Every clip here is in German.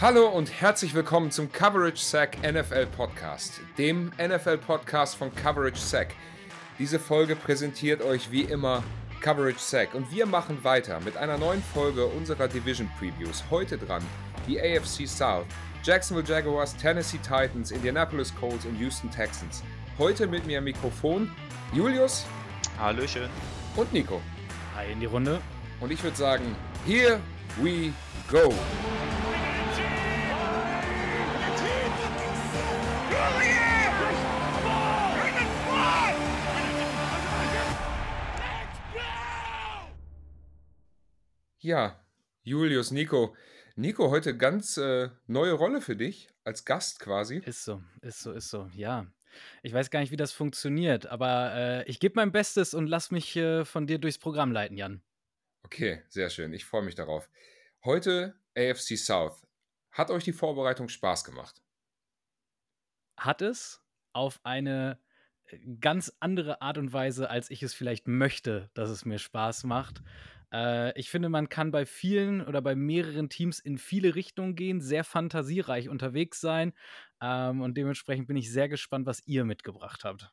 Hallo und herzlich willkommen zum Coverage Sack NFL Podcast, dem NFL Podcast von Coverage Sack. Diese Folge präsentiert euch wie immer Coverage Sack und wir machen weiter mit einer neuen Folge unserer Division Previews. Heute dran die AFC South, Jacksonville Jaguars, Tennessee Titans, Indianapolis Colts und Houston Texans. Heute mit mir am Mikrofon Julius. Hallöchen. Und Nico. Hi in die Runde. Und ich würde sagen, here we go. Ja, Julius, Nico. Nico, heute ganz äh, neue Rolle für dich, als Gast quasi. Ist so, ist so, ist so, ja. Ich weiß gar nicht, wie das funktioniert, aber äh, ich gebe mein Bestes und lass mich äh, von dir durchs Programm leiten, Jan. Okay, sehr schön. Ich freue mich darauf. Heute AFC South. Hat euch die Vorbereitung Spaß gemacht? Hat es auf eine äh, ganz andere Art und Weise, als ich es vielleicht möchte, dass es mir Spaß macht. Äh, ich finde, man kann bei vielen oder bei mehreren Teams in viele Richtungen gehen, sehr fantasiereich unterwegs sein. Ähm, und dementsprechend bin ich sehr gespannt, was ihr mitgebracht habt.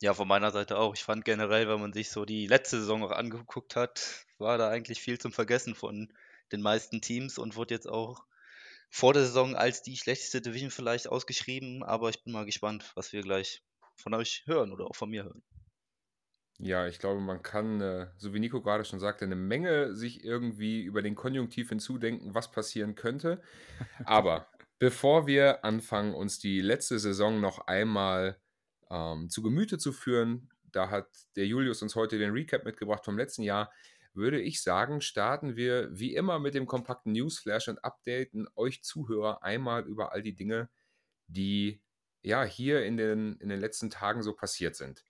Ja, von meiner Seite auch. Ich fand generell, wenn man sich so die letzte Saison noch angeguckt hat, war da eigentlich viel zum Vergessen von den meisten Teams und wurde jetzt auch vor der Saison als die schlechteste Division vielleicht ausgeschrieben. Aber ich bin mal gespannt, was wir gleich von euch hören oder auch von mir hören. Ja, ich glaube, man kann, äh, so wie Nico gerade schon sagte, eine Menge sich irgendwie über den Konjunktiv hinzudenken, was passieren könnte. Aber bevor wir anfangen, uns die letzte Saison noch einmal ähm, zu Gemüte zu führen, da hat der Julius uns heute den Recap mitgebracht vom letzten Jahr, würde ich sagen, starten wir wie immer mit dem kompakten Newsflash und updaten euch Zuhörer einmal über all die Dinge, die ja hier in den, in den letzten Tagen so passiert sind.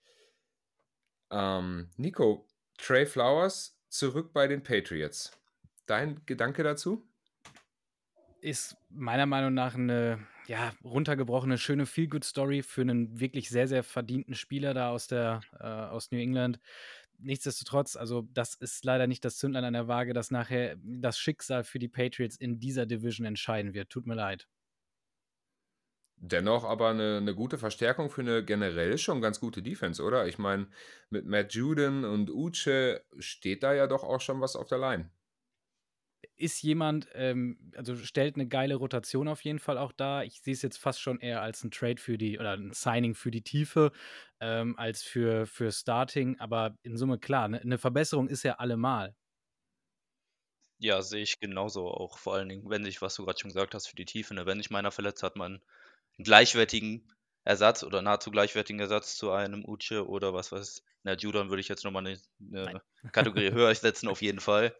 Ähm, Nico, Trey Flowers zurück bei den Patriots. Dein Gedanke dazu? Ist meiner Meinung nach eine ja, runtergebrochene, schöne Feel-Good-Story für einen wirklich sehr, sehr verdienten Spieler da aus, der, äh, aus New England. Nichtsdestotrotz, also das ist leider nicht das Zündlein an der Waage, dass nachher das Schicksal für die Patriots in dieser Division entscheiden wird. Tut mir leid. Dennoch aber eine, eine gute Verstärkung für eine generell schon ganz gute Defense, oder? Ich meine, mit Matt Juden und Uche steht da ja doch auch schon was auf der Line. Ist jemand, ähm, also stellt eine geile Rotation auf jeden Fall auch da. Ich sehe es jetzt fast schon eher als ein Trade für die oder ein Signing für die Tiefe ähm, als für, für Starting. Aber in Summe klar, ne, eine Verbesserung ist ja allemal. Ja, sehe ich genauso auch. Vor allen Dingen, wenn sich, was du gerade schon gesagt hast, für die Tiefe, ne? wenn sich meiner verletzt hat, man gleichwertigen Ersatz oder nahezu gleichwertigen Ersatz zu einem Uche oder was weiß na Judon würde ich jetzt nochmal eine, eine Kategorie höher setzen auf jeden Fall,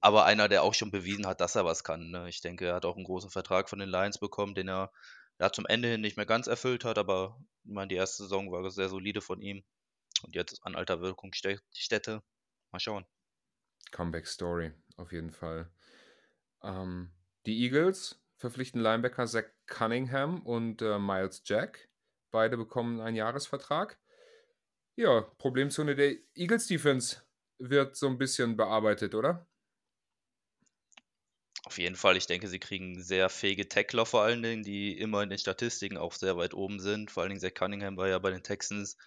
aber einer, der auch schon bewiesen hat, dass er was kann. Ne? Ich denke, er hat auch einen großen Vertrag von den Lions bekommen, den er ja, zum Ende hin nicht mehr ganz erfüllt hat, aber ich meine, die erste Saison war sehr solide von ihm und jetzt an alter Wirkung Städte. Mal schauen. Comeback Story, auf jeden Fall. Ähm, die Eagles verpflichten Linebacker Zach Cunningham und äh, Miles Jack. Beide bekommen einen Jahresvertrag. Ja, Problemzone der Eagles Defense wird so ein bisschen bearbeitet, oder? Auf jeden Fall. Ich denke, sie kriegen sehr fähige Tackler vor allen Dingen, die immer in den Statistiken auch sehr weit oben sind. Vor allen Dingen Zach Cunningham war ja bei den Texans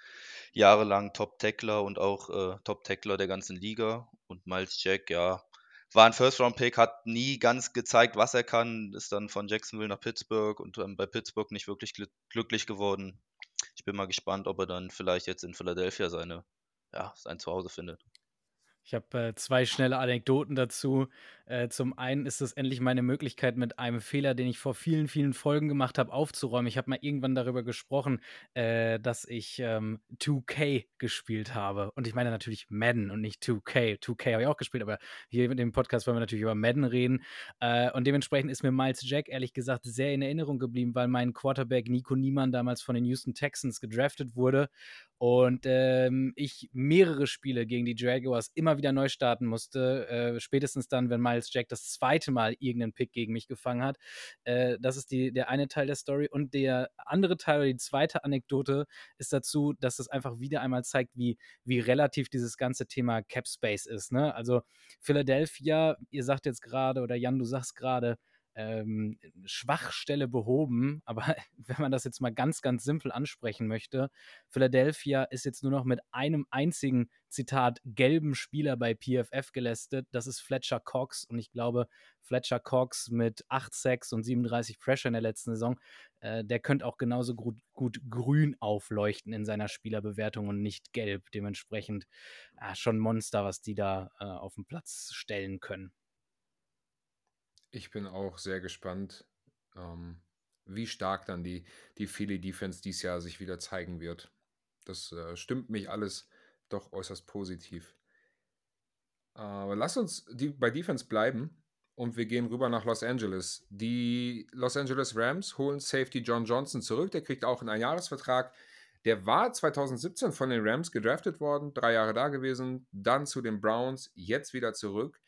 jahrelang Top-Tackler und auch äh, Top-Tackler der ganzen Liga. Und Miles Jack, ja, war ein First-Round-Pick, hat nie ganz gezeigt, was er kann, ist dann von Jacksonville nach Pittsburgh und ähm, bei Pittsburgh nicht wirklich gl glücklich geworden. Ich bin mal gespannt, ob er dann vielleicht jetzt in Philadelphia seine, ja, sein Zuhause findet. Ich habe äh, zwei schnelle Anekdoten dazu. Äh, zum einen ist es endlich meine Möglichkeit, mit einem Fehler, den ich vor vielen, vielen Folgen gemacht habe, aufzuräumen. Ich habe mal irgendwann darüber gesprochen, äh, dass ich ähm, 2K gespielt habe. Und ich meine natürlich Madden und nicht 2K. 2K habe ich auch gespielt, aber hier in dem Podcast wollen wir natürlich über Madden reden. Äh, und dementsprechend ist mir Miles Jack ehrlich gesagt sehr in Erinnerung geblieben, weil mein Quarterback Nico Niemann damals von den Houston Texans gedraftet wurde und ähm, ich mehrere Spiele gegen die Jaguars immer wieder neu starten musste. Äh, spätestens dann, wenn Miles Jack das zweite Mal irgendeinen Pick gegen mich gefangen hat. Äh, das ist die, der eine Teil der Story. Und der andere Teil oder die zweite Anekdote ist dazu, dass es einfach wieder einmal zeigt, wie, wie relativ dieses ganze Thema Cap Space ist. Ne? Also Philadelphia, ihr sagt jetzt gerade, oder Jan, du sagst gerade, ähm, Schwachstelle behoben. Aber wenn man das jetzt mal ganz, ganz simpel ansprechen möchte, Philadelphia ist jetzt nur noch mit einem einzigen, Zitat, gelben Spieler bei PFF gelästet. Das ist Fletcher Cox. Und ich glaube, Fletcher Cox mit 8 Sacks und 37 Pressure in der letzten Saison, äh, der könnte auch genauso gut, gut, grün aufleuchten in seiner Spielerbewertung und nicht gelb. Dementsprechend äh, schon Monster, was die da äh, auf den Platz stellen können. Ich bin auch sehr gespannt, ähm, wie stark dann die, die Philly Defense dieses Jahr sich wieder zeigen wird. Das äh, stimmt mich alles doch äußerst positiv. Aber lass uns die, bei Defense bleiben und wir gehen rüber nach Los Angeles. Die Los Angeles Rams holen Safety John Johnson zurück. Der kriegt auch einen Einjahresvertrag. Der war 2017 von den Rams gedraftet worden, drei Jahre da gewesen, dann zu den Browns, jetzt wieder zurück.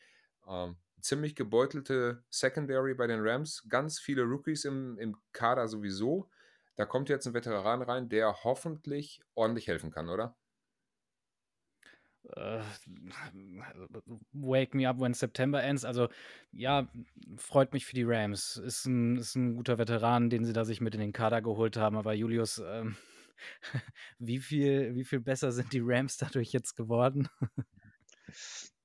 Ähm, ziemlich gebeutelte Secondary bei den Rams, ganz viele Rookies im, im Kader sowieso. Da kommt jetzt ein Veteran rein, der hoffentlich ordentlich helfen kann, oder? Uh, wake me up when September ends. Also ja, freut mich für die Rams. Ist ein, ist ein guter Veteran, den sie da sich mit in den Kader geholt haben. Aber Julius, ähm, wie, viel, wie viel besser sind die Rams dadurch jetzt geworden?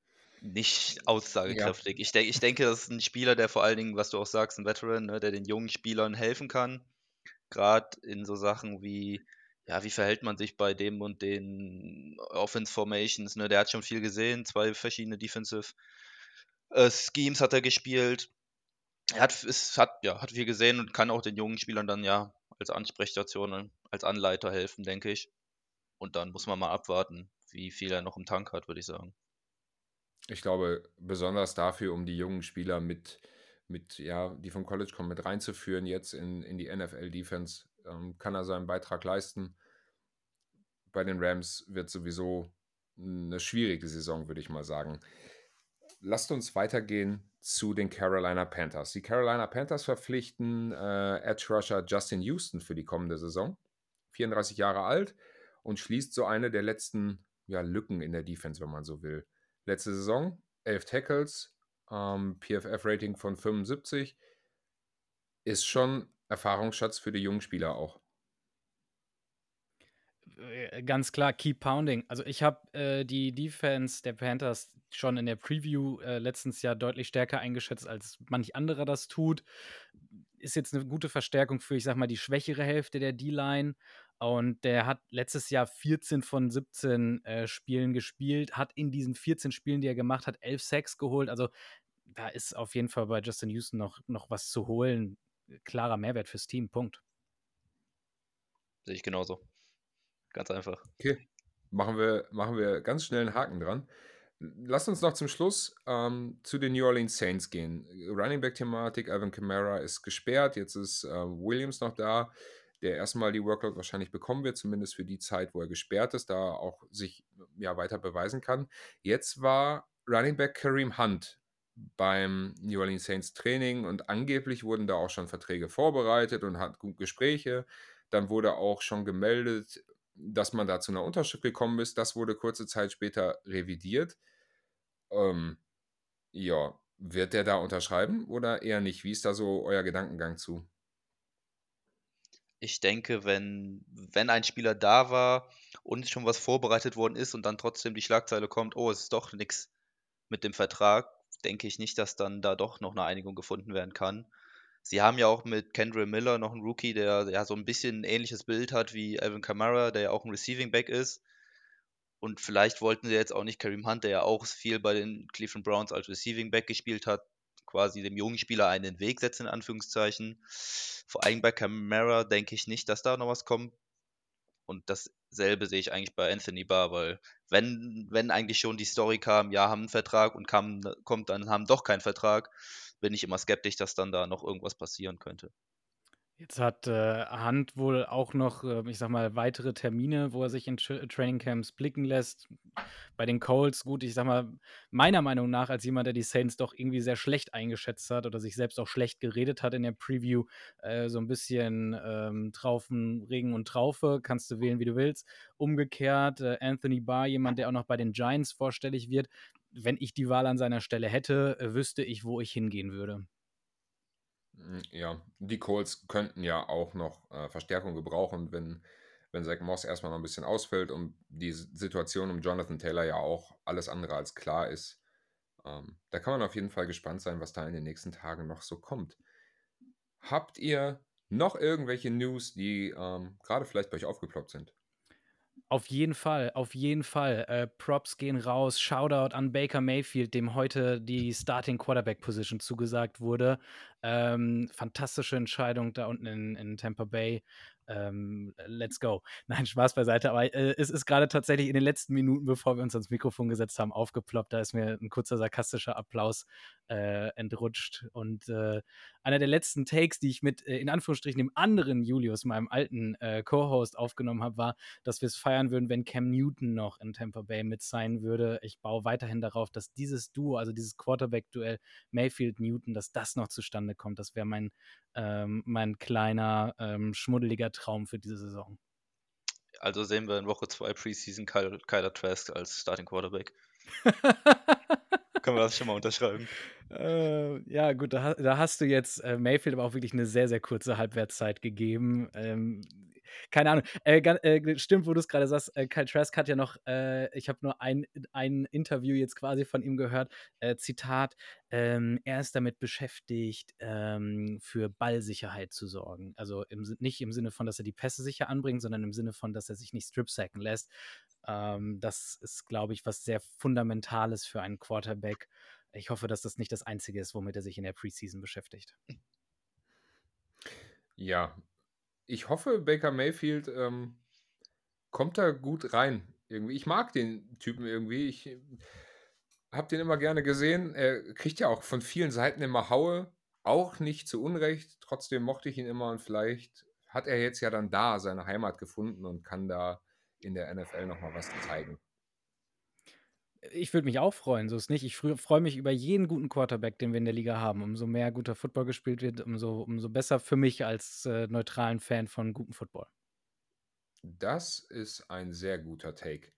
nicht aussagekräftig. Ja. Ich, de ich denke, das ist ein Spieler, der vor allen Dingen, was du auch sagst, ein Veteran, ne, der den jungen Spielern helfen kann. Gerade in so Sachen wie, ja, wie verhält man sich bei dem und den Offense Formations? Ne? Der hat schon viel gesehen, zwei verschiedene Defensive äh, Schemes hat er gespielt. Er hat, es hat, ja, hat viel gesehen und kann auch den jungen Spielern dann ja als Ansprechstation, als Anleiter helfen, denke ich. Und dann muss man mal abwarten, wie viel er noch im Tank hat, würde ich sagen. Ich glaube, besonders dafür, um die jungen Spieler mit, mit ja, die vom College kommen, mit reinzuführen, jetzt in, in die NFL-Defense, ähm, kann er seinen Beitrag leisten. Bei den Rams wird sowieso eine schwierige Saison, würde ich mal sagen. Lasst uns weitergehen zu den Carolina Panthers. Die Carolina Panthers verpflichten äh, Edge Rusher Justin Houston für die kommende Saison. 34 Jahre alt und schließt so eine der letzten ja, Lücken in der Defense, wenn man so will. Letzte Saison 11 Tackles, ähm, PFF-Rating von 75. Ist schon Erfahrungsschatz für die jungen Spieler auch. Äh, ganz klar, keep pounding. Also ich habe äh, die Defense der Panthers schon in der Preview äh, letztens Jahr deutlich stärker eingeschätzt, als manch anderer das tut. Ist jetzt eine gute Verstärkung für, ich sag mal, die schwächere Hälfte der D-Line. Und der hat letztes Jahr 14 von 17 äh, Spielen gespielt, hat in diesen 14 Spielen, die er gemacht hat, 11 Sacks geholt. Also da ist auf jeden Fall bei Justin Houston noch, noch was zu holen. Klarer Mehrwert fürs Team, Punkt. Sehe ich genauso. Ganz einfach. Okay, machen wir, machen wir ganz schnell einen Haken dran. Lass uns noch zum Schluss ähm, zu den New Orleans Saints gehen. Running Back-Thematik, Alvin Kamara ist gesperrt, jetzt ist äh, Williams noch da der erstmal die Workload wahrscheinlich bekommen wird, zumindest für die Zeit, wo er gesperrt ist, da auch sich ja weiter beweisen kann. Jetzt war Running Back Kareem Hunt beim New Orleans Saints Training und angeblich wurden da auch schon Verträge vorbereitet und hat Gespräche. Dann wurde auch schon gemeldet, dass man da zu einer Unterschrift gekommen ist. Das wurde kurze Zeit später revidiert. Ähm, ja, wird der da unterschreiben oder eher nicht? Wie ist da so euer Gedankengang zu? Ich denke, wenn, wenn ein Spieler da war und schon was vorbereitet worden ist und dann trotzdem die Schlagzeile kommt, oh, es ist doch nichts mit dem Vertrag, denke ich nicht, dass dann da doch noch eine Einigung gefunden werden kann. Sie haben ja auch mit Kendrick Miller noch einen Rookie, der ja so ein bisschen ein ähnliches Bild hat wie Alvin Kamara, der ja auch ein Receiving Back ist. Und vielleicht wollten sie jetzt auch nicht Kareem Hunt, der ja auch viel bei den Cleveland Browns als Receiving Back gespielt hat, quasi dem jungen Spieler einen Weg setzen, in Anführungszeichen. Vor allem bei Camara denke ich nicht, dass da noch was kommt. Und dasselbe sehe ich eigentlich bei Anthony Barr, weil wenn, wenn eigentlich schon die Story kam, ja, haben einen Vertrag und kam, kommt dann, haben doch keinen Vertrag, bin ich immer skeptisch, dass dann da noch irgendwas passieren könnte. Jetzt hat äh, Hunt wohl auch noch, äh, ich sag mal, weitere Termine, wo er sich in Tra Trainingcamps blicken lässt. Bei den Colts, gut, ich sag mal, meiner Meinung nach, als jemand, der die Saints doch irgendwie sehr schlecht eingeschätzt hat oder sich selbst auch schlecht geredet hat in der Preview, äh, so ein bisschen ähm, Traufen, Regen und Traufe, kannst du wählen, wie du willst. Umgekehrt, äh, Anthony Barr, jemand, der auch noch bei den Giants vorstellig wird. Wenn ich die Wahl an seiner Stelle hätte, äh, wüsste ich, wo ich hingehen würde. Hm, ja, die Colts könnten ja auch noch, äh, Verstärkung gebrauchen, wenn wenn Zach Moss erstmal noch ein bisschen ausfällt und die Situation um Jonathan Taylor ja auch alles andere als klar ist. Ähm, da kann man auf jeden Fall gespannt sein, was da in den nächsten Tagen noch so kommt. Habt ihr noch irgendwelche News, die, ähm, grade vielleicht bei euch aufgeploppt sind? Auf jeden Fall, auf jeden Fall. Äh, Props gehen raus. Shoutout an Baker Mayfield, dem heute die Starting Quarterback Position zugesagt wurde. Ähm, fantastische Entscheidung da unten in, in Tampa Bay. Ähm, let's go. Nein, Spaß beiseite, aber äh, es ist gerade tatsächlich in den letzten Minuten, bevor wir uns ans Mikrofon gesetzt haben, aufgeploppt. Da ist mir ein kurzer sarkastischer Applaus äh, entrutscht. Und äh, einer der letzten Takes, die ich mit, äh, in Anführungsstrichen, dem anderen Julius, meinem alten äh, Co-Host, aufgenommen habe, war, dass wir es feiern würden, wenn Cam Newton noch in Tampa Bay mit sein würde. Ich baue weiterhin darauf, dass dieses Duo, also dieses Quarterback-Duell Mayfield-Newton, dass das noch zustande kommt. Das wäre mein, ähm, mein kleiner, ähm, schmuddeliger Traum für diese Saison. Also sehen wir in Woche 2 Preseason Kyler, Kyler Trask als Starting Quarterback. Können wir das schon mal unterschreiben? Äh, ja, gut, da, da, hast du jetzt äh, Mayfield aber auch wirklich eine sehr, sehr kurze Halbwertszeit gegeben. Ähm, keine Ahnung. Äh, äh, stimmt, wo du es gerade sagst, äh, Kyle Trask hat ja noch, äh, ich habe nur ein, ein Interview jetzt quasi von ihm gehört, äh, Zitat, ähm, er ist damit beschäftigt, ähm, für Ballsicherheit zu sorgen. Also im, nicht im Sinne von, dass er die Pässe sicher anbringt, sondern im Sinne von, dass er sich nicht strip-sacken lässt. Ähm, das ist, glaube ich, was sehr Fundamentales für einen Quarterback. Ich hoffe, dass das nicht das Einzige ist, womit er sich in der Preseason beschäftigt. Ja, ich hoffe, Baker Mayfield ähm, kommt da gut rein. Irgendwie. Ich mag den Typen irgendwie. Ich habe den immer gerne gesehen. Er kriegt ja auch von vielen Seiten immer Haue. Auch nicht zu Unrecht. Trotzdem mochte ich ihn immer und vielleicht hat er jetzt ja dann da seine Heimat gefunden und kann da in der NFL nochmal was zeigen. Ich würde mich auch freuen, so ist nicht. Ich freue mich über jeden guten Quarterback, den wir in der Liga haben. Umso mehr guter Football gespielt wird, umso, umso besser für mich als äh, neutralen Fan von gutem Football. Das ist ein sehr guter Take.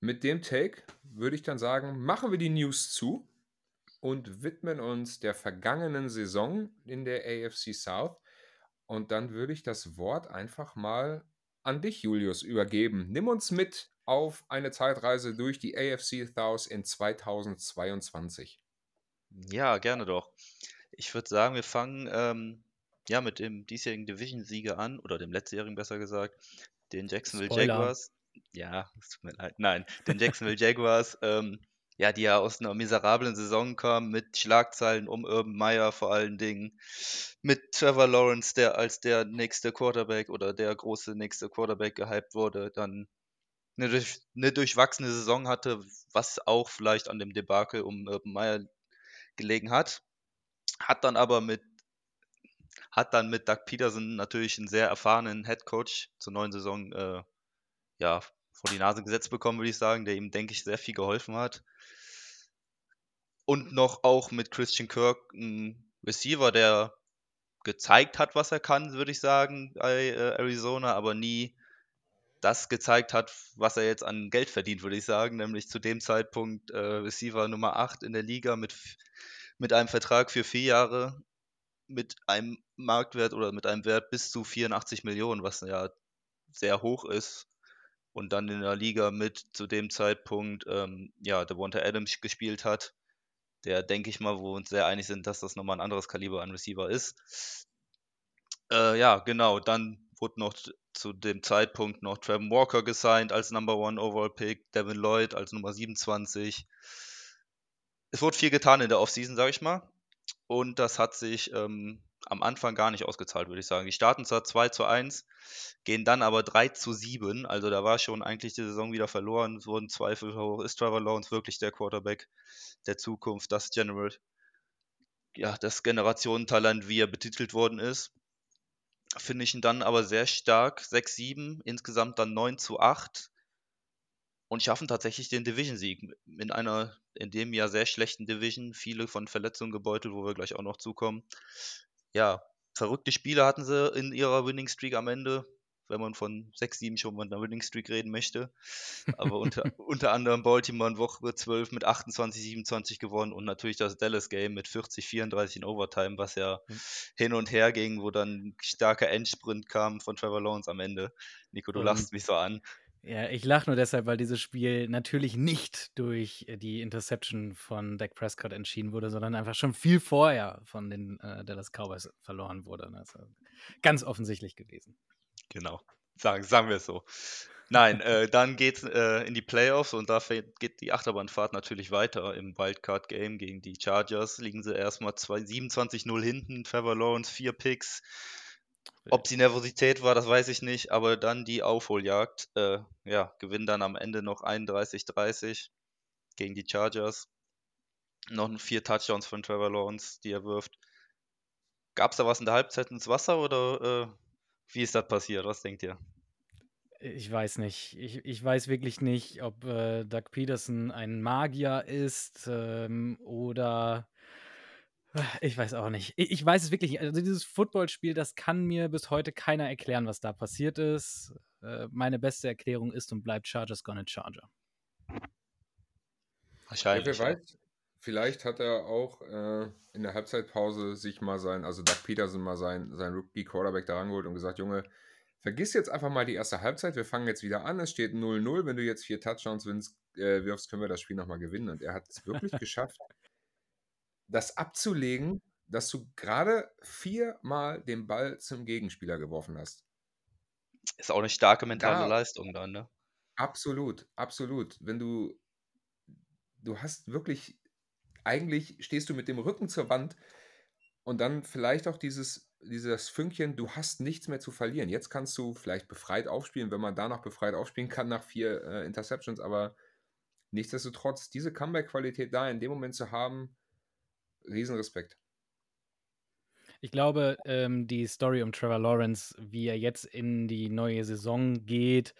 Mit dem Take würde ich dann sagen, machen wir die News zu und widmen uns der vergangenen Saison in der AFC South. Und dann würde ich das Wort einfach mal an dich, Julius, übergeben. Nimm uns mit auf eine Zeitreise durch die AFC South in 2022. Ja, gerne doch. Ich würde sagen, wir fangen ähm, ja mit dem diesjährigen Division-Sieger an, oder dem letztjährigen besser gesagt, den Jacksonville Spoiler. Jaguars. Ja, es tut mir leid. Nein, den Jacksonville Jaguars, ähm, ja, die ja aus einer miserablen Saison kamen mit Schlagzeilen um Urban Meyer vor allen Dingen, mit Trevor Lawrence, der als der nächste Quarterback oder der große nächste Quarterback gehypt wurde, dann eine, durch, eine durchwachsene Saison hatte, was auch vielleicht an dem Debakel um Urban Meyer gelegen hat. Hat dann aber mit hat dann mit Doug Peterson natürlich einen sehr erfahrenen Head Coach zur neuen Saison äh, ja, vor die Nase gesetzt bekommen, würde ich sagen, der ihm, denke ich, sehr viel geholfen hat. Und noch auch mit Christian Kirk ein Receiver, der gezeigt hat, was er kann, würde ich sagen, bei äh, Arizona, aber nie das gezeigt hat, was er jetzt an Geld verdient, würde ich sagen, nämlich zu dem Zeitpunkt äh, Receiver Nummer 8 in der Liga mit, mit einem Vertrag für vier Jahre, mit einem Marktwert oder mit einem Wert bis zu 84 Millionen, was ja sehr hoch ist. Und dann in der Liga mit zu dem Zeitpunkt, ähm, ja, Devonta Adams gespielt hat, der, denke ich mal, wo wir uns sehr einig sind, dass das nochmal ein anderes Kaliber an Receiver ist. Äh, ja, genau, dann wurde noch zu dem Zeitpunkt noch Trevor Walker gesigned als Number One Overall Pick, Devin Lloyd als Nummer 27. Es wurde viel getan in der Offseason, sage ich mal. Und das hat sich ähm, am Anfang gar nicht ausgezahlt, würde ich sagen. Die starten zwar 2 zu 1, gehen dann aber 3 zu 7. Also da war schon eigentlich die Saison wieder verloren. Es wurden Zweifel hoch. Ist Trevor Lawrence wirklich der Quarterback der Zukunft, das General, ja, das Generationentalent, wie er betitelt worden ist? Finde ich ihn dann aber sehr stark. 6-7, insgesamt dann 9 zu 8 und schaffen tatsächlich den Division-Sieg in einer in dem Jahr sehr schlechten Division, viele von Verletzungen gebeutelt, wo wir gleich auch noch zukommen. Ja, verrückte Spiele hatten sie in ihrer Winning Streak am Ende. Wenn man von 6, 7 schon mal einer Winning Streak reden möchte. Aber unter, unter anderem Baltimore in Woche 12 mit 28, 27 gewonnen und natürlich das Dallas Game mit 40, 34 in Overtime, was ja mhm. hin und her ging, wo dann ein starker Endsprint kam von Trevor Lawrence am Ende. Nico, du lachst mich so an. Ja, ich lache nur deshalb, weil dieses Spiel natürlich nicht durch äh, die Interception von Dak Prescott entschieden wurde, sondern einfach schon viel vorher von den äh, Dallas Cowboys verloren wurde. Das ist ganz offensichtlich gewesen. Genau, sagen, sagen wir es so. Nein, äh, dann geht äh, in die Playoffs und da geht die Achterbahnfahrt natürlich weiter im Wildcard-Game gegen die Chargers. Liegen sie erstmal 27-0 hinten, Trevor Lawrence, vier Picks, ob sie Nervosität war, das weiß ich nicht, aber dann die Aufholjagd, äh, ja, gewinnen dann am Ende noch 31-30 gegen die Chargers. Noch vier Touchdowns von Trevor Lawrence, die er wirft. Gab es da was in der Halbzeit ins Wasser oder äh, wie ist das passiert? Was denkt ihr? Ich weiß nicht. Ich, ich weiß wirklich nicht, ob äh, Doug Peterson ein Magier ist ähm, oder ich weiß auch nicht. Ich, ich weiß es wirklich nicht. Also dieses Footballspiel, das kann mir bis heute keiner erklären, was da passiert ist. Äh, meine beste Erklärung ist und bleibt Chargers gonna Charger. Wahrscheinlich. Ja, wer weiß, vielleicht hat er auch äh, in der Halbzeitpause sich mal sein, also Doug Peterson mal sein, sein Rookie-Quarterback da rangeholt und gesagt, Junge, vergiss jetzt einfach mal die erste Halbzeit, wir fangen jetzt wieder an, es steht 0-0, wenn du jetzt vier Touchdowns wirfst, äh, wirfst können wir das Spiel nochmal gewinnen. Und er hat es wirklich geschafft, das abzulegen, dass du gerade viermal den Ball zum Gegenspieler geworfen hast. Ist auch eine starke mentale da, Leistung dann, ne? Absolut, absolut. Wenn du, du hast wirklich, eigentlich stehst du mit dem Rücken zur Wand und dann vielleicht auch dieses, dieses Fünkchen, du hast nichts mehr zu verlieren. Jetzt kannst du vielleicht befreit aufspielen, wenn man danach befreit aufspielen kann nach vier äh, Interceptions, aber nichtsdestotrotz, diese Comeback-Qualität da in dem Moment zu haben, Riesenrespekt. Ich glaube, ähm, die Story um Trevor Lawrence, wie er jetzt in die neue Saison geht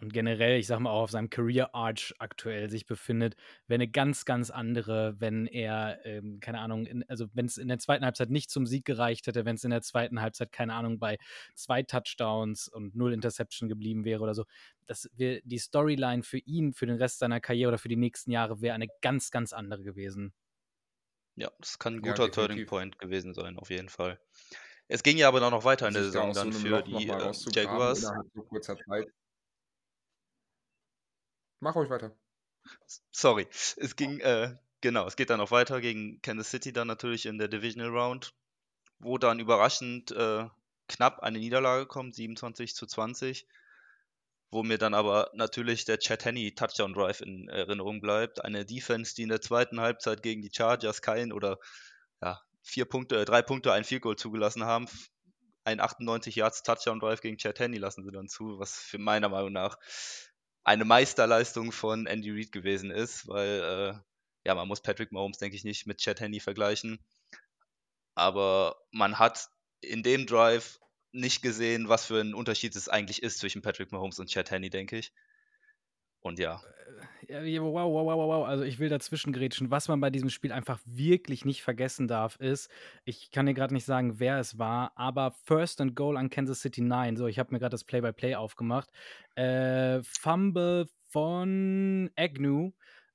und generell, ich sag mal, auch auf seinem Career Arch aktuell sich befindet, wäre eine ganz, ganz andere, wenn er, ähm, keine Ahnung, in, also wenn es in der zweiten Halbzeit nicht zum Sieg gereicht hätte, wenn es in der zweiten Halbzeit, keine Ahnung, bei zwei Touchdowns und null Interception geblieben wäre oder so. Das wär, die Storyline für ihn, für den Rest seiner Karriere oder für die nächsten Jahre wäre eine ganz, ganz andere gewesen. Ja, das kann ein Ja, guter Turning Point gewesen sein, auf jeden Fall. Es ging ja aber dann noch weiter in der Saison dann für die äh, Jaguars. so kurzer Zeit. Mach ruhig weiter. Sorry, es ging, äh, genau, es geht dann noch weiter gegen Kansas City dann natürlich in der Divisional Round, wo dann überraschend äh, knapp eine Niederlage kommt, 27 zu 20 wo mir dann aber natürlich der Chad Henney Touchdown Drive in Erinnerung bleibt. Eine Defense, die in der zweiten Halbzeit gegen die Chargers kein oder ja, vier Punkte, äh, drei Punkte, ein Field Goal zugelassen haben. Ein 98 Yards Touchdown Drive gegen Chad Henney lassen sie dann zu, was für meiner Meinung nach eine Meisterleistung von Andy Reid gewesen ist, weil äh, ja, man muss Patrick Mahomes, denke ich, nicht mit Chad Henney vergleichen. Aber man hat in dem Drive nicht gesehen, was für ein Unterschied es eigentlich ist zwischen Patrick Mahomes und Chad Henney, denke ich. Und ja. Ja. Wow, wow, wow, wow. Also ich will dazwischen grätschen. Was man bei diesem Spiel einfach wirklich nicht vergessen darf, ist, ich kann dir gerade nicht sagen, wer es war, aber First and Goal an Kansas City 9. So, ich habe mir gerade das Play-by-Play -play aufgemacht. Äh, Fumble von Agnew.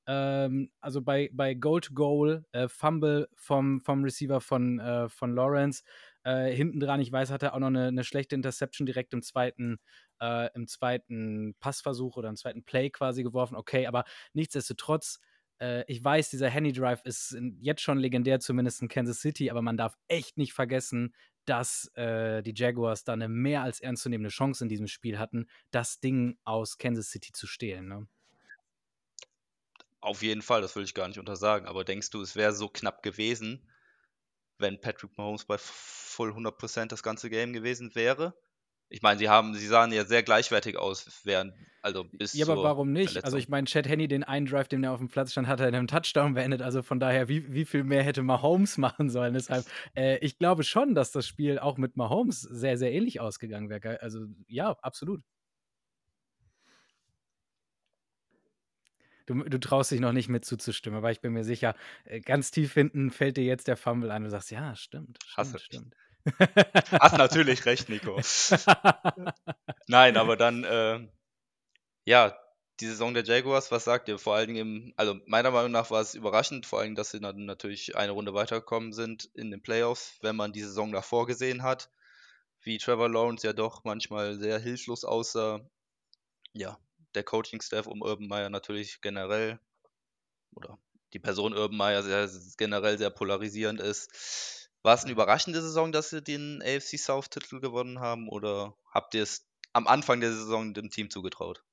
Ähm, also bei, bei Goal to Goal, äh, Fumble vom, vom Receiver von, äh, von Lawrence äh, hinten dran, ich weiß, hat er auch noch eine, eine schlechte Interception direkt im zweiten, äh, im zweiten Passversuch oder im zweiten Play quasi geworfen. Okay, aber nichtsdestotrotz, äh, ich weiß, dieser Henny Drive ist jetzt schon legendär, zumindest in Kansas City, aber man darf echt nicht vergessen, dass äh, die Jaguars da eine mehr als ernstzunehmende Chance in diesem Spiel hatten, das Ding aus Kansas City zu stehlen. Ne? Auf jeden Fall, das will ich gar nicht untersagen. Aber denkst du, es wäre so knapp gewesen, wenn Patrick Mahomes bei voll 100% das ganze Game gewesen wäre. Ich meine, sie haben, sie sahen ja sehr gleichwertig aus, während, also bis Ja, aber warum nicht? Verletzung. Also ich meine, Chad Henney, den einen Drive, den er auf dem Platz stand, hat er in einem Touchdown beendet. Also von daher, wie, wie viel mehr hätte Mahomes machen sollen? Deshalb, äh, ich glaube schon, dass das Spiel auch mit Mahomes sehr, sehr ähnlich ausgegangen wäre. Also ja, absolut. Du, du traust dich noch nicht mit zuzustimmen, aber ich bin mir sicher, äh, ganz tief hinten fällt dir jetzt der Fumble ein und du sagst, ja, stimmt, stimmt, stimmt. Hast natürlich recht, Nico. Nein, aber dann, äh, ja, die Saison der Jaguars, was sagt ihr? Vor allen Dingen, im, also meiner Meinung nach war es überraschend, vor allem, dass sie dann natürlich eine Runde weitergekommen sind in den Playoffs, wenn man die Saison davor gesehen hat, wie Trevor Lawrence ja doch manchmal sehr hilflos aussah. Ja, der Coaching-Staff um Urban Meyer natürlich generell oder die Person Urban Meyer sehr, generell sehr polarisierend ist. War es eine überraschende Saison, dass sie den AFC South-Titel gewonnen haben oder habt ihr es am Anfang der Saison dem Team zugetraut?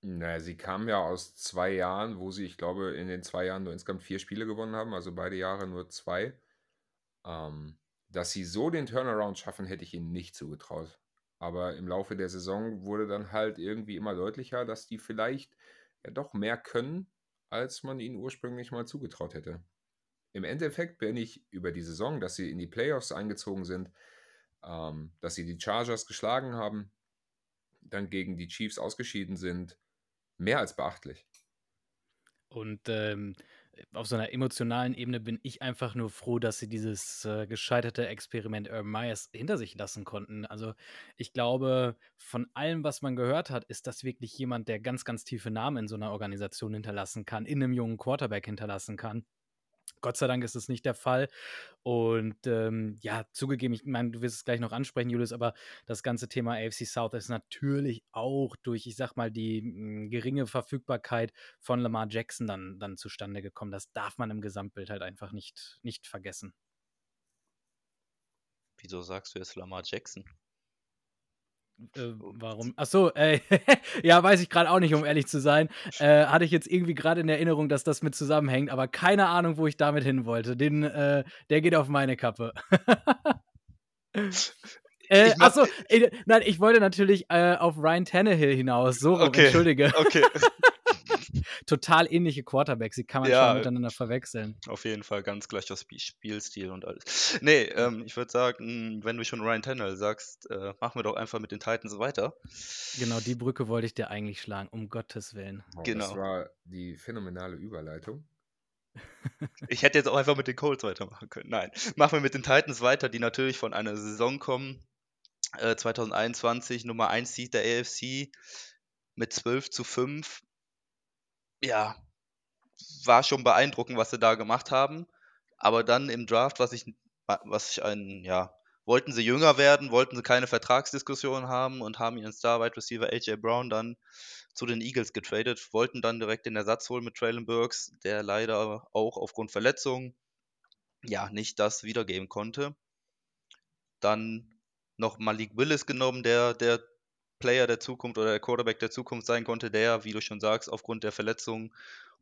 Na, sie kamen ja aus zwei Jahren, wo sie, ich glaube, in den zwei Jahren nur insgesamt vier Spiele gewonnen haben, also beide Jahre nur zwei. Ähm, dass sie so den Turnaround schaffen, hätte ich ihnen nicht zugetraut. Aber im Laufe der Saison wurde dann halt irgendwie immer deutlicher, dass die vielleicht ja doch mehr können, als man ihnen ursprünglich mal zugetraut hätte. Im Endeffekt bin ich über die Saison, dass sie in die Playoffs eingezogen sind, ähm, dass sie die Chargers geschlagen haben, dann gegen die Chiefs ausgeschieden sind, mehr als beachtlich. Und ähm, auf so einer emotionalen Ebene bin ich einfach nur froh, dass sie dieses äh, gescheiterte Experiment Urban Myers hinter sich lassen konnten. Also ich glaube, von allem, was man gehört hat, ist das wirklich jemand, der ganz, ganz tiefe Namen in so einer Organisation hinterlassen kann, in einem jungen Quarterback hinterlassen kann. Gott sei Dank ist es nicht der Fall. Und ähm, ja, zugegeben, ich meine, du wirst es gleich noch ansprechen, Julius, aber das ganze Thema AFC South ist natürlich auch durch, ich sag mal, die mh, hm, geringe Verfügbarkeit von Lamar Jackson dann, dann zustande gekommen. Das darf man im Gesamtbild halt einfach nicht, nicht vergessen. Wieso sagst du jetzt Lamar Jackson? Äh, warum? Ach so, äh, ja, weiß ich gerade auch nicht, um ehrlich zu sein. Äh, hatte ich jetzt irgendwie gerade in Erinnerung, dass das mit zusammenhängt, aber keine Ahnung, wo ich damit hin wollte. Den, äh, der geht auf meine Kappe. Äh, achso, äh, nein, ich wollte natürlich äh, auf Ryan Tannehill hinaus. So, okay. entschuldige. Okay. total ähnliche Quarterbacks, die kann man ja, schon miteinander verwechseln. Auf jeden Fall ganz gleicher Spielstil und alles. Nee, ähm, ich würde sagen, wenn du schon Ryan Tannehill sagst, äh, machen wir doch einfach mit den Titans weiter. Genau, die Brücke wollte ich dir eigentlich schlagen, um Gottes Willen. Oh, genau. Das war die phänomenale Überleitung. Ich hätte jetzt auch einfach mit den Colts weitermachen können. Nein, machen wir mit den Titans weiter, die natürlich von einer Saison kommen. Äh, 2021 Nummer 1 Seed der AFC mit 12 zu 5 ja, war schon beeindruckend, was sie da gemacht haben. Aber dann im Draft, was ich, was ich ein, ja, wollten sie jünger werden, wollten sie keine Vertragsdiskussion haben und haben ihren Star Wide Receiver AJ Brown dann zu den Eagles getradet, wollten dann direkt den Ersatz holen mit Traylon Burks, der leider auch aufgrund Verletzungen ja nicht das wiedergeben konnte. Dann noch Malik Willis genommen, der der Player der Zukunft oder der Quarterback der Zukunft sein konnte, der, wie du schon sagst, aufgrund der Verletzung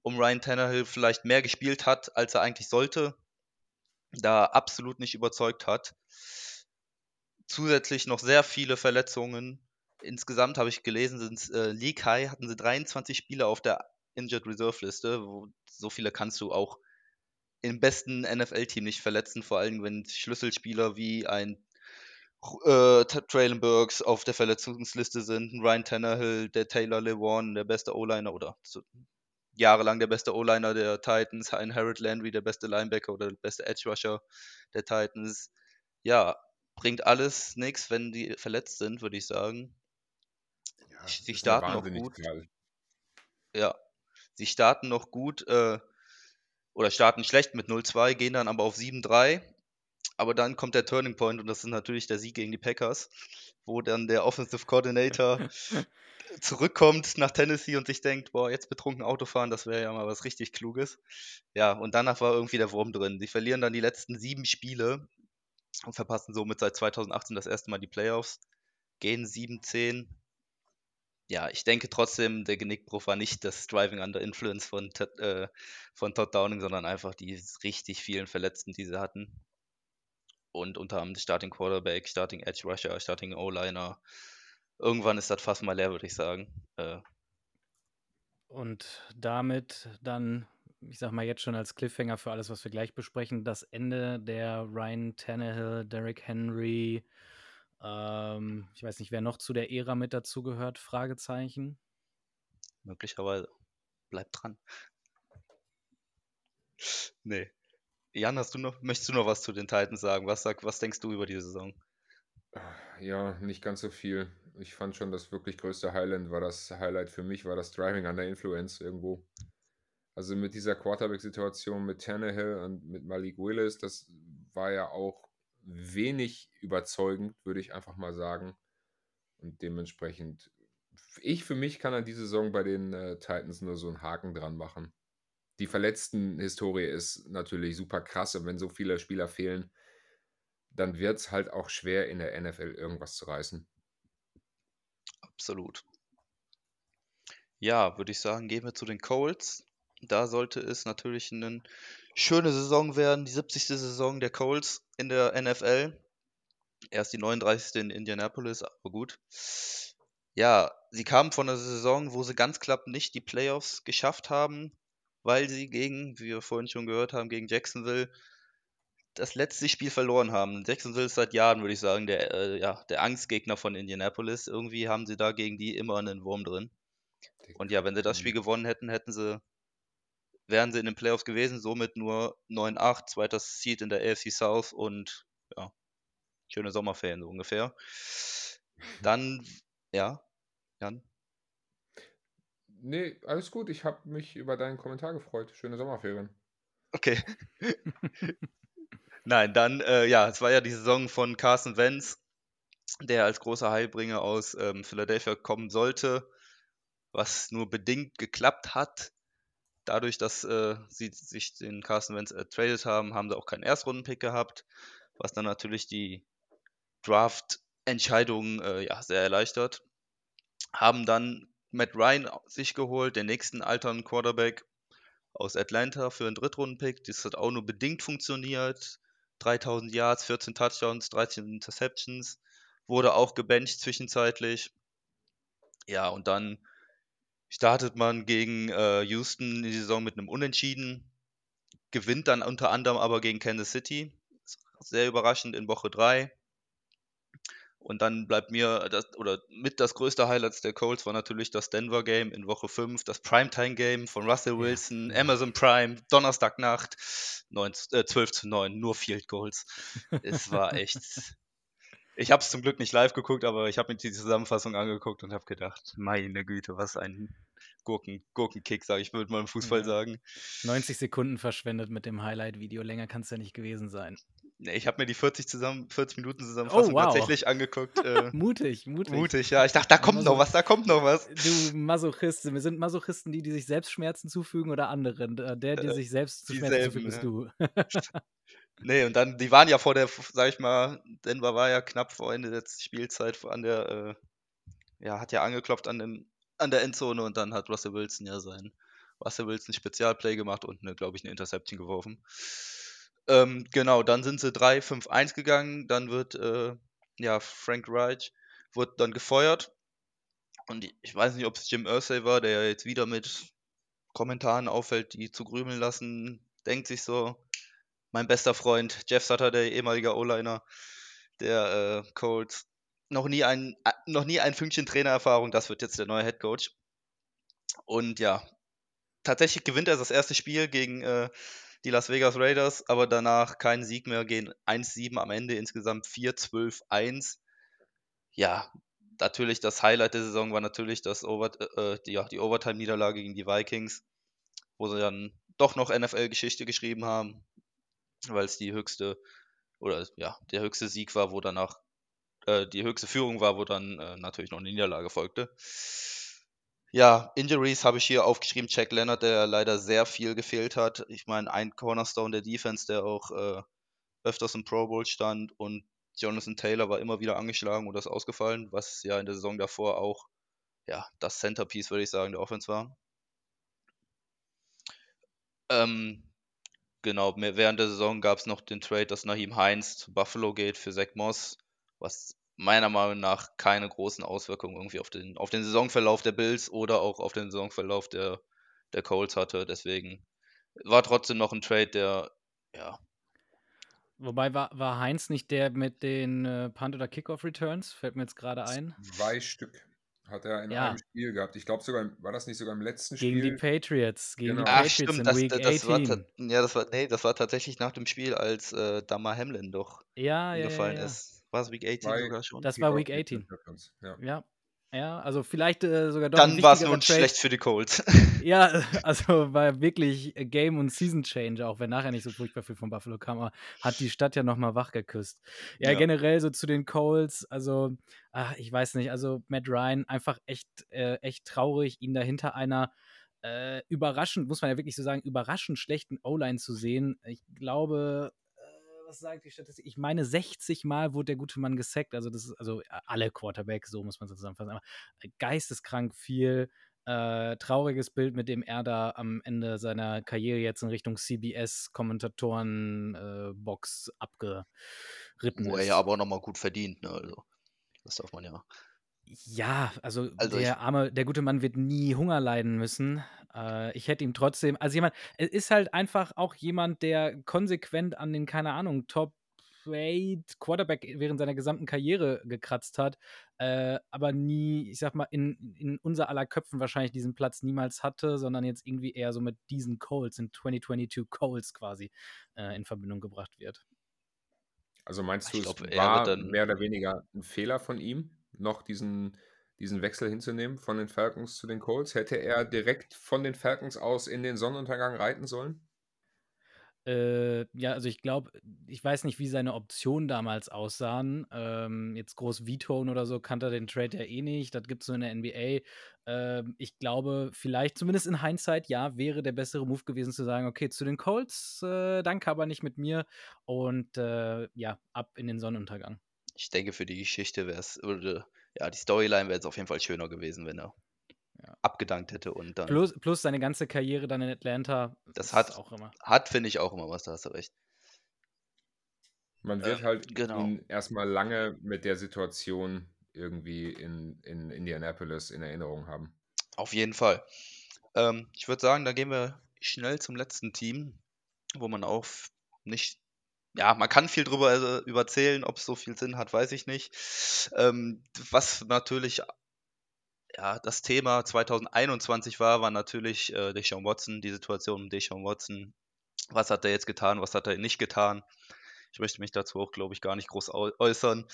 um Ryan Tannehill vielleicht mehr gespielt hat, als er eigentlich sollte, da absolut nicht überzeugt hat. Zusätzlich noch sehr viele Verletzungen. Insgesamt habe ich gelesen, sind äh, League High hatten sie 23 Spieler auf der Injured Reserve Liste. Wo, so viele kannst du auch im besten NFL-Team nicht verletzen, vor allem wenn Schlüsselspieler wie ein äh, Traylon Burks auf der Verletzungsliste sind, Ryan Tannehill, der Taylor Lewan, der beste O-Liner oder so, jahrelang der beste O-Liner der Titans, ein Harold Landry, der beste Linebacker oder der beste Edge Rusher der Titans. Ja, bringt alles nichts, wenn die verletzt sind, würde ich sagen. Ja, sie starten noch gut. Geil. Ja, sie starten noch gut äh, oder starten schlecht mit 0-2, gehen dann aber auf 7-3 aber dann kommt der Turning Point und das ist natürlich der Sieg gegen die Packers, wo dann der Offensive Coordinator zurückkommt nach Tennessee und sich denkt, boah, jetzt betrunken Auto fahren, das wäre ja mal was richtig Kluges. Ja, und danach war irgendwie der Wurm drin. Sie verlieren dann die letzten sieben Spiele und verpassen somit seit 2018 das erste Mal die Playoffs, gehen 7-10. Ja, ich denke trotzdem, der Genickbruch war nicht das Driving Under Influence von, äh, von Todd Downing, sondern einfach die richtig vielen Verletzten, die sie hatten und unter anderem Starting Quarterback, Starting Edge Rusher, Starting O-Liner. Irgendwann ist das fast mal leer, würde ich sagen. Äh. Und damit dann, ich sag mal jetzt schon als Cliffhanger für alles, was wir gleich besprechen, das Ende der Ryan Tannehill, Derrick Henry, ähm, ich weiß nicht, wer noch zu der Ära mit dazugehört, Fragezeichen. Möglicherweise. Bleibt dran. nee. Jan, hast du noch, möchtest du noch was zu den Titans sagen? Was, sag, was denkst du über die Saison? Ja, nicht ganz so viel. Ich fand schon, das wirklich größte Highlight war das Highlight für mich, war das Driving under Influence irgendwo. Also mit dieser Quarterback-Situation mit Tannehill und mit Malik Willis, das war ja auch wenig überzeugend, würde ich einfach mal sagen. Und dementsprechend, ich für mich kann an diese Saison bei den äh, Titans nur so einen Haken dran machen. Die Verletzten-Historie ist natürlich super krass und wenn so viele Spieler fehlen, dann wird es halt auch schwer in der NFL irgendwas zu reißen. Absolut. Ja, würde ich sagen, gehen wir zu den Colts. Da sollte es natürlich eine schöne Saison werden, die 70. Saison der Colts in der NFL. Erst die 39. in Indianapolis, aber gut. Ja, sie kamen von einer Saison, wo sie ganz knapp nicht die Playoffs geschafft haben, weil sie gegen, wie wir vorhin schon gehört haben, gegen Jacksonville das letzte Spiel verloren haben. Jacksonville ist seit Jahren, würde ich sagen, der, äh, ja, der Angstgegner von Indianapolis. Irgendwie haben sie da gegen die immer einen Wurm drin. Und ja, wenn sie das Spiel gewonnen hätten, hätten sie, wären sie in den Playoffs gewesen, somit nur 9-8, zweiter Seed in der AFC South und ja, schöne Sommerferien so ungefähr. Dann, ja, Jan. Nee, alles gut. Ich habe mich über deinen Kommentar gefreut. Schöne Sommerferien. Okay. Nein, dann, äh, ja, es war ja die Saison von Carson Wentz, der als großer Heilbringer aus ähm, Philadelphia kommen sollte, was nur bedingt geklappt hat. Dadurch, dass äh, sie sich den Carson Wentz ertradet haben, haben sie auch keinen Erstrundenpick gehabt, was dann natürlich die Draft-Entscheidungen äh, ja, sehr erleichtert. Haben dann Matt Ryan sich geholt, den nächsten alternden Quarterback aus Atlanta für einen Drittrundenpick. Das hat auch nur bedingt funktioniert. 3000 Yards, 14 Touchdowns, 13 Interceptions. Wurde auch gebencht zwischenzeitlich. Ja, und dann startet man gegen äh, Houston in die Saison mit einem Unentschieden. Gewinnt dann unter anderem aber gegen Kansas City. Sehr überraschend in Woche 3. Und dann bleibt mir das, oder mit das größte Highlight der Colts war natürlich das Denver Game in Woche 5, das Primetime Game von Russell Wilson, ja. Amazon Prime, Donnerstagnacht, 9, äh, 12 zu 9, nur Field Goals. es war echt. Ich habe es zum Glück nicht live geguckt, aber ich habe mir die Zusammenfassung angeguckt und habe gedacht, meine Güte, was ein Gurken, Gurkenkick, sage ich, würde mal im Fußball ja. sagen. 90 Sekunden verschwendet mit dem Highlight-Video, länger kann es ja nicht gewesen sein. Nee, ich habe mir die 40, zusammen, 40 Minuten Zusammenfassung oh, wow. tatsächlich angeguckt. Äh, mutig, mutig. Mutig, ja. Ich dachte, da kommt Maso noch was, da kommt noch was. Du Masochist, wir sind Masochisten, die, die sich selbst Schmerzen zufügen oder anderen? Der, der äh, sich selbst zu Schmerzen zufügt, bist du. nee, und dann, die waren ja vor der, sag ich mal, Denver war ja knapp vor Ende der Spielzeit an der, äh, ja, hat ja angeklopft an, dem, an der Endzone und dann hat Russell Wilson ja sein Russell Wilson Spezialplay gemacht und, ne, glaube ich, eine Interception geworfen. Ähm, genau, dann sind sie 3-5-1 gegangen. Dann wird, äh, ja, Frank Reich wird dann gefeuert. Und ich weiß nicht, ob es Jim Ursay war, der jetzt wieder mit Kommentaren auffällt, die zu grübeln lassen. Denkt sich so, mein bester Freund Jeff der ehemaliger O-Liner der äh, Colts, noch nie ein, äh, noch nie ein Fünkchen Trainererfahrung, das wird jetzt der neue Head Coach. Und ja, tatsächlich gewinnt er das erste Spiel gegen äh, die Las Vegas Raiders, aber danach kein Sieg mehr, gehen 1-7 am Ende, insgesamt 4-12-1. Ja, natürlich das Highlight der Saison war natürlich das Over, äh, die, ja, die Overtime-Niederlage gegen die Vikings, wo sie dann doch noch NFL-Geschichte geschrieben haben, weil es die höchste oder ja, der höchste Sieg war, wo danach äh, die höchste Führung war, wo dann äh, natürlich noch eine Niederlage folgte. Ja, Injuries habe ich hier aufgeschrieben. Jack Leonard, der leider sehr viel gefehlt hat. Ich meine, ein Cornerstone der Defense, der auch äh, öfters im Pro Bowl stand und Jonathan Taylor war immer wieder angeschlagen oder ist ausgefallen, was ja in der Saison davor auch ja, das Centerpiece, würde ich sagen, der Offense war. Ähm, genau, während der Saison gab es noch den Trade, dass Naheem Heinz zu Buffalo geht für Zach Moss, was meiner Meinung nach keine großen Auswirkungen irgendwie auf den, auf den Saisonverlauf der Bills oder auch auf den Saisonverlauf der, der Colts hatte. Deswegen war trotzdem noch ein Trade, der, ja. Wobei war, war Heinz nicht der mit den äh, Punt- oder Kickoff-Returns? Fällt mir jetzt gerade ein. Zwei Stück. Hat er in Ja. einem Spiel gehabt. Ich glaube sogar, war das nicht sogar im letzten Gegen die Spiel? Patriots. Gegen Genau. die Ach Patriots stimmt, in das, Week das, das war ta- 18. ja, das war nee, das war tatsächlich nach dem Spiel, als äh, Damar Hamlin doch Ja, ja, ja, gefallen ja. ist. War es Week 18 Bei sogar schon? Das war Week mit 18. Interference, Ja. Ja. Ja, also vielleicht äh, sogar doch Dann war es nun Trade. schlecht für die Colts. Ja, also war wirklich Game- und Season-Change, auch wenn nachher nicht so furchtbar viel von Buffalo kam, aber hat die Stadt ja nochmal wach geküsst. Ja, Ja. generell so zu den Colts, also, ach, ich weiß nicht, also Matt Ryan einfach echt, äh, echt traurig, ihn dahinter einer äh, überraschend, muss man ja wirklich so sagen, überraschend schlechten O-Line zu sehen. Ich glaube, was sagt die Statistik? Ich meine, 60 Mal wurde der gute Mann gesackt. Also, das ist, also äh, alle Quarterbacks, so muss man es zusammenfassen. Aber äh, geisteskrank viel. Äh, trauriges Bild, mit dem er da am Ende seiner Karriere jetzt in Richtung CBS-Kommentatoren-Box abgeritten Wo er ja aber auch nochmal gut verdient, ne? Also, das darf man ja. Ja, also, Also der arme, der gute Mann wird nie Hunger leiden müssen. Äh, ich hätte ihm trotzdem, also jemand, es ist halt einfach auch jemand, der konsequent an den, keine Ahnung, Top 8 Quarterback während seiner gesamten Karriere gekratzt hat, äh, aber nie, ich sag mal, in, in unser aller Köpfen wahrscheinlich diesen Platz niemals hatte, sondern jetzt irgendwie eher so mit diesen Colts, in 2022 Colts quasi, äh, in Verbindung gebracht wird. Also meinst Ich du, glaub, es er war mehr oder weniger ein Fehler von ihm, noch diesen, diesen Wechsel hinzunehmen von den Falcons zu den Colts? Hätte er direkt von den Falcons aus in den Sonnenuntergang reiten sollen? Äh, ja, also ich glaube, ich weiß nicht, wie seine Optionen damals aussahen. Ähm, jetzt groß vetoen oder so kannte er den Trade ja eh nicht. Das gibt es so in der NBA. Ähm, ich glaube, vielleicht, zumindest in Hindsight, ja, wäre der bessere Move gewesen zu sagen, okay, zu den Colts, äh, danke, aber nicht mit mir. Und äh, ja, ab in den Sonnenuntergang. Ich denke, für die Geschichte wäre es, ja, die Storyline wäre es auf jeden Fall schöner gewesen, wenn er Ja. abgedankt hätte und dann. Plus, plus seine ganze Karriere dann in Atlanta. Das hat- auch immer. Hat, finde ich auch immer was, da hast du recht. Man wird Ähm, halt genau. ihn erstmal lange mit der Situation irgendwie in, in Indianapolis in Erinnerung haben. Auf jeden Fall. Ähm, ich würde sagen, da gehen wir schnell zum letzten Team, wo man auch nicht, ja, man kann viel drüber äh, überzählen, ob es so viel Sinn hat, weiß ich nicht. Ähm, was natürlich, ja, das Thema 2021 war, war natürlich äh, Deshaun Watson, die Situation um Deshaun Watson. Was hat er jetzt getan, was hat er nicht getan? Ich möchte mich dazu auch, glaube ich, gar nicht groß äu- äußern.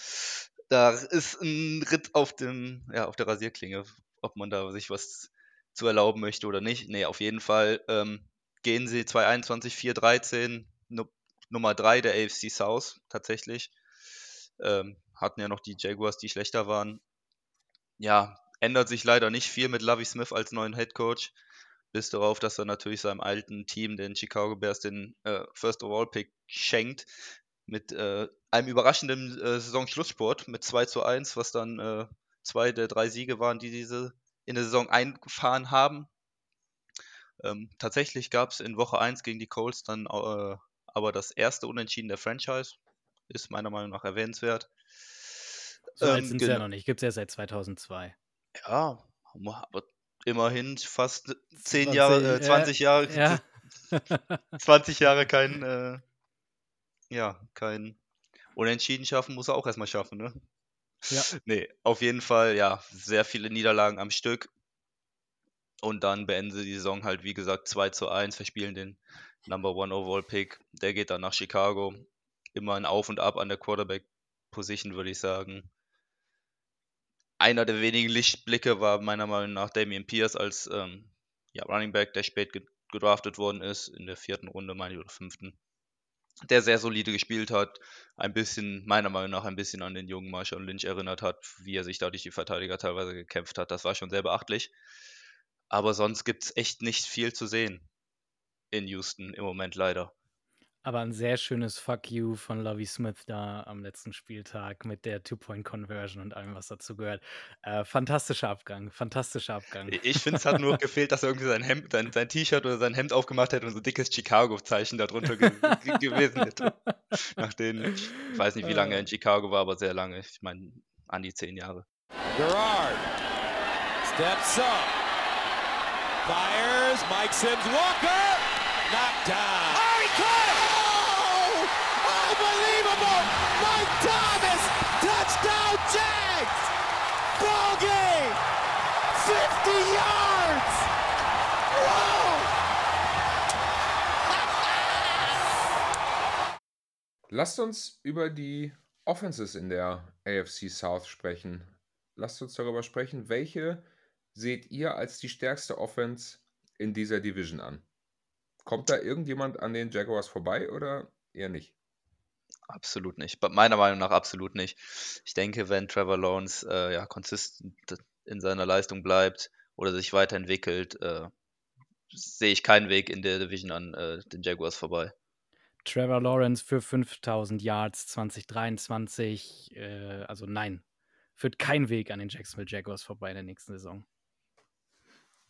Da ist ein Ritt auf, dem, ja, auf der Rasierklinge, ob man da sich was zu erlauben möchte oder nicht. Nee, auf jeden Fall ähm, gehen sie 2021 4-13, Nu Nummer 3 der AFC South tatsächlich. Ähm, hatten ja noch die Jaguars, die schlechter waren. Ja, ändert sich leider nicht viel mit Lovie Smith als neuen Head Coach. Bis darauf, dass er natürlich seinem alten Team, den Chicago Bears, den äh, First Overall Pick schenkt. Mit äh, einem überraschenden äh, Saisonschlusssport mit 2 zu 1, was dann äh, zwei der drei Siege waren, die diese in der Saison eingefahren haben. Ähm, tatsächlich gab es in Woche 1 gegen die Colts dann äh, aber das erste Unentschieden der Franchise. Ist meiner Meinung nach erwähnenswert. So alt Ähm, sind sie ja noch nicht. Gibt es ja seit 2002. Ja, aber immerhin fast 10 20, Jahre, äh, äh, 20 Jahre, Ja. 20 Jahre kein, äh, ja, kein Unentschieden schaffen, muss er auch erstmal schaffen, ne? Ja. Nee, auf jeden Fall, ja, sehr viele Niederlagen am Stück. Und dann beenden sie die Saison halt, wie gesagt, 2 zu 1, verspielen den Number One Overall Pick. Der geht dann nach Chicago. Immer ein Auf und Ab an der Quarterback-Position, würde ich sagen. Einer der wenigen Lichtblicke war meiner Meinung nach Damian Pierce als ähm, ja, Running Back, der spät ge gedraftet worden ist, in der vierten Runde, meine ich, oder fünften. Der sehr solide gespielt hat, ein bisschen, meiner Meinung nach, ein bisschen an den jungen Marshall Lynch erinnert hat, wie er sich da durch die Verteidiger teilweise gekämpft hat. Das war schon sehr beachtlich. Aber sonst gibt es echt nicht viel zu sehen in Houston im Moment leider. Aber ein sehr schönes Fuck you von Lovie Smith da am letzten Spieltag mit der Two-Point-Conversion und allem, was dazu gehört. Äh, fantastischer Abgang, fantastischer Abgang. Ich finde, es hat nur gefehlt, dass er irgendwie sein Hemd, sein, sein T-Shirt oder sein Hemd aufgemacht hätte und so ein dickes Chicago-Zeichen darunter ge ge gewesen hätte. Nach den, ich weiß nicht, wie lange er in Chicago war, aber sehr lange. Ich meine, an die zehn Jahre. Gerard steps up, fires. Mike Sims Walker knocked down. Oh, he caught him! Oh! Unbelievable! Mike Thomas! Touchdown Jags! Ball game! 50 yards! Wow! Lasst uns über die Offenses in der AFC South sprechen. Lasst uns darüber sprechen, welche seht ihr als die stärkste Offense in dieser Division an? Kommt da irgendjemand an den Jaguars vorbei oder eher nicht? Absolut nicht. Meiner Meinung nach absolut nicht. Ich denke, wenn Trevor Lawrence äh, ja konsistent in seiner Leistung bleibt oder sich weiterentwickelt, äh, sehe ich keinen Weg in der Division an äh, den Jaguars vorbei. Trevor Lawrence für 5000 Yards 2023, äh, also nein, führt kein Weg an den Jacksonville Jaguars vorbei in der nächsten Saison.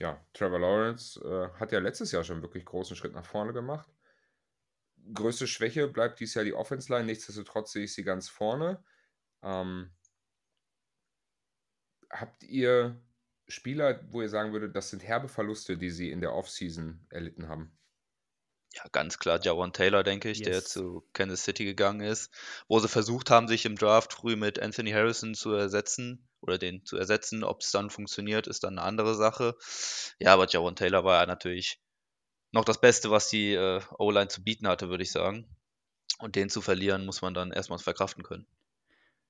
Ja, Trevor Lawrence äh, hat ja letztes Jahr schon wirklich großen Schritt nach vorne gemacht. Größte Schwäche bleibt dies Jahr die Offense Line, nichtsdestotrotz sehe ich sie ganz vorne. Ähm, habt ihr Spieler, wo ihr sagen würdet, das sind herbe Verluste, die sie in der Offseason erlitten haben? Ja, ganz klar Jawan Taylor, denke ich, der zu Kansas City gegangen ist, wo sie versucht haben, sich im Draft früh mit Anthony Harrison zu ersetzen oder den zu ersetzen. Ob es dann funktioniert, ist dann eine andere Sache. Ja, aber Jawan Taylor war ja natürlich noch das Beste, was die äh, O-Line zu bieten hatte, würde ich sagen. Und den zu verlieren, muss man dann erstmal verkraften können.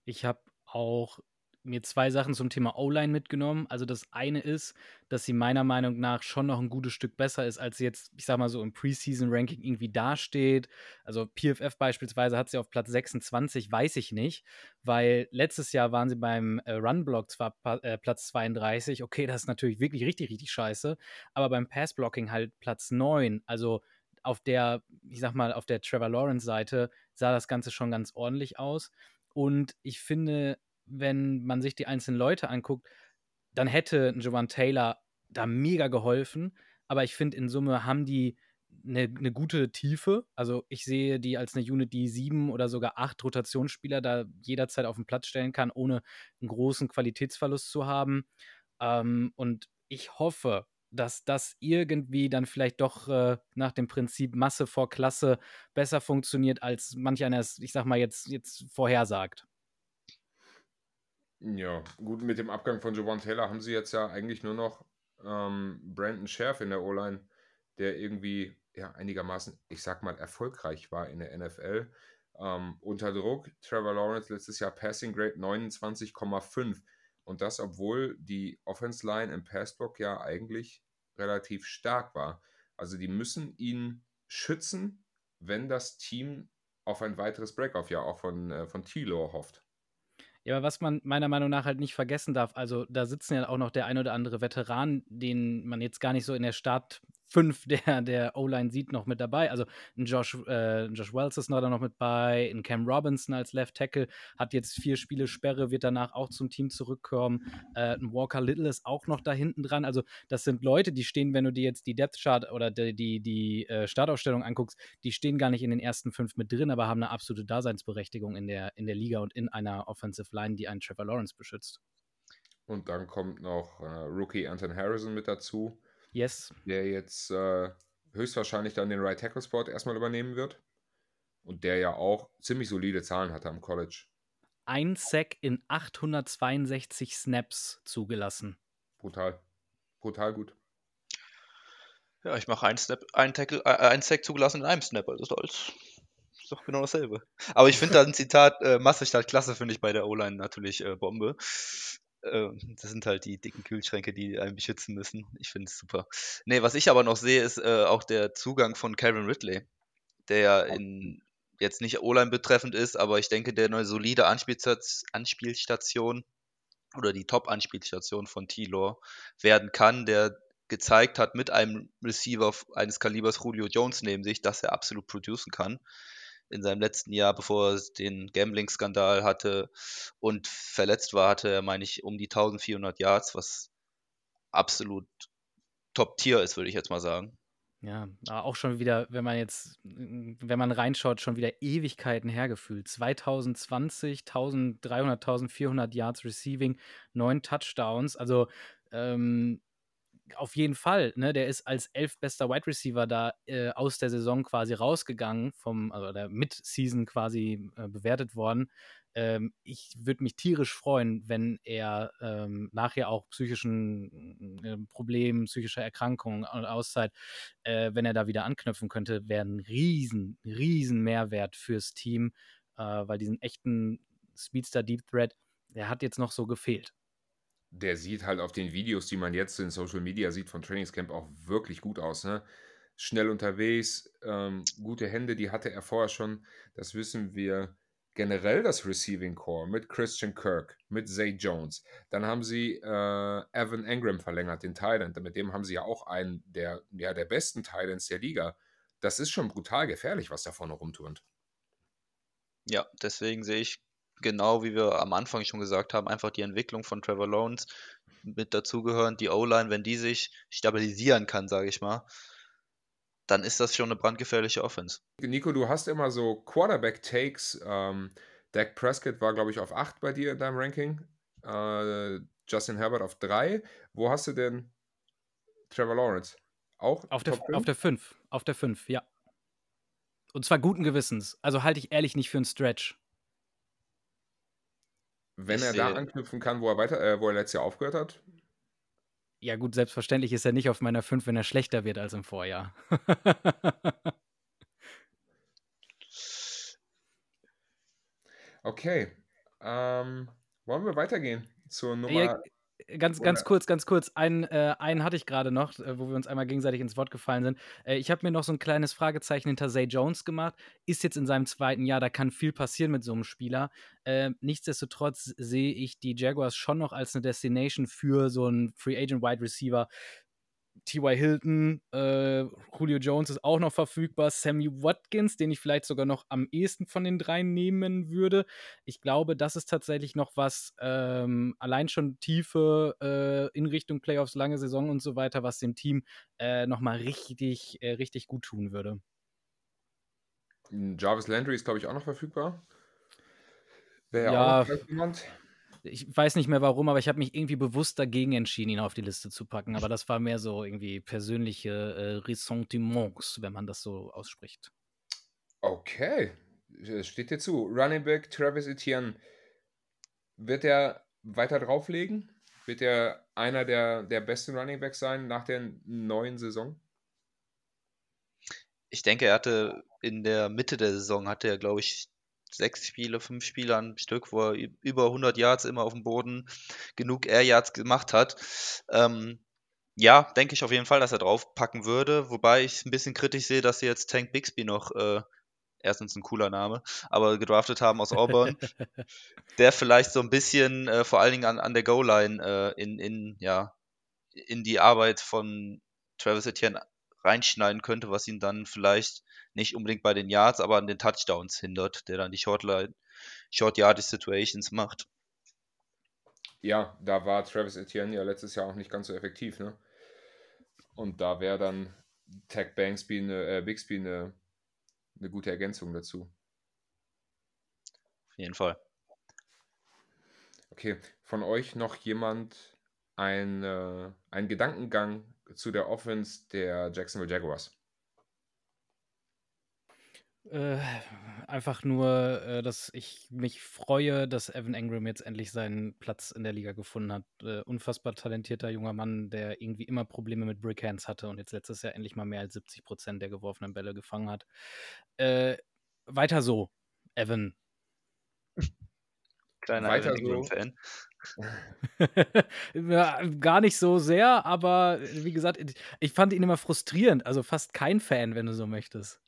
Ich habe auch mir zwei Sachen zum Thema O-Line mitgenommen. Also das eine ist, dass sie meiner Meinung nach schon noch ein gutes Stück besser ist, als sie jetzt, ich sag mal so, im Preseason-Ranking irgendwie dasteht. Also PFF beispielsweise hat sie auf Platz 26, weiß ich nicht, weil letztes Jahr waren sie beim äh, Run-Block zwar äh, Platz 32, okay, das ist natürlich wirklich richtig, richtig scheiße, aber beim Pass-Blocking halt Platz 9. Also auf der, ich sag mal, auf der Trevor Lawrence-Seite sah das Ganze schon ganz ordentlich aus. Und ich finde, wenn man sich die einzelnen Leute anguckt, dann hätte Jovan Taylor da mega geholfen. Aber ich finde, in Summe haben die eine, eine, gute Tiefe. Also ich sehe die als eine Unit, die sieben oder sogar acht Rotationsspieler da jederzeit auf den Platz stellen kann, ohne einen großen Qualitätsverlust zu haben. Ähm, und ich hoffe, dass das irgendwie dann vielleicht doch äh, nach dem Prinzip Masse vor Klasse besser funktioniert, als manch einer es, ich sag mal, jetzt, jetzt vorhersagt. Ja, gut, mit dem Abgang von Javon Taylor haben sie jetzt ja eigentlich nur noch ähm, Brandon Scherf in der O-Line, der irgendwie ja einigermaßen, ich sag mal, erfolgreich war in der NFL. Ähm, unter Druck, Trevor Lawrence letztes Jahr Passing Grade 29,5. Und das, obwohl die Offense Line im Passblock ja eigentlich relativ stark war. Also die müssen ihn schützen, wenn das Team auf ein weiteres Breakoff-Jahr auch von, äh, von Tilo hofft. Ja, aber was man meiner Meinung nach halt nicht vergessen darf, also da sitzen ja auch noch der ein oder andere Veteran, den man jetzt gar nicht so in der Start fünf der, der O-Line sieht noch mit dabei. Also ein Josh, äh, Josh Wells ist noch da noch mit bei, ein Cam Robinson als Left Tackle hat jetzt vier Spiele Sperre, wird danach auch zum Team zurückkommen. Äh, ein Walker Little ist auch noch da hinten dran. Also das sind Leute, die stehen, wenn du dir jetzt die Depth Chart oder die, die, die äh, Startausstellung anguckst, die stehen gar nicht in den ersten fünf mit drin, aber haben eine absolute Daseinsberechtigung in der, in der Liga und in einer Offensive Line, die einen Trevor Lawrence beschützt. Und dann kommt noch äh, Rookie Anton Harrison mit dazu Yes. Der jetzt äh, höchstwahrscheinlich dann den Right Tackle Spot erstmal übernehmen wird. Und der ja auch ziemlich solide Zahlen hatte am College. Ein Sack in 862 Snaps zugelassen. Brutal. Brutal gut. Ja, ich mache einen Snap, einen Tackle, äh, einen Sack zugelassen in einem Snap. Also ist, ist doch genau dasselbe. Aber ich finde da ein Zitat, äh, Masse statt Klasse, finde ich bei der O-Line natürlich äh, Bombe. Ähm, das sind halt die dicken Kühlschränke, die einen beschützen müssen. Ich finde es super. Nee, was ich aber noch sehe, ist äh, auch der Zugang von Karen Ridley, der ja in, jetzt nicht O-Line betreffend ist, aber ich denke, der eine solide Anspielstation oder die Top-Anspielstation von T-Law werden kann, der gezeigt hat mit einem Receiver eines Kalibers Julio Jones neben sich, dass er absolut producen kann in seinem letzten Jahr, bevor er den Gambling-Skandal hatte und verletzt war, hatte er, meine ich, um die 1400 Yards, was absolut Top-Tier ist, würde ich jetzt mal sagen. Ja, auch schon wieder, wenn man jetzt, wenn man reinschaut, schon wieder Ewigkeiten hergefühlt. 2020, 1300, 1400 Yards Receiving, neun Touchdowns. Also ähm, auf jeden Fall, ne? Der ist als elf bester Wide Receiver da äh, aus der Saison quasi rausgegangen, vom, also der Mid-Season quasi äh, bewertet worden. Ähm, ich würde mich tierisch freuen, wenn er ähm, nachher auch psychischen äh, Problemen, psychischer Erkrankungen und Auszeit, äh, wenn er da wieder anknüpfen könnte, wäre ein riesen, riesen Mehrwert fürs Team, äh, weil diesen echten Speedster Deep Threat, der hat jetzt noch so gefehlt. Der sieht halt auf den Videos, die man jetzt in Social Media sieht von Trainingscamp, auch wirklich gut aus. Ne? Schnell unterwegs, ähm, gute Hände, die hatte er vorher schon. Das wissen wir generell das Receiving Core mit Christian Kirk, mit Zay Jones. Dann haben sie äh, Evan Engram verlängert, den Thailand. Mit dem haben sie ja auch einen der, ja, der besten Thailands der Liga. Das ist schon brutal gefährlich, was da vorne rumturnt. Ja, deswegen sehe ich genau wie wir am Anfang schon gesagt haben, einfach die Entwicklung von Trevor Lawrence mit dazugehören. Die O-Line, wenn die sich stabilisieren kann, sage ich mal, dann ist das schon eine brandgefährliche Offense. Nico, du hast immer so Quarterback-Takes. Ähm, Dak Prescott war, glaube ich, auf 8 bei dir in deinem Ranking. Äh, Justin Herbert auf 3. Wo hast du denn Trevor Lawrence? Auch auf der, auf der 5. Auf der 5, ja. Und zwar guten Gewissens. Also halte ich ehrlich nicht für einen Stretch. Wenn ich er da anknüpfen kann, wo er weiter, äh, wo er letztes Jahr aufgehört hat, ja, gut, selbstverständlich ist er nicht auf meiner 5, wenn er schlechter wird als im Vorjahr. okay. Ähm, wollen wir weitergehen zur Nummer. Ja, Ganz, ganz kurz, ganz kurz. Einen, äh, einen hatte ich gerade noch, äh, wo wir uns einmal gegenseitig ins Wort gefallen sind. Äh, ich habe mir noch so ein kleines Fragezeichen hinter Zay Jones gemacht. Ist jetzt in seinem zweiten Jahr, da kann viel passieren mit so einem Spieler. Äh, nichtsdestotrotz sehe ich die Jaguars schon noch als eine Destination für so einen Free Agent Wide Receiver, T.Y. Hilton, äh, Julio Jones ist auch noch verfügbar, Sammy Watkins, den ich vielleicht sogar noch am ehesten von den drei nehmen würde. Ich glaube, das ist tatsächlich noch was, ähm, allein schon Tiefe äh, in Richtung Playoffs, lange Saison und so weiter, was dem Team äh, nochmal richtig, äh, richtig gut tun würde. Jarvis Landry ist, glaube ich, auch noch verfügbar. Wäre ja, auch noch jemand ich weiß nicht mehr warum, aber ich habe mich irgendwie bewusst dagegen entschieden, ihn auf die Liste zu packen. Aber das war mehr so irgendwie persönliche äh, Ressentiments, wenn man das so ausspricht. Okay, das steht dir zu. Running Back Travis Etienne, wird er weiter drauflegen? Wird er einer der, der besten Running Backs sein nach der neuen Saison? Ich denke, er hatte in der Mitte der Saison, hatte er, glaube ich, sechs Spiele, fünf Spiele am Stück, wo er über 100 Yards immer auf dem Boden genug Air Yards gemacht hat. Ähm, ja, denke ich auf jeden Fall, dass er draufpacken würde, wobei ich ein bisschen kritisch sehe, dass sie jetzt Tank Bixby noch, äh, erstens ein cooler Name, aber gedraftet haben aus Auburn, der vielleicht so ein bisschen, äh, vor allen Dingen an, an der Goal-Line äh, in, in, ja, in die Arbeit von Travis Etienne reinschneiden könnte, was ihn dann vielleicht nicht unbedingt bei den Yards, aber an den Touchdowns hindert, der dann die Shortline, Short Situations macht. Ja, da war Travis Etienne ja letztes Jahr auch nicht ganz so effektiv, ne? Und da wäre dann Tech Banksby eine, äh, Bixby eine, eine gute Ergänzung dazu. Auf jeden Fall. Okay, von euch noch jemand ein, äh, ein Gedankengang zu der Offense der Jacksonville Jaguars? Äh, einfach nur, äh, dass ich mich freue, dass Evan Engram jetzt endlich seinen Platz in der Liga gefunden hat. Äh, unfassbar talentierter junger Mann, der irgendwie immer Probleme mit Brickhands hatte und jetzt letztes Jahr endlich mal mehr als 70 Prozent der geworfenen Bälle gefangen hat. Äh, weiter so, Evan. Kleiner Weiter Evan Fan. ja, gar nicht so sehr, aber wie gesagt, ich fand ihn immer frustrierend, also fast kein Fan, wenn du so möchtest.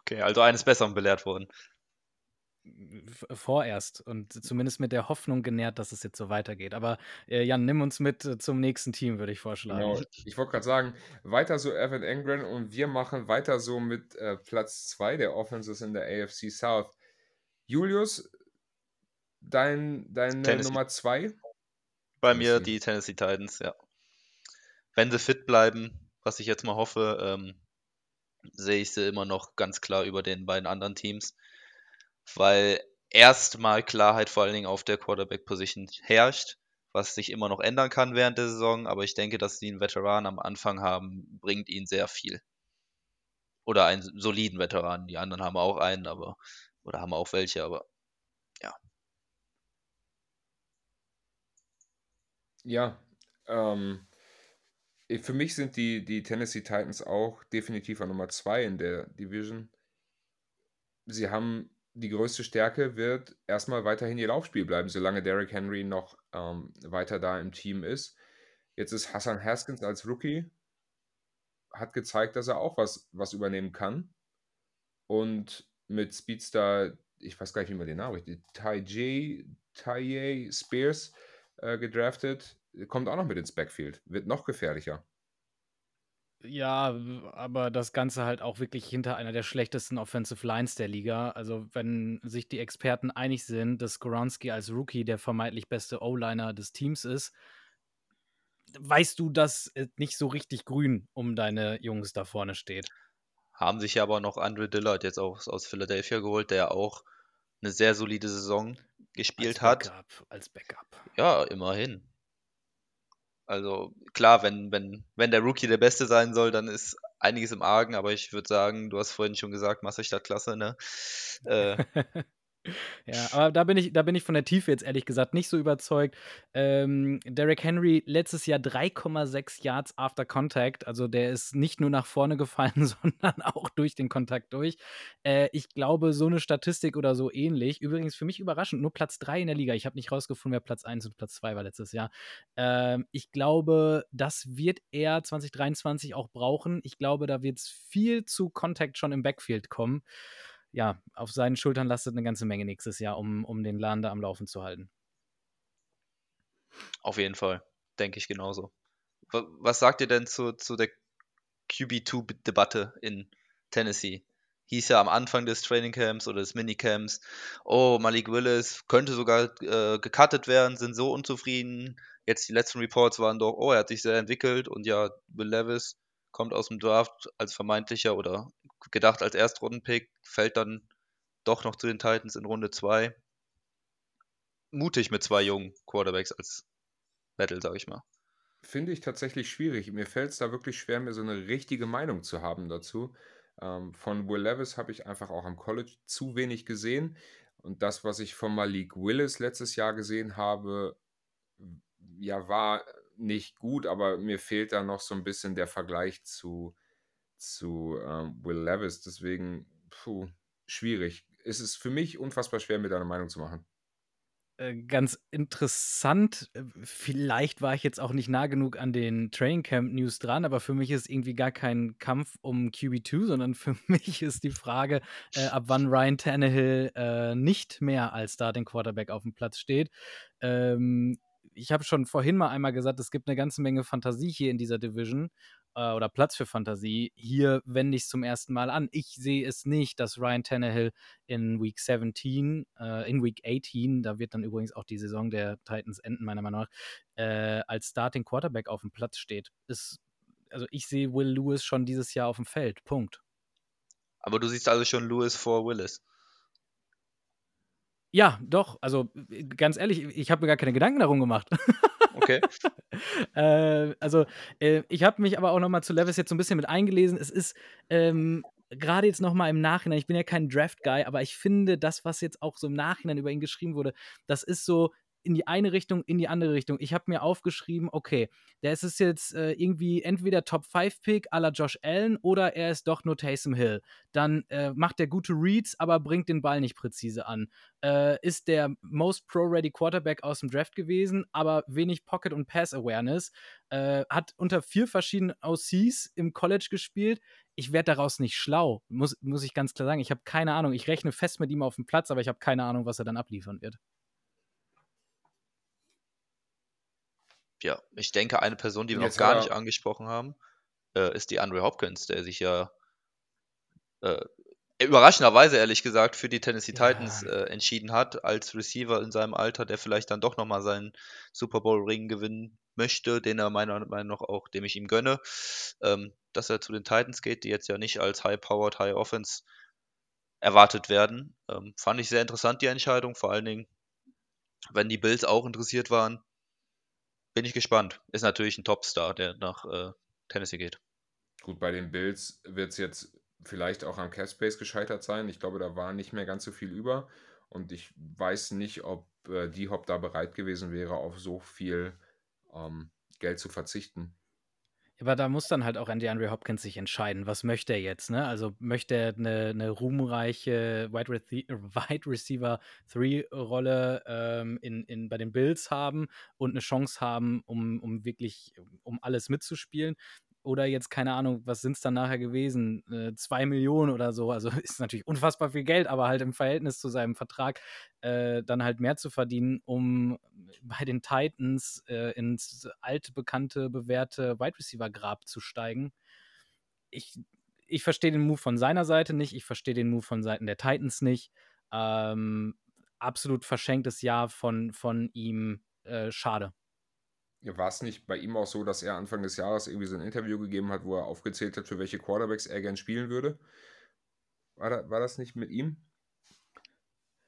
Okay, also eines Besseren belehrt worden. Vorerst und zumindest mit der Hoffnung genährt, dass es jetzt so weitergeht. Aber äh, Jan, nimm uns mit äh, zum nächsten Team, würde ich vorschlagen. Genau. Ich wollte gerade sagen, weiter so Evan Engren und wir machen weiter so mit äh, Platz 2 der Offenses in der AFC South. Julius, dein, deine Nummer 2? Bei mir die Tennessee Titans, ja. Wenn sie fit bleiben, was ich jetzt mal hoffe, ähm, sehe ich sie immer noch ganz klar über den beiden anderen Teams, weil erstmal Klarheit vor allen Dingen auf der Quarterback-Position herrscht, was sich immer noch ändern kann während der Saison, aber ich denke, dass sie einen Veteran am Anfang haben, bringt ihnen sehr viel. Oder einen soliden Veteran. Die anderen haben auch einen, aber oder haben auch welche, aber Ja, ähm, für mich sind die, die Tennessee Titans auch definitiv an Nummer 2 in der Division. Sie haben die größte Stärke, wird erstmal weiterhin ihr Laufspiel bleiben, solange Derrick Henry noch ähm, weiter da im Team ist. Jetzt ist Hassan Haskins als Rookie, hat gezeigt, dass er auch was, was übernehmen kann. Und mit Speedstar, ich weiß gar nicht, wie man den Namen richtig, Ty J, Ty Spears äh, gedraftet, kommt auch noch mit ins Backfield, wird noch gefährlicher. Ja, aber das Ganze halt auch wirklich hinter einer der schlechtesten Offensive Lines der Liga. Also, wenn sich die Experten einig sind, dass Skoronski als Rookie der vermeintlich beste O-Liner des Teams ist, weißt du, dass es nicht so richtig grün um deine Jungs da vorne steht. Haben sich aber noch Andre Dillard jetzt auch aus Philadelphia geholt, der auch eine sehr solide Saison gespielt als Backup, hat. Als Backup. Ja, immerhin. Also klar, wenn, wenn, wenn der Rookie der Beste sein soll, dann ist einiges im Argen, aber ich würde sagen, du hast vorhin schon gesagt, Masse Klasse, ne? Äh, Ja, aber da bin ich, da bin ich von der Tiefe jetzt ehrlich gesagt nicht so überzeugt. Ähm, Derrick Henry letztes Jahr 3,6 Yards after Contact. Also der ist nicht nur nach vorne gefallen, sondern auch durch den Kontakt durch. Äh, ich glaube, so eine Statistik oder so ähnlich. Übrigens für mich überraschend, nur Platz 3 in der Liga. Ich habe nicht rausgefunden, wer Platz 1 und Platz 2 war letztes Jahr. Ähm, ich glaube, das wird er 2023 auch brauchen. Ich glaube, da wird es viel zu Contact schon im Backfield kommen ja, auf seinen Schultern lastet eine ganze Menge nächstes Jahr, um, um den Laden da am Laufen zu halten. Auf jeden Fall, denke ich genauso. Was sagt ihr denn zu, zu der QB2-Debatte in Tennessee? Hieß ja am Anfang des Trainingcamps oder des Minicamps, oh, Malik Willis könnte sogar äh, gecuttet werden, sind so unzufrieden. Jetzt die letzten Reports waren doch, oh, er hat sich sehr entwickelt und ja, Will Levis kommt aus dem Draft als vermeintlicher oder gedacht als Erstrundenpick, fällt dann doch noch zu den Titans in Runde 2. Mutig mit zwei jungen Quarterbacks als Battle, sag ich mal. Finde ich tatsächlich schwierig. Mir fällt es da wirklich schwer, mir so eine richtige Meinung zu haben dazu. Ähm, von Will Levis habe ich einfach auch am College zu wenig gesehen. Und das, was ich von Malik Willis letztes Jahr gesehen habe, ja, war nicht gut, aber mir fehlt da noch so ein bisschen der Vergleich zu, zu ähm, Will Levis. Deswegen, puh, schwierig. Es ist für mich unfassbar schwer, mir da eine Meinung zu machen. Äh, ganz interessant. Äh, vielleicht war ich jetzt auch nicht nah genug an den Training Camp News dran, aber für mich ist irgendwie gar kein Kampf um QB2, sondern für mich ist die Frage, äh, ab wann Ryan Tannehill äh, nicht mehr als Starting Quarterback auf dem Platz steht. Ähm, ich habe schon vorhin mal einmal gesagt, es gibt eine ganze Menge Fantasie hier in dieser Division äh, oder Platz für Fantasie. Hier wende ich es zum ersten Mal an. Ich sehe es nicht, dass Ryan Tannehill in Week 17, äh, in Week 18, da wird dann übrigens auch die Saison der Titans enden, meiner Meinung nach, äh, als Starting Quarterback auf dem Platz steht. Ist, also ich sehe Will Lewis schon dieses Jahr auf dem Feld. Punkt. Aber du siehst also schon Lewis vor Willis. Ja, doch. Also ganz ehrlich, ich habe mir gar keine Gedanken darum gemacht. Okay. äh, also äh, ich habe mich aber auch noch mal zu Levis jetzt so ein bisschen mit eingelesen. Es ist ähm, gerade jetzt noch mal im Nachhinein, ich bin ja kein Draft-Guy, aber ich finde, das, was jetzt auch so im Nachhinein über ihn geschrieben wurde, das ist so in die eine Richtung, in die andere Richtung. Ich habe mir aufgeschrieben, okay, der ist es jetzt äh, irgendwie entweder Top 5 Pick à la Josh Allen oder er ist doch nur Taysom Hill. Dann äh, macht er gute Reads, aber bringt den Ball nicht präzise an. Äh, ist der Most Pro-Ready Quarterback aus dem Draft gewesen, aber wenig Pocket und Pass Awareness. Äh, hat unter vier verschiedenen OCs im College gespielt. Ich werde daraus nicht schlau, muss, muss ich ganz klar sagen. Ich habe keine Ahnung. Ich rechne fest mit ihm auf dem Platz, aber ich habe keine Ahnung, was er dann abliefern wird. Ja, ich denke, eine Person, die wir noch gar nicht angesprochen haben, äh, ist die Andre Hopkins, der sich ja äh, überraschenderweise, ehrlich gesagt, für die Tennessee ja. Titans äh, entschieden hat, als Receiver in seinem Alter, der vielleicht dann doch nochmal seinen Super Bowl-Ring gewinnen möchte, den er meiner Meinung nach auch, dem ich ihm gönne, ähm, dass er zu den Titans geht, die jetzt ja nicht als High-Powered, High-Offense erwartet werden. Ähm, fand ich sehr interessant, die Entscheidung, vor allen Dingen, wenn die Bills auch interessiert waren bin ich gespannt. Ist natürlich ein Topstar, der nach äh, Tennessee geht. Gut, bei den Bills wird es jetzt vielleicht auch am Cap Space gescheitert sein. Ich glaube, da war nicht mehr ganz so viel über. Und ich weiß nicht, ob äh, die Hop da bereit gewesen wäre, auf so viel ähm, Geld zu verzichten. Aber da muss dann halt auch Andy Andre Hopkins sich entscheiden, was möchte er jetzt, ne? Also möchte er eine, eine ruhmreiche Wide, Rece Wide Receiver 3-Rolle ähm, in, in, bei den Bills haben und eine Chance haben, um, um wirklich um alles mitzuspielen oder jetzt, keine Ahnung, was sind es dann nachher gewesen? Äh, zwei Millionen oder so. Also ist natürlich unfassbar viel Geld, aber halt im Verhältnis zu seinem Vertrag äh, dann halt mehr zu verdienen, um bei den Titans äh, ins altbekannte, bewährte Wide Receiver Grab zu steigen. Ich, ich verstehe den Move von seiner Seite nicht, ich verstehe den Move von Seiten der Titans nicht. Ähm, absolut verschenktes Jahr von, von ihm. Äh, schade. War es nicht bei ihm auch so, dass er Anfang des Jahres irgendwie so ein Interview gegeben hat, wo er aufgezählt hat, für welche Quarterbacks er gern spielen würde? War, da, war das nicht mit ihm?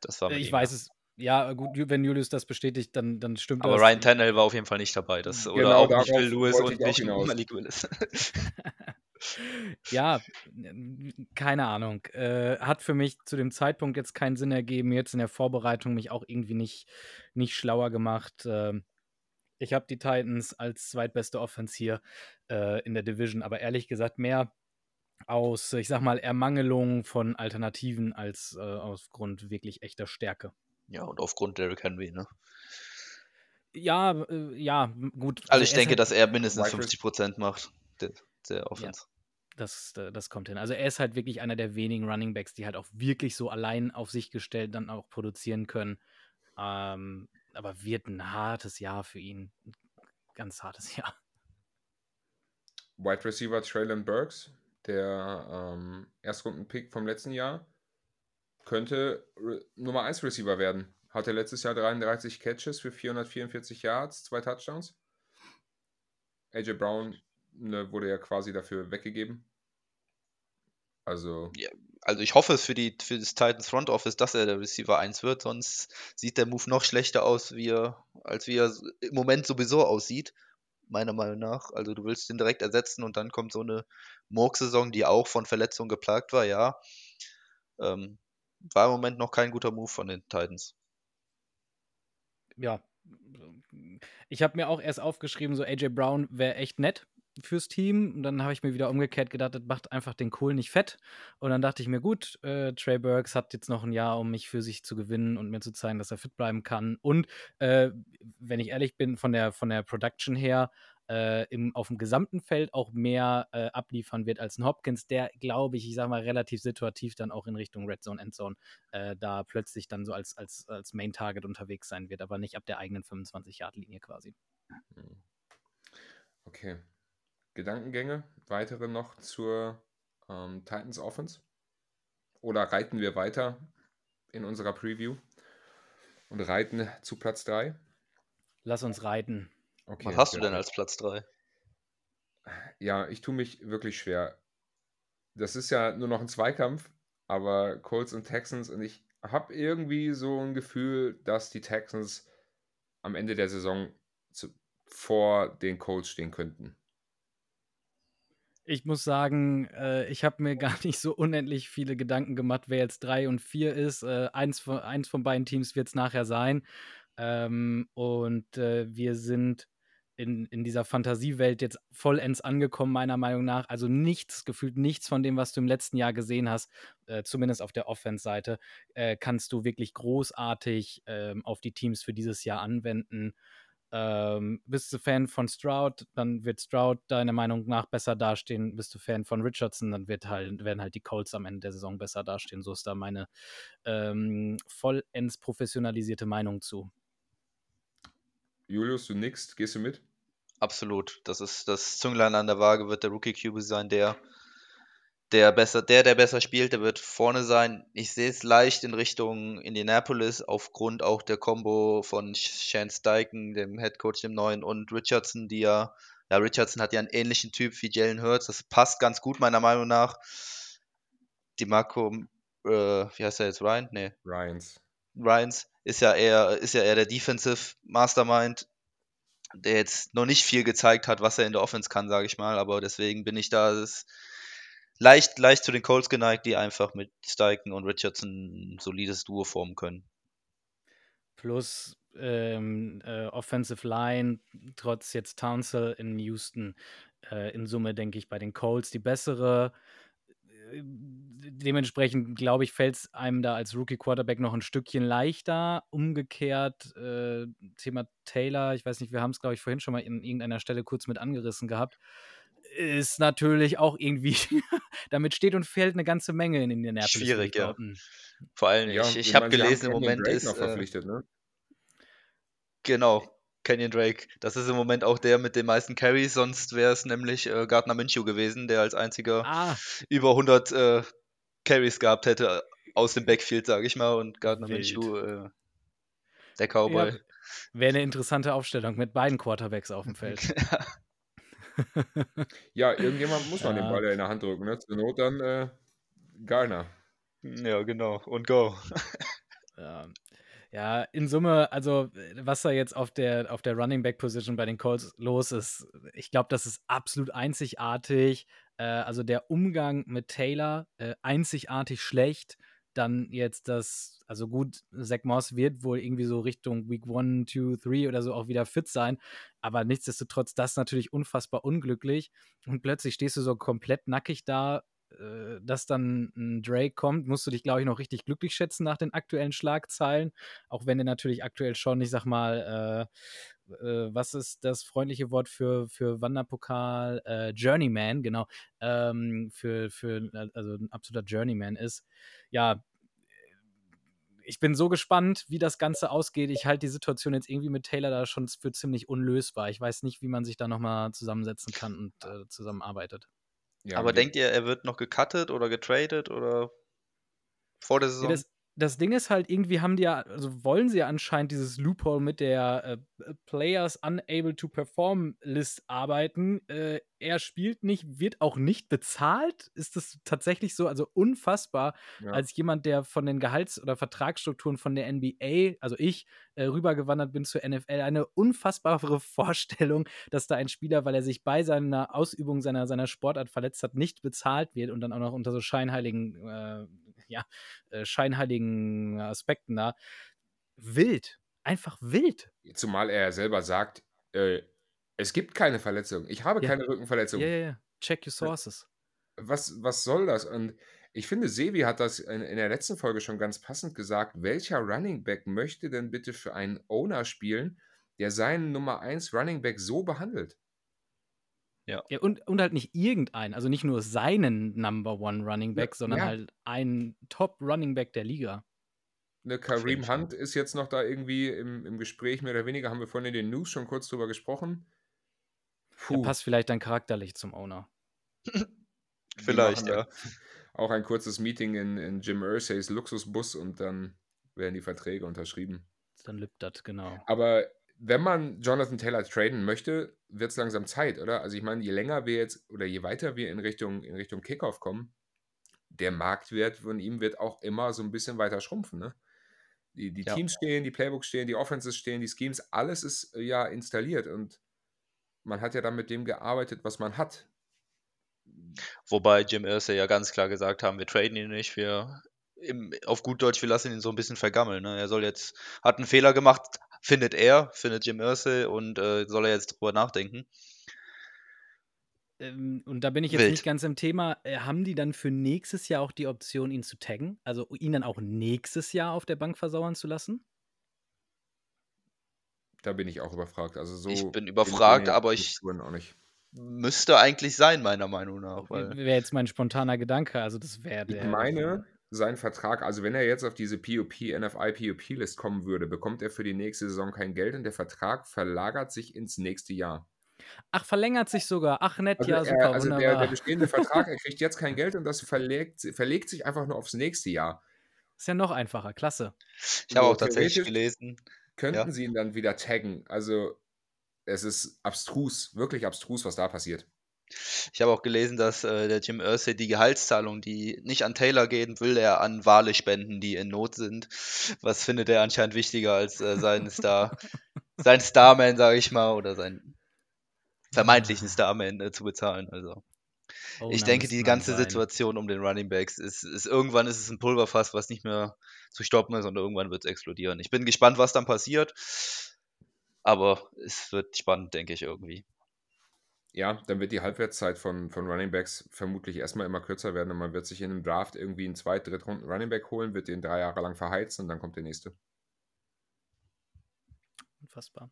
Das war Äh, mit ich ihm, weiß es. Ja, gut, wenn Julius das bestätigt, dann, dann stimmt Aber das. Ryan Tannehill war auf jeden Fall nicht dabei. Das, oder Genau, auch nicht Will Lewis und nicht. Malik Willis. Ja, keine Ahnung. Äh, hat für mich zu dem Zeitpunkt jetzt keinen Sinn ergeben. Jetzt in der Vorbereitung mich auch irgendwie nicht, nicht schlauer gemacht. Ähm, ich habe die Titans als zweitbeste Offense hier äh, in der Division, aber ehrlich gesagt mehr aus, ich sag mal, Ermangelung von Alternativen als äh, aufgrund wirklich echter Stärke. ja, und aufgrund Derrick Henry, ne? Ja, äh, ja, gut. Also ich denke, halt- dass er mindestens Wide 50% macht, der, der Offense. Das, äh, das kommt hin. Also er ist halt wirklich einer der wenigen Running Backs, die halt auch wirklich so allein auf sich gestellt dann auch produzieren können. Ähm, aber wird ein hartes Jahr für ihn. Ein Ganz hartes Jahr. Wide Receiver Traylon Burks, der ähm, Erstrunden-Pick vom letzten Jahr, könnte Re Nummer 1 Receiver werden. Hatte letztes Jahr 33 Catches für 444 Yards, zwei Touchdowns. AJ Brown ne, wurde ja quasi dafür weggegeben. Also, Also ich hoffe es für, die, für das Titans Front Office, dass er der Receiver 1 wird, sonst sieht der Move noch schlechter aus, wie er, als wie er im Moment sowieso aussieht, meiner Meinung nach. Also du willst ihn direkt ersetzen und dann kommt so eine Murk-Saison, die auch von Verletzungen geplagt war, ja. Ähm, war im Moment noch kein guter Move von den Titans. Ja. Ich habe mir auch erst aufgeschrieben, so AJ Brown wäre echt nett fürs Team. Und dann habe ich mir wieder umgekehrt gedacht, das macht einfach den Kohl nicht fett. Und dann dachte ich mir, gut, äh, Trey Burks hat jetzt noch ein Jahr, um mich für sich zu gewinnen und mir zu zeigen, dass er fit bleiben kann. Und äh, wenn ich ehrlich bin, von der, von der Production her, äh, im, auf dem gesamten Feld auch mehr äh, abliefern wird als ein Hopkins, der, glaube ich, ich sage mal, relativ situativ dann auch in Richtung Red Zone, Endzone, äh, da plötzlich dann so als, als, als Main-Target unterwegs sein wird, aber nicht ab der eigenen 25-Yard-Linie quasi. hm. okay. Gedankengänge, weitere noch zur ähm, Titans Offense? Oder reiten wir weiter in unserer Preview und reiten zu Platz 3? Lass uns reiten. Okay, Was hast du denn ja. als Platz 3? Ja, ich tue mich wirklich schwer. Das ist ja nur noch ein Zweikampf, aber Colts und Texans und ich habe irgendwie so ein Gefühl, dass die Texans am Ende der Saison zu, vor den Colts stehen könnten. Ich muss sagen, äh, ich habe mir gar nicht so unendlich viele Gedanken gemacht, wer jetzt 3 und 4 ist. Äh, eins, von, eins von beiden Teams wird es nachher sein. Ähm, und äh, wir sind in, in dieser Fantasiewelt jetzt vollends angekommen, meiner Meinung nach. Also nichts, gefühlt nichts von dem, was du im letzten Jahr gesehen hast, äh, zumindest auf der Offense-Seite, äh, kannst du wirklich großartig ähm, auf die Teams für dieses Jahr anwenden. Ähm, bist du Fan von Stroud, dann wird Stroud deiner Meinung nach besser dastehen. Bist du Fan von Richardson, dann wird halt, werden halt die Colts am Ende der Saison besser dastehen. So ist da meine ähm, vollends professionalisierte Meinung zu. Julius, du nix, gehst du mit? Absolut. Das ist das Zünglein an der Waage wird der Rookie QB sein, der der besser, der, der besser spielt, der wird vorne sein. Ich sehe es leicht in Richtung Indianapolis, aufgrund auch der Combo von Shane Steichen, dem Head Coach, dem neuen, und Richardson, die ja, ja, Richardson hat ja einen ähnlichen Typ wie Jalen Hurts. Das passt ganz gut, meiner Meinung nach. Die Marco, äh, wie heißt er jetzt? Ryan? Nee. Ryans. Ryans ist ja eher, ist ja eher der Defensive Mastermind. der jetzt noch nicht viel gezeigt hat, was er in der Offense kann, sage ich mal. Aber deswegen bin ich da leicht, leicht zu den Colts geneigt, die einfach mit Steichen und Richardson ein solides Duo formen können. Plus ähm, äh, Offensive Line, trotz jetzt Townsend in Houston, äh, in Summe denke ich bei den Colts die bessere. Äh, dementsprechend, glaube ich, fällt es einem da als Rookie-Quarterback noch ein Stückchen leichter. Umgekehrt, äh, Thema Taylor, ich weiß nicht, wir haben es, glaube ich, vorhin schon mal in irgendeiner Stelle kurz mit angerissen gehabt, ist natürlich auch irgendwie, damit steht und fällt eine ganze Menge in Indianapolis. Schwierig, ja. Vor allem, ja, ich, ich habe gelesen, im Moment ist. Noch äh, verpflichtet, ne? Genau, Kenyon Drake. Das ist im Moment auch der mit den meisten Carries, sonst wäre es nämlich äh, Gardner Minshew gewesen, der als einziger ah. über 100 äh, Carries gehabt hätte aus dem Backfield, sage ich mal, und Gardner Wild. Minshew, äh, der Cowboy. Ja, wäre eine interessante Aufstellung mit beiden Quarterbacks auf dem Feld. ja, irgendjemand muss man ja. den Ball in der Hand drücken, ne? Zur Not dann äh, Garner. Ja, genau. Und go. ja. Ja, in Summe, also was da jetzt auf der, auf der Running Back Position bei den Colts los ist, ich glaube, das ist absolut einzigartig. Äh, also der Umgang mit Taylor, äh, einzigartig schlecht. Dann jetzt das, also gut, Zach Moss wird wohl irgendwie so Richtung Week 1, 2, 3 oder so auch wieder fit sein. Aber nichtsdestotrotz, das natürlich unfassbar unglücklich. Und plötzlich stehst du so komplett nackig da äh, dass dann ein Drake kommt, musst du dich, glaube ich, noch richtig glücklich schätzen nach den aktuellen Schlagzeilen. Auch wenn er natürlich aktuell schon, ich sag mal, äh, äh, was ist das freundliche Wort für, für Wanderpokal? Äh, Journeyman, genau. Ähm, für, für, also ein absoluter Journeyman ist. Ja, ich bin so gespannt, wie das Ganze ausgeht. Ich halte die Situation jetzt irgendwie mit Taylor da schon für ziemlich unlösbar. Ich weiß nicht, wie man sich da nochmal zusammensetzen kann und äh, zusammenarbeitet. Ja, Aber denkt ihr, er wird noch gecuttet oder getradet oder vor der Saison? Ja, das, das Ding ist halt, irgendwie haben die ja, also wollen sie ja anscheinend dieses Loophole mit der äh, Players Unable to Perform List arbeiten. Äh, er spielt nicht, wird auch nicht bezahlt. Ist das tatsächlich so? Also unfassbar, ja. als jemand, der von den Gehalts- oder Vertragsstrukturen von der NBA, also ich, äh, rübergewandert bin zur NFL, eine unfassbare Vorstellung, dass da ein Spieler, weil er sich bei seiner Ausübung seiner, seiner Sportart verletzt hat, nicht bezahlt wird und dann auch noch unter so scheinheiligen äh, ja, äh, scheinheiligen Aspekten da. Wild. Einfach wild. Zumal er selber sagt, äh, es gibt keine Verletzung. Ich habe ja. keine Rückenverletzung. Ja, ja, ja. Check your sources. Was, was soll das? Und ich finde, Sevi hat das in, in, der letzten Folge schon ganz passend gesagt. Welcher Running Back möchte denn bitte für einen Owner spielen, der seinen Nummer 1 Running Back so behandelt? Ja. ja und, und halt nicht irgendeinen, also nicht nur seinen Number One Running Back, ja, sondern ja. halt einen Top Running Back der Liga. Ne, Kareem Hunt ist jetzt noch da irgendwie im, im Gespräch, mehr oder weniger, haben wir vorhin in den News schon kurz drüber gesprochen. Puh. Er passt vielleicht dann charakterlich zum Owner. vielleicht, ja. Auch ein kurzes Meeting in, in Jim Ursays Luxusbus und dann werden die Verträge unterschrieben. Dann lippt das, genau. Aber wenn man Jonathan Taylor traden möchte, wird es langsam Zeit, oder? Also ich meine, je länger wir jetzt oder je weiter wir in Richtung, in Richtung Kickoff kommen, der Marktwert von ihm wird auch immer so ein bisschen weiter schrumpfen, ne? Die, die ja. Teams stehen, die Playbooks stehen, die Offenses stehen, die Schemes, alles ist äh, ja installiert und man hat ja dann mit dem gearbeitet, was man hat. Wobei Jim Irsay ja ganz klar gesagt haben, wir traden ihn nicht, wir im, auf gut Deutsch, wir lassen ihn so ein bisschen vergammeln. Ne? Er soll jetzt, hat einen Fehler gemacht, findet er, findet Jim Irsay und äh, soll er jetzt drüber nachdenken. Ähm, und da bin ich jetzt Wild. nicht ganz im Thema. Äh, haben die dann für nächstes Jahr auch die Option, ihn zu taggen? Also ihn dann auch nächstes Jahr auf der Bank versauern zu lassen? Da bin ich auch überfragt. Also so ich bin überfragt, aber ich müsste eigentlich sein, meiner Meinung nach. Wäre jetzt mein spontaner Gedanke. Also das wäre der. Ich meine, sein Vertrag, also wenn er jetzt auf diese POP, NFI POP List kommen würde, bekommt er für die nächste Saison kein Geld und der Vertrag verlagert sich ins nächste Jahr. Ach, verlängert sich sogar. Ach, nett, also ja, super. Er, also der, der, bestehende Vertrag, er kriegt jetzt kein Geld und das verlegt, verlegt sich einfach nur aufs nächste Jahr. Ist ja noch einfacher, klasse. Ich habe auch tatsächlich gelesen. Könnten ja. sie ihn dann wieder taggen? Also, es ist abstrus, wirklich abstrus, was da passiert. Ich habe auch gelesen, dass äh, der Jim Irsay die Gehaltszahlung, die nicht an Taylor gehen, will er an Wale spenden, die in Not sind. Was findet er anscheinend wichtiger als äh, seinen Star? sein Starman, sage ich mal, oder seinen vermeintlichen Starman äh, zu bezahlen. Also Oh, ich denke, die ganze sein. Situation um den Running Backs ist, ist irgendwann ist es ein Pulverfass, was nicht mehr zu stoppen ist und irgendwann wird es explodieren. Ich bin gespannt, was dann passiert, aber es wird spannend, denke ich irgendwie. Ja, dann wird die Halbwertszeit von, von Running Backs vermutlich erstmal immer kürzer werden und man wird sich in einem Draft irgendwie einen Zweit-, Drittrunden Running Back holen, wird den drei Jahre lang verheizen und dann kommt der nächste. Unfassbar.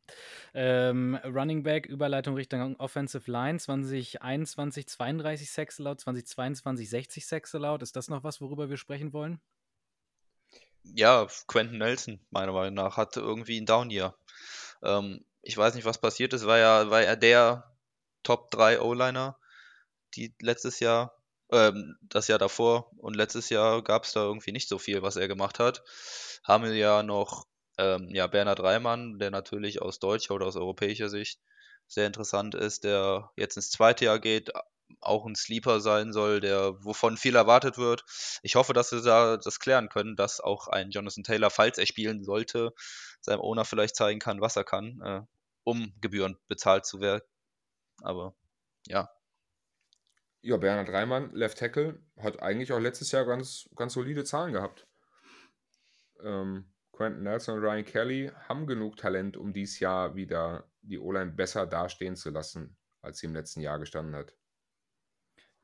Ähm, Running Back, Überleitung Richtung Offensive Line, 2021 32 Sacks laut, 2022 60 Sacks laut. Ist das noch was, worüber wir sprechen wollen? Ja, Quentin Nelson, meiner Meinung nach, hatte irgendwie ein Down-Year. Ähm, ich weiß nicht, was passiert ist, war ja, war er der Top 3 O-Liner, die letztes Jahr, ähm, das Jahr davor. Und letztes Jahr gab es da irgendwie nicht so viel, was er gemacht hat. Haben wir ja noch ähm, ja, Bernhard Reimann, der natürlich aus deutscher oder aus europäischer Sicht sehr interessant ist, der jetzt ins zweite Jahr geht, auch ein Sleeper sein soll, der wovon viel erwartet wird. Ich hoffe, dass wir da das klären können, dass auch ein Jonathan Taylor, falls er spielen sollte, seinem Owner vielleicht zeigen kann, was er kann, äh, um Gebühren bezahlt zu werden. Aber ja, Ja, Bernhard Reimann, Left Tackle, hat eigentlich auch letztes Jahr ganz, ganz solide Zahlen gehabt. Ähm, Quentin Nelson und Ryan Kelly haben genug Talent, um dieses Jahr wieder die O-Line besser dastehen zu lassen, als sie im letzten Jahr gestanden hat.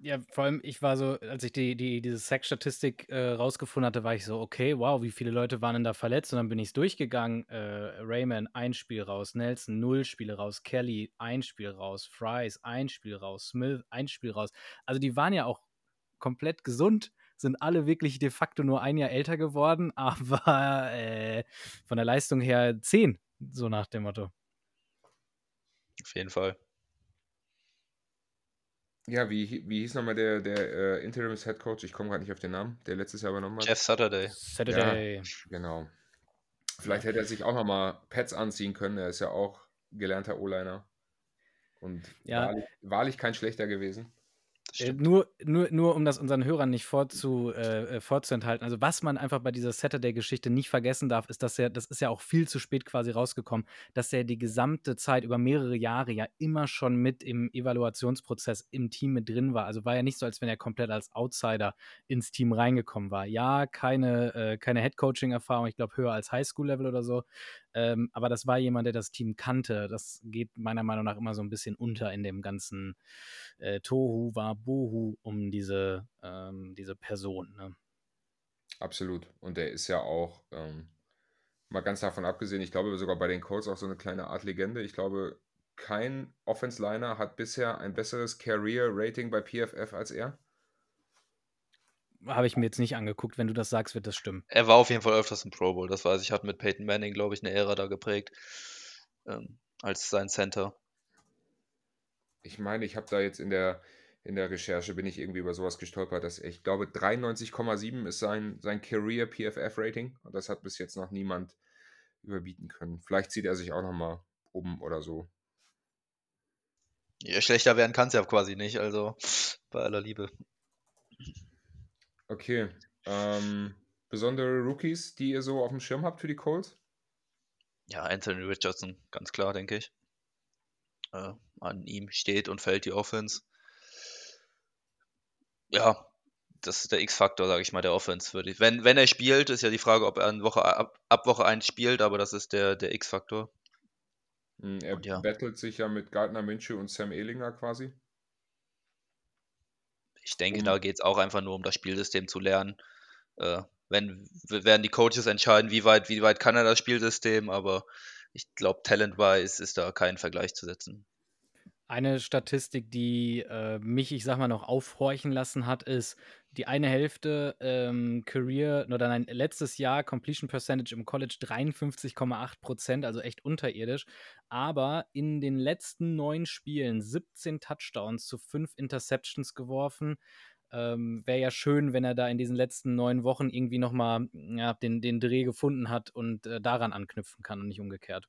Ja, vor allem, ich war so, als ich die, die, diese Sack-Statistik äh, rausgefunden hatte, war ich so, okay, wow, wie viele Leute waren denn da verletzt? Und dann bin ich es durchgegangen. Äh, Rayman, ein Spiel raus, Nelson, null Spiele raus, Kelly, ein Spiel raus, Fries, ein Spiel raus, Smith, ein Spiel raus. Also die waren ja auch komplett gesund, sind alle wirklich de facto nur ein Jahr älter geworden, aber äh, von der Leistung her zehn, so nach dem Motto. auf jeden Fall. Ja, wie, wie hieß nochmal der, der äh, Interims-Head Coach? Ich komme gerade nicht auf den Namen, der letztes Jahr übernommen hat. Jeff Saturday. Saturday. Genau. Vielleicht hätte er sich auch nochmal Pets anziehen können. Er ist ja auch gelernter O-Liner. Und Ja. wahrlich, wahrlich kein schlechter gewesen. Äh, nur, nur, nur um das unseren Hörern nicht vorzu, äh, äh, vorzuenthalten. Also, was man einfach bei dieser Saturday-Geschichte nicht vergessen darf, ist, dass er, das ist ja auch viel zu spät quasi rausgekommen, dass er die gesamte Zeit über mehrere Jahre ja immer schon mit im Evaluationsprozess im Team mit drin war. Also war ja nicht so, als wenn er komplett als Outsider ins Team reingekommen war. Ja, keine, äh, keine Head-Coaching-Erfahrung, ich glaube höher als Highschool-Level oder so. Ähm, aber das war jemand, der das Team kannte. Das geht meiner Meinung nach immer so ein bisschen unter in dem ganzen äh, Tohu war Bohu um diese, ähm, diese Person. Ne? Absolut. Und der ist ja auch, ähm, mal ganz davon abgesehen, ich glaube sogar bei den Colts auch so eine kleine Art Legende. Ich glaube, kein Offense-Liner hat bisher ein besseres Career-Rating bei PFF als er. Habe ich mir jetzt nicht angeguckt. Wenn du das sagst, wird das stimmen. Er war auf jeden Fall öfters im Pro Bowl, das weiß ich. Hat mit Peyton Manning, glaube ich, eine Ära da geprägt. Ähm, als sein Center. Ich meine, ich habe da jetzt in der, in der Recherche, bin ich irgendwie über sowas gestolpert, dass ich glaube 93,7 ist sein, sein Career PFF-Rating. Und das hat bis jetzt noch niemand überbieten können. Vielleicht zieht er sich auch nochmal um oder so. Ja, schlechter werden kann es ja quasi nicht, also bei aller Liebe. Okay. Ähm, besondere Rookies, die ihr so auf dem Schirm habt für die Colts? Ja, Anthony Richardson, ganz klar, denke ich. Äh, an ihm steht und fällt die Offense. Ja, das ist der X-Faktor, sage ich mal, der Offense. Würde ich. Wenn, wenn er spielt, ist ja die Frage, ob er Woche, ab, ab Woche 1 spielt, aber das ist der, der X-Faktor. Hm, Er Und ja. battelt sich ja mit Gardner Minshew und Sam Ehlinger quasi. Ich denke, Um- da geht es auch einfach nur um das Spielsystem zu lernen. Äh, wenn, werden die Coaches entscheiden, wie weit, wie weit kann er das Spielsystem, aber ich glaube, talent-wise ist da kein Vergleich zu setzen. Eine Statistik, die äh, mich, ich sag mal, noch aufhorchen lassen hat, ist die eine Hälfte ähm, Career oder nein, letztes Jahr Completion Percentage im College 53,8 Prozent, also echt unterirdisch. Aber in den letzten neun Spielen 17 Touchdowns zu fünf Interceptions geworfen. Ähm, Wäre ja schön, wenn er da in diesen letzten neun Wochen irgendwie nochmal ja, den, den Dreh gefunden hat und äh, daran anknüpfen kann und nicht umgekehrt.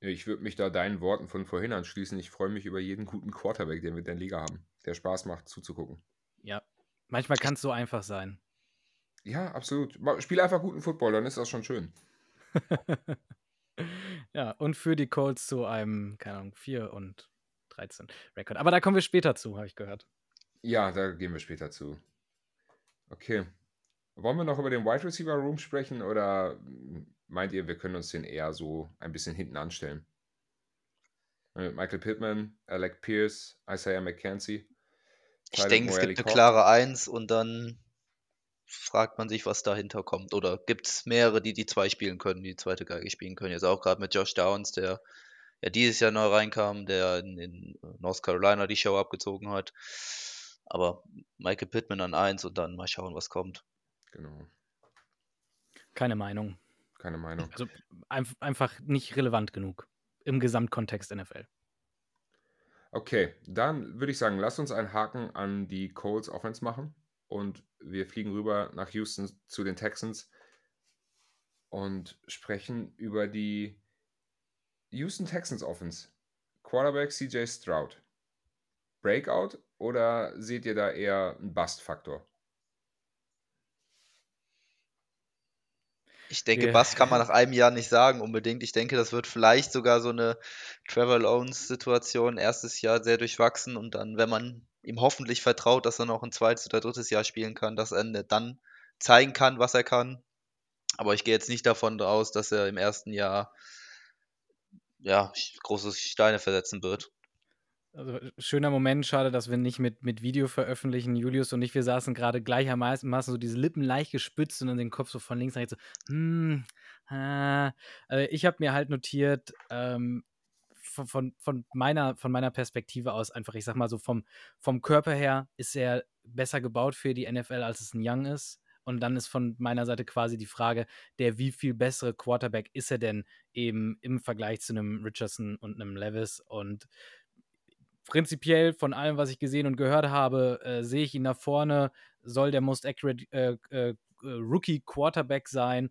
Ich würde mich da deinen Worten von vorhin anschließen. Ich freue mich über jeden guten Quarterback, den wir in der Liga haben, der Spaß macht zuzugucken. Ja, manchmal kann es so einfach sein. Ja, absolut. Spiel einfach guten Football, dann ist das schon schön. Ja, und für die Colts zu einem, keine Ahnung, 4 und 13 Rekord. Aber da kommen wir später zu, habe ich gehört. Ja, da gehen wir später zu. Okay. Wollen wir noch über den Wide Receiver Room sprechen oder meint ihr, wir können uns den eher so ein bisschen hinten anstellen? Äh, Michael Pittman, Alec Pierce, Isaiah McKenzie. Ich denke, es gibt eine klare Eins und dann fragt man sich, was dahinter kommt. Oder gibt es mehrere, die die zwei spielen können, die, die zweite Geige spielen können? Jetzt auch gerade mit Josh Downs, der ja dieses Jahr neu reinkam, der in, in North Carolina die Show abgezogen hat. Aber Michael Pittman an eins und dann mal schauen, was kommt. Genau. Keine Meinung. Keine Meinung. Also ein, einfach nicht relevant genug im Gesamtkontext NFL. Okay, dann würde ich sagen, lass uns einen Haken an die Colts Offense machen und wir fliegen rüber nach Houston zu den Texans und sprechen über die Houston Texans Offense. Quarterback CJ Stroud. Breakout oder seht ihr da eher einen Bust-Faktor? Ich denke, yeah. Bust kann man nach einem Jahr nicht sagen unbedingt. Ich denke, das wird vielleicht sogar so eine Trevor Owens-Situation. Erstes Jahr sehr durchwachsen und dann, wenn man ihm hoffentlich vertraut, dass er noch ein zweites oder drittes Jahr spielen kann, dass er dann zeigen kann, was er kann. Aber ich gehe jetzt nicht davon aus, dass er im ersten Jahr ja, große Steine versetzen wird. Also schöner Moment, schade, dass wir nicht mit, mit Video veröffentlichen. Julius und ich, wir saßen gerade gleichermaßen so diese Lippen leicht gespitzt und dann den Kopf so von links nach rechts so, hm, äh. Also ich habe mir halt notiert, ähm, von, von, meiner, von meiner Perspektive aus einfach, ich sag mal so, vom, vom Körper her ist er besser gebaut für die NFL, als es ein Young ist. Und dann ist von meiner Seite quasi die Frage, der wie viel bessere Quarterback ist er denn eben im Vergleich zu einem Richardson und einem Levis? Und prinzipiell von allem, was ich gesehen und gehört habe, äh, sehe ich ihn da vorne, soll der most accurate äh, äh, Rookie Quarterback sein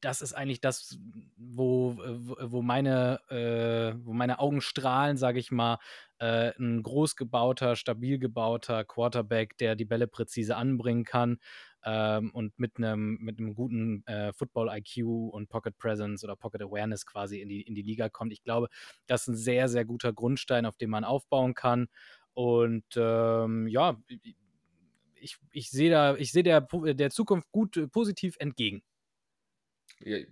das ist eigentlich das, wo, wo, meine, äh, wo meine Augen strahlen, sage ich mal. Äh, ein groß gebauter, stabil gebauter Quarterback, der die Bälle präzise anbringen kann ähm, und mit einem mit guten äh, Football-IQ und Pocket Presence oder Pocket Awareness quasi in die, in die Liga kommt. Ich glaube, das ist ein sehr, sehr guter Grundstein, auf dem man aufbauen kann. Und ähm, ja, ich, ich sehe da, ich sehe der, der Zukunft gut äh, positiv entgegen.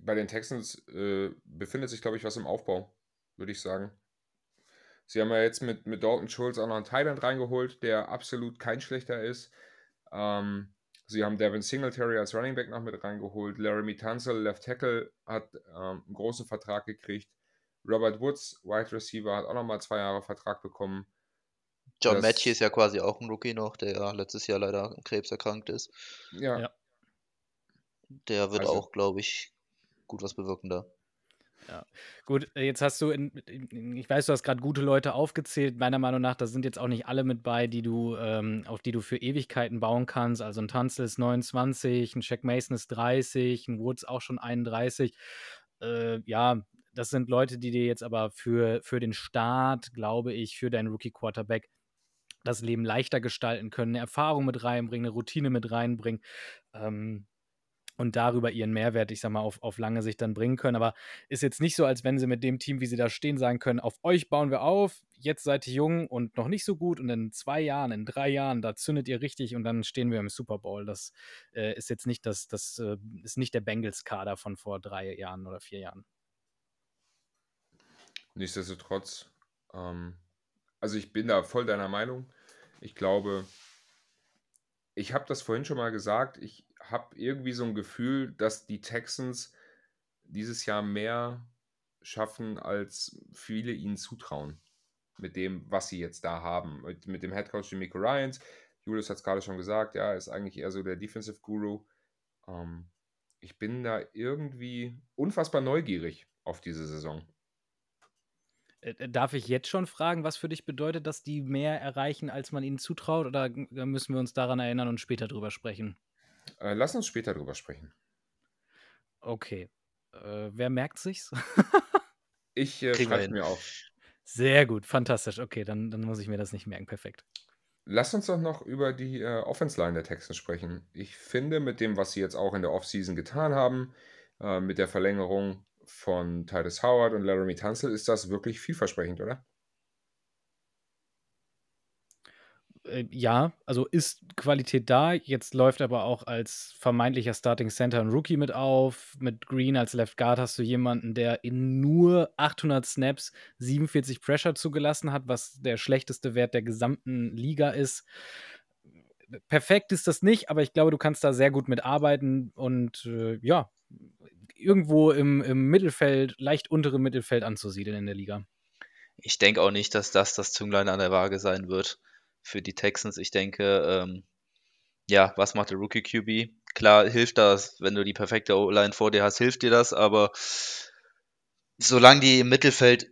Bei den Texans äh, befindet sich, glaube ich, was im Aufbau, würde ich sagen. Sie haben ja jetzt mit, mit Dalton Schulz auch noch einen Thailand reingeholt, der absolut kein schlechter ist. Ähm, sie haben Devin Singletary als Running Back noch mit reingeholt. Laramie Tunzel, Left Tackle, hat ähm, einen großen Vertrag gekriegt. Robert Woods, Wide Receiver, hat auch nochmal zwei Jahre Vertrag bekommen. John Matchy ist ja quasi auch ein Rookie noch, der ja letztes Jahr leider an Krebs erkrankt ist. Ja. ja. Der wird also, auch, glaube ich, gut was bewirken da. Ja, gut, äh, jetzt hast du, in, in, ich weiß, du hast gerade gute Leute aufgezählt. Meiner Meinung nach, da sind jetzt auch nicht alle mit bei, die du, ähm, auf die du für Ewigkeiten bauen kannst. Also ein Tanzel ist 29, ein Shaq Mason ist 30, ein Woods auch schon 31. Äh, ja, das sind Leute, die dir jetzt aber für, für den Start, glaube ich, für deinen Rookie-Quarterback das Leben leichter gestalten können, eine Erfahrung mit reinbringen, eine Routine mit reinbringen. Ähm, und darüber ihren Mehrwert, ich sag mal, auf, auf lange Sicht dann bringen können. Aber ist jetzt nicht so, als wenn sie mit dem Team, wie sie da stehen, sagen können, auf euch bauen wir auf, jetzt seid ihr jung und noch nicht so gut und in zwei Jahren, in drei Jahren, da zündet ihr richtig und dann stehen wir im Super Bowl. Das äh, ist jetzt nicht das, das äh, ist nicht der Bengals-Kader von vor drei Jahren oder vier Jahren. Nichtsdestotrotz, ähm, also ich bin da voll deiner Meinung. Ich glaube, ich habe das vorhin schon mal gesagt, ich habe irgendwie so ein Gefühl, dass die Texans dieses Jahr mehr schaffen, als viele ihnen zutrauen. Mit dem, was sie jetzt da haben. Mit, mit dem Headcoach Jimmy Ryans. Julius hat es gerade schon gesagt, ja, ist eigentlich eher so der Defensive Guru. Ähm, ich bin da irgendwie unfassbar neugierig auf diese Saison. Äh, äh, darf ich jetzt schon fragen, was für dich bedeutet, dass die mehr erreichen, als man ihnen zutraut? Oder müssen wir uns daran erinnern und später drüber sprechen? Äh, lass uns später drüber sprechen. Okay. Äh, wer merkt sich's? ich äh, schreibe mir auf. Sehr gut, fantastisch. Okay, dann, dann muss ich mir das nicht merken. Perfekt. Lass uns doch noch über die äh, Offense-Line der Texans sprechen. Ich finde, mit dem, was sie jetzt auch in der Offseason getan haben, äh, mit der Verlängerung von Titus Howard und Laramie Tunsil ist das wirklich vielversprechend, oder? Äh, ja, also ist Qualität da. Jetzt läuft aber auch als vermeintlicher Starting Center ein Rookie mit auf. Mit Green als Left Guard hast du jemanden, der in nur 800 Snaps 47 Pressure zugelassen hat, was der schlechteste Wert der gesamten Liga ist. Perfekt ist das nicht, aber ich glaube, du kannst da sehr gut mitarbeiten und äh, ja, irgendwo im, im Mittelfeld, leicht unterem Mittelfeld anzusiedeln in der Liga. Ich denke auch nicht, dass das das Zünglein an der Waage sein wird für die Texans. Ich denke, ähm, ja, was macht der Rookie QB? Klar, hilft das, wenn du die perfekte O-Line vor dir hast, hilft dir das, aber solange die im Mittelfeld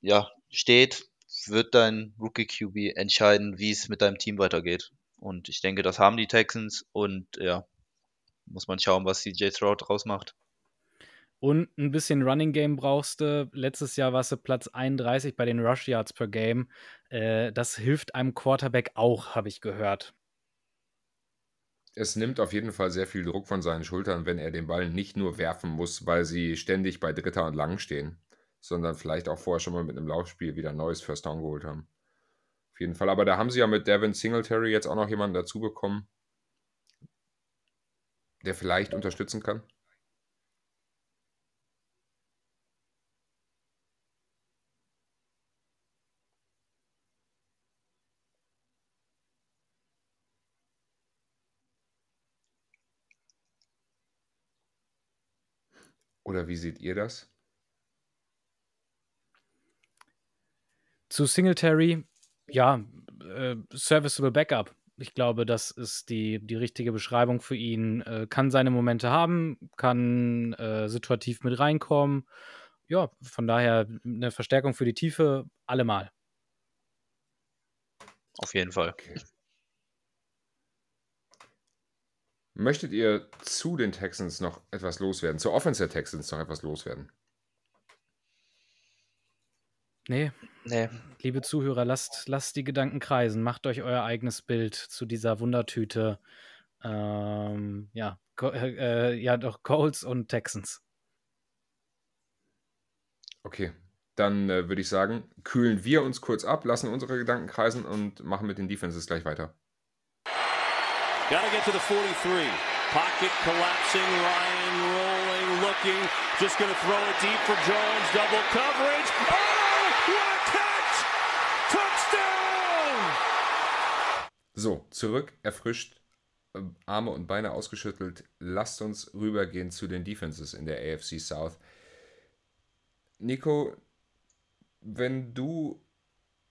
ja, steht, wird dein Rookie QB entscheiden, wie es mit deinem Team weitergeht. Und ich denke, das haben die Texans und ja, muss man schauen, was CJ Stroud draus macht. Und ein bisschen Running Game brauchst du. Letztes Jahr warst du Platz 31 bei den Rush Yards per Game. Äh, das hilft einem Quarterback auch, habe ich gehört. Es nimmt auf jeden Fall sehr viel Druck von seinen Schultern, wenn er den Ball nicht nur werfen muss, weil sie ständig bei Dritter und Lang stehen, sondern vielleicht auch vorher schon mal mit einem Laufspiel wieder ein neues First Down geholt haben. Auf jeden Fall. Aber da haben sie ja mit Devin Singletary jetzt auch noch jemanden dazu bekommen, der vielleicht unterstützen kann. Oder wie seht ihr das? Zu Singletary, ja, äh, serviceable Backup. Ich glaube, das ist die, die richtige Beschreibung für ihn. Äh, kann seine Momente haben, kann äh, situativ mit reinkommen. Ja, von daher eine Verstärkung für die Tiefe allemal. Auf jeden Fall. Okay. Möchtet ihr zu den Texans noch etwas loswerden? Zur Offense der Texans noch etwas loswerden? Nee. Nee. Liebe Zuhörer, lasst, lasst die Gedanken kreisen. Macht euch euer eigenes Bild zu dieser Wundertüte. Ähm, ja, äh, äh, ja, doch Colts und Texans. Okay, dann äh, würde ich sagen, kühlen wir uns kurz ab, lassen unsere Gedanken kreisen und machen mit den Defenses gleich weiter. Got to get to the 43. Pocket collapsing. Ryan rolling, looking. Just going to throw it deep for Jones. Double coverage. Oh, what a catch! Touchdown! So, zurück, erfrischt, ähm, Arme und Beine ausgeschüttelt. Lasst uns rübergehen zu den Defenses in der AFC South. Nico, wenn du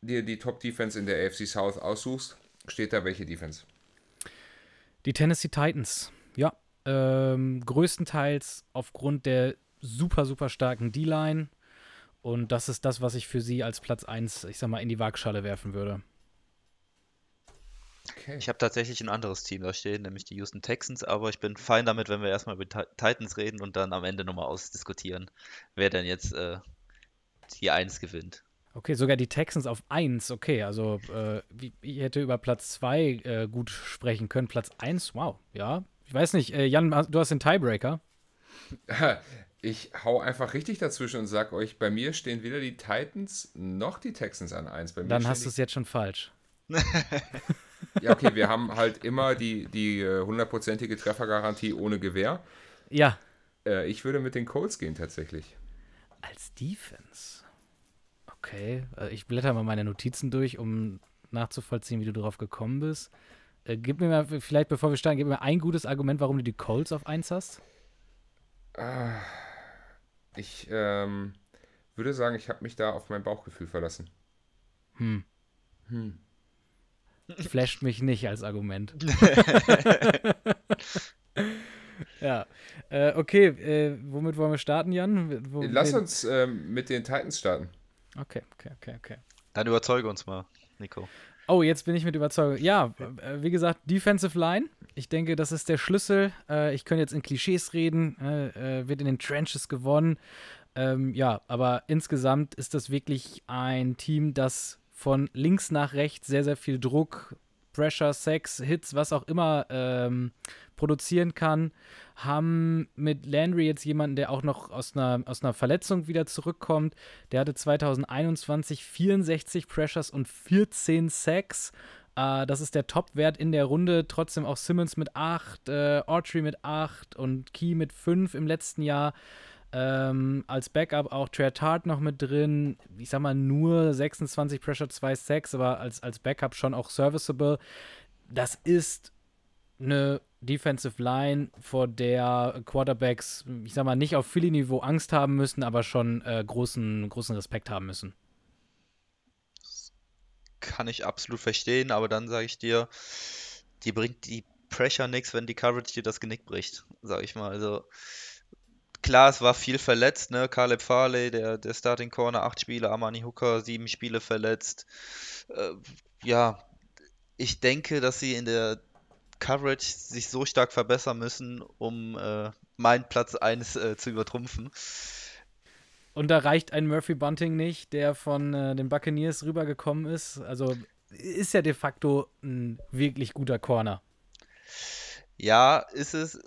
dir die Top Defense in der AFC South aussuchst, steht da welche Defense? Die Tennessee Titans, ja. Ähm, größtenteils aufgrund der super, super starken D-Line. Und das ist das, was ich für sie als Platz 1, ich sag mal, in die Waagschale werfen würde. Okay. Ich habe tatsächlich ein anderes Team da stehen, nämlich die Houston Texans, aber ich bin fein damit, wenn wir erstmal über Titans reden und dann am Ende nochmal ausdiskutieren, wer denn jetzt äh, die 1 gewinnt. Okay, sogar die Texans auf 1. Okay, also äh, ich hätte über Platz 2 äh, gut sprechen können. Platz 1, wow, ja. Ich weiß nicht, äh, Jan, du hast den Tiebreaker. Ich hau einfach richtig dazwischen und sag euch, bei mir stehen weder die Titans noch die Texans an 1. Dann hast du es jetzt schon falsch. ja, okay, wir haben halt immer die, die äh, hundertprozentige Treffergarantie ohne Gewehr. Ja. Äh, ich würde mit den Colts gehen tatsächlich. Als Defense? Okay, äh, ich blätter mal meine Notizen durch, um nachzuvollziehen, wie du darauf gekommen bist. Äh, gib mir mal, vielleicht bevor wir starten, gib mir ein gutes Argument, warum du die Colts auf 1 hast. Ah, ich ähm, würde sagen, ich habe mich da auf mein Bauchgefühl verlassen. Hm. Hm. Flasht mich nicht als Argument. ja. Äh, okay, äh, womit wollen wir starten, Jan? Wo, Lass uns ähm, mit den Titans starten. Okay, okay, okay, okay. Dann überzeuge uns mal, Nico. Oh, jetzt bin ich mit Überzeugung. Ja, äh, wie gesagt, Defensive Line. Ich denke, das ist der Schlüssel. Äh, ich könnte jetzt in Klischees reden. Äh, wird in den Trenches gewonnen. Ähm, ja, aber insgesamt ist das wirklich ein Team, das von links nach rechts sehr, sehr viel Druck, Pressure, Sex, Hits, was auch immer ähm, produzieren kann. Haben mit Landry jetzt jemanden, der auch noch aus einer, aus einer Verletzung wieder zurückkommt. Der hatte 2021 64 Pressures und 14 Sacks. Äh, das ist der Top-Wert in der Runde. Trotzdem auch Simmons mit 8, äh, Autry mit 8 und Key mit 5 im letzten Jahr. Ähm, als Backup auch Trey Hart noch mit drin. Ich sag mal nur 26 Pressure, 2 Sacks, aber als, als Backup schon auch serviceable. Das ist eine Defensive Line, vor der Quarterbacks, ich sag mal, nicht auf Philly-Niveau Angst haben müssen, aber schon äh, großen, großen Respekt haben müssen. kann ich absolut verstehen, aber dann sage ich dir, die bringt die Pressure nichts, wenn die Coverage dir das Genick bricht, sage ich mal. Also klar, es war viel verletzt, ne? Caleb Farley, der, der Starting Corner, acht Spiele, Amani Hooker, sieben Spiele verletzt. Äh, ja, ich denke, dass sie in der Coverage sich so stark verbessern müssen, um äh, meinen Platz 1 äh, zu übertrumpfen. Und da reicht ein Murphy Bunting nicht, der von äh, den Buccaneers rübergekommen ist. Also ist ja de facto ein wirklich guter Corner. Ja, ist es,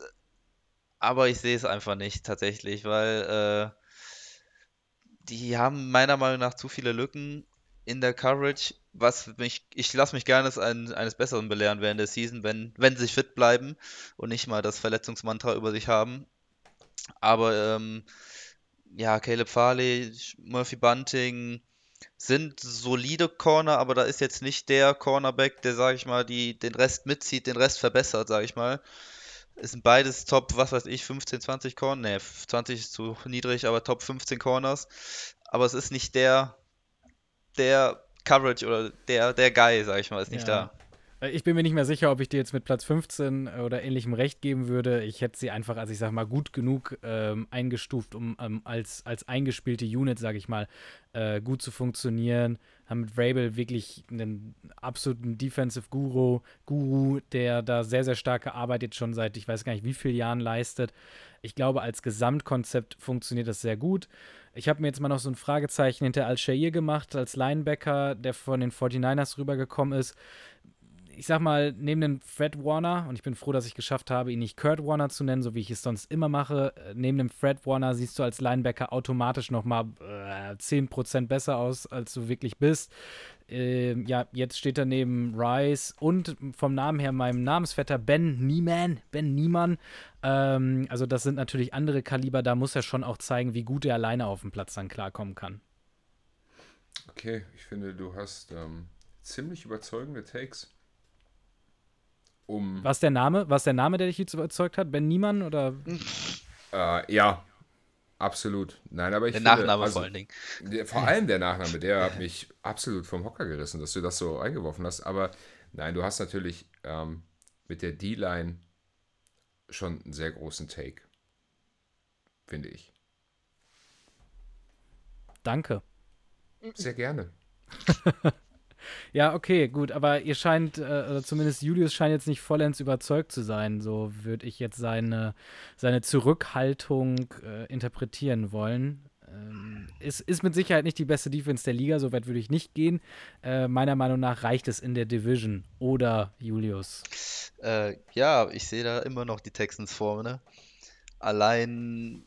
aber ich sehe es einfach nicht tatsächlich, weil äh, die haben meiner Meinung nach zu viele Lücken in der Coverage, was mich, ich lasse mich gerne ein, eines Besseren belehren während der Season, wenn, wenn sie fit bleiben und nicht mal das Verletzungsmantra über sich haben. Aber ähm, ja, Caleb Farley, Murphy Bunting sind solide Corner, aber da ist jetzt nicht der Cornerback, der, sage ich mal, die, den Rest mitzieht, den Rest verbessert, sage ich mal. Es sind beides Top, was weiß ich, 15, 20 Corner. Ne, 20 ist zu niedrig, aber Top 15 Corners. Aber es ist nicht der, der Coverage oder der, der Guy, sag ich mal, ist nicht ja. da. Äh, ich bin mir nicht mehr sicher, ob ich dir jetzt mit Platz 15 oder ähnlichem Recht geben würde. Ich hätte sie einfach, also ich sag mal, gut genug ähm, eingestuft, um ähm, als, als eingespielte Unit, sag ich mal, äh, gut zu funktionieren. Haben mit Rabel wirklich einen absoluten Defensive Guru, Guru, der da sehr, sehr starke Arbeit jetzt schon seit ich weiß gar nicht wie vielen Jahren leistet. Ich glaube, als Gesamtkonzept funktioniert das sehr gut. Ich habe mir jetzt mal noch so ein Fragezeichen hinter Al-Shair gemacht, als Linebacker, der von den 49ers rübergekommen ist ich sag mal, neben dem Fred Warner, und ich bin froh, dass ich geschafft habe, ihn nicht Kurt Warner zu nennen, so wie ich es sonst immer mache, äh, neben dem Fred Warner siehst du als Linebacker automatisch nochmal äh, 10% besser aus, als du wirklich bist. Äh, ja, jetzt steht er neben Rice und vom Namen her meinem Namensvetter Ben Nieman, Ben Niemann. Ähm, also das sind natürlich andere Kaliber, da muss er schon auch zeigen, wie gut er alleine auf dem Platz dann klarkommen kann. Okay, ich finde, du hast ähm, ziemlich überzeugende Takes um. Was der Name? Was der Name, der dich jetzt überzeugt hat? Ben Niemann oder? Äh, ja, absolut. Nein, aber ich der finde, Nachname also, vor allen Dingen. Der, vor allem der Nachname, der hat mich absolut vom Hocker gerissen, dass du das so eingeworfen hast. Aber nein, du hast natürlich ähm, mit der D-Line schon einen sehr großen Take, finde ich. Danke. Sehr gerne. Ja, okay, gut, aber ihr scheint, äh, oder zumindest Julius scheint jetzt nicht vollends überzeugt zu sein. So würde ich jetzt seine, seine Zurückhaltung äh, interpretieren wollen. Ähm, es ist mit Sicherheit nicht die beste Defense der Liga, so weit würde ich nicht gehen. Äh, meiner Meinung nach reicht es in der Division. Oder Julius? Äh, ja, ich sehe da immer noch die Texans vor, ne? Allein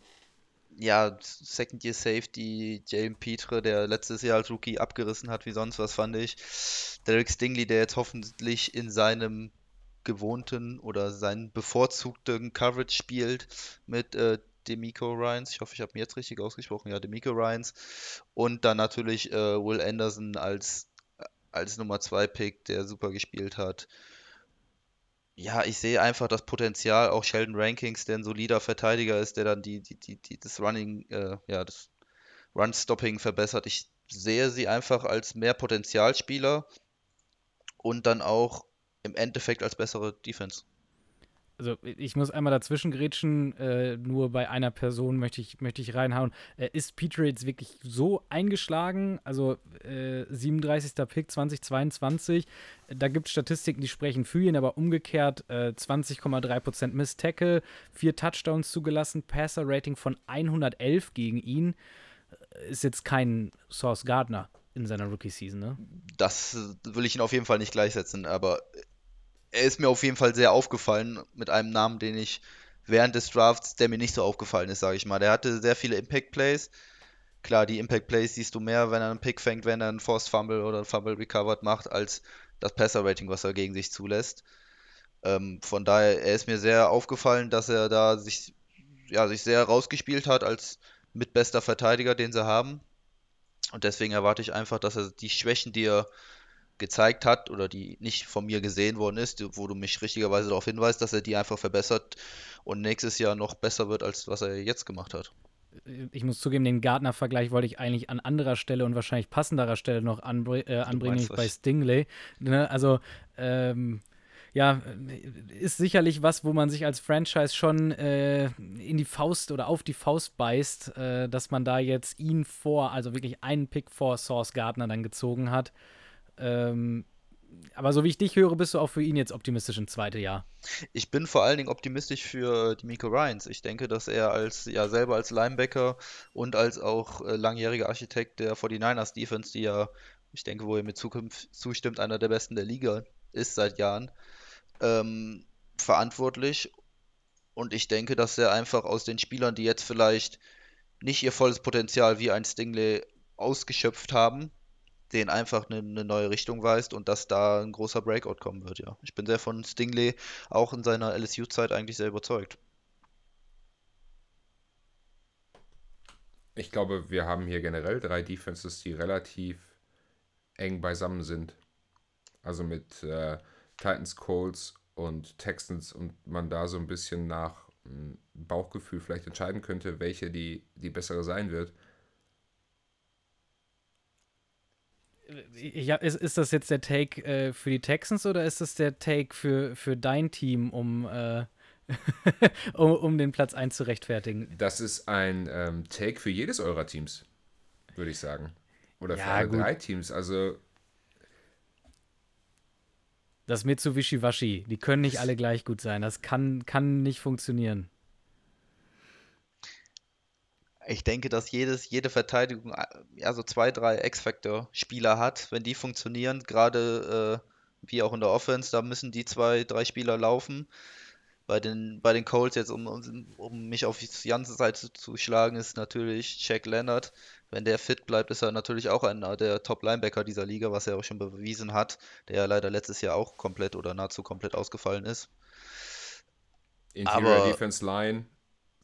ja, Second Year Safety, Jalen Petre, der letztes Jahr als Rookie abgerissen hat, wie sonst was fand ich. Derek Stingley, der jetzt hoffentlich in seinem gewohnten oder seinen bevorzugten Coverage spielt mit äh, Demico Ryans. Ich hoffe, ich habe mir jetzt richtig ausgesprochen. Ja, Demico Ryans. Und dann natürlich äh, Will Anderson als, als Nummer 2 Pick, der super gespielt hat ja, ich sehe einfach das Potenzial, auch Sheldon Rankings, der ein solider Verteidiger ist, der dann die, die, die, die das Running, äh, ja, das Run-Stopping verbessert. Ich sehe sie einfach als mehr Potenzialspieler und dann auch im Endeffekt als bessere Defense also ich muss einmal dazwischen grätschen, äh, nur bei einer Person möchte ich, möchte ich reinhauen. Äh, ist Peter jetzt wirklich so eingeschlagen? Also äh, 37. Pick 2022, da gibt es Statistiken, die sprechen für ihn, aber umgekehrt äh, 20,3% Miss Tackle, vier Touchdowns zugelassen, Passer-Rating von 111 gegen ihn. Äh, ist jetzt kein Source Gardner in seiner Rookie-Season, ne? Das will ich ihn auf jeden Fall nicht gleichsetzen, aber er ist mir auf jeden Fall sehr aufgefallen mit einem Namen, den ich während des Drafts, der mir nicht so aufgefallen ist, sage ich mal. Der hatte sehr viele Impact Plays. Klar, die Impact Plays siehst du mehr, wenn er einen Pick fängt, wenn er einen Forced Fumble oder einen Fumble Recovered macht, als das Passer Rating, was er gegen sich zulässt. Ähm, von daher, er ist mir sehr aufgefallen, dass er da sich, ja, sich sehr rausgespielt hat als mitbester Verteidiger, den sie haben. Und deswegen erwarte ich einfach, dass er die Schwächen, die er gezeigt hat oder die nicht von mir gesehen worden ist, wo du mich richtigerweise darauf hinweist, dass er die einfach verbessert und nächstes Jahr noch besser wird, als was er jetzt gemacht hat. Ich muss zugeben, den Gardner-Vergleich wollte ich eigentlich an anderer Stelle und wahrscheinlich passenderer Stelle noch anbr äh, anbringen, nämlich bei Stingley. Ne? Also, ähm, ja, ist sicherlich was, wo man sich als Franchise schon äh, in die Faust oder auf die Faust beißt, äh, dass man da jetzt ihn vor, also wirklich einen Pick vor Source Gardner dann gezogen hat. Ähm, aber so wie ich dich höre, bist du auch für ihn jetzt optimistisch im zweiten Jahr. Ich bin vor allen Dingen optimistisch für die Miko Ryans. Ich denke, dass er als ja selber als Linebacker und als auch äh, langjähriger Architekt der 49ers Defense, die ja, ich denke, wo er mit Zukunft zustimmt, einer der besten der Liga ist seit Jahren, ähm, verantwortlich. Und ich denke, dass er einfach aus den Spielern, die jetzt vielleicht nicht ihr volles Potenzial wie ein Stingley ausgeschöpft haben, den einfach eine, eine, neue Richtung weist und dass da ein großer Breakout kommen wird, ja. Ich bin sehr von Stingley auch in seiner LSU-Zeit eigentlich sehr überzeugt. Ich glaube, wir haben hier generell drei Defenses, die relativ eng beisammen sind. Also mit äh, Titans, Colts und Texans und man da so ein bisschen nach hm, Bauchgefühl vielleicht entscheiden könnte, welche die, die bessere sein wird. Ja, ist, ist das jetzt der Take äh, für die Texans oder ist das der Take für, für dein Team, um, äh, um, um, den Platz 1 zu rechtfertigen? Das ist ein ähm, Take für jedes eurer Teams, würde ich sagen. Oder ja, für alle gut. drei Teams. Also. Das ist mir zu wischiwaschi. Die können nicht alle gleich gut sein. Das kann, kann nicht funktionieren ich denke, dass jedes, jede Verteidigung äh, ja so zwei, drei X-Factor-Spieler hat. Wenn die funktionieren, gerade äh, wie auch in der Offense, da müssen die zwei, drei Spieler laufen. Bei den, bei den Colts jetzt, um, um, um mich auf die ganze Seite zu schlagen, ist natürlich Jack Leonard. Wenn der fit bleibt, ist er natürlich auch einer der Top-Linebacker dieser Liga, was er auch schon bewiesen hat, der ja leider letztes Jahr auch komplett oder nahezu komplett ausgefallen ist. Interior Aber, Defense Line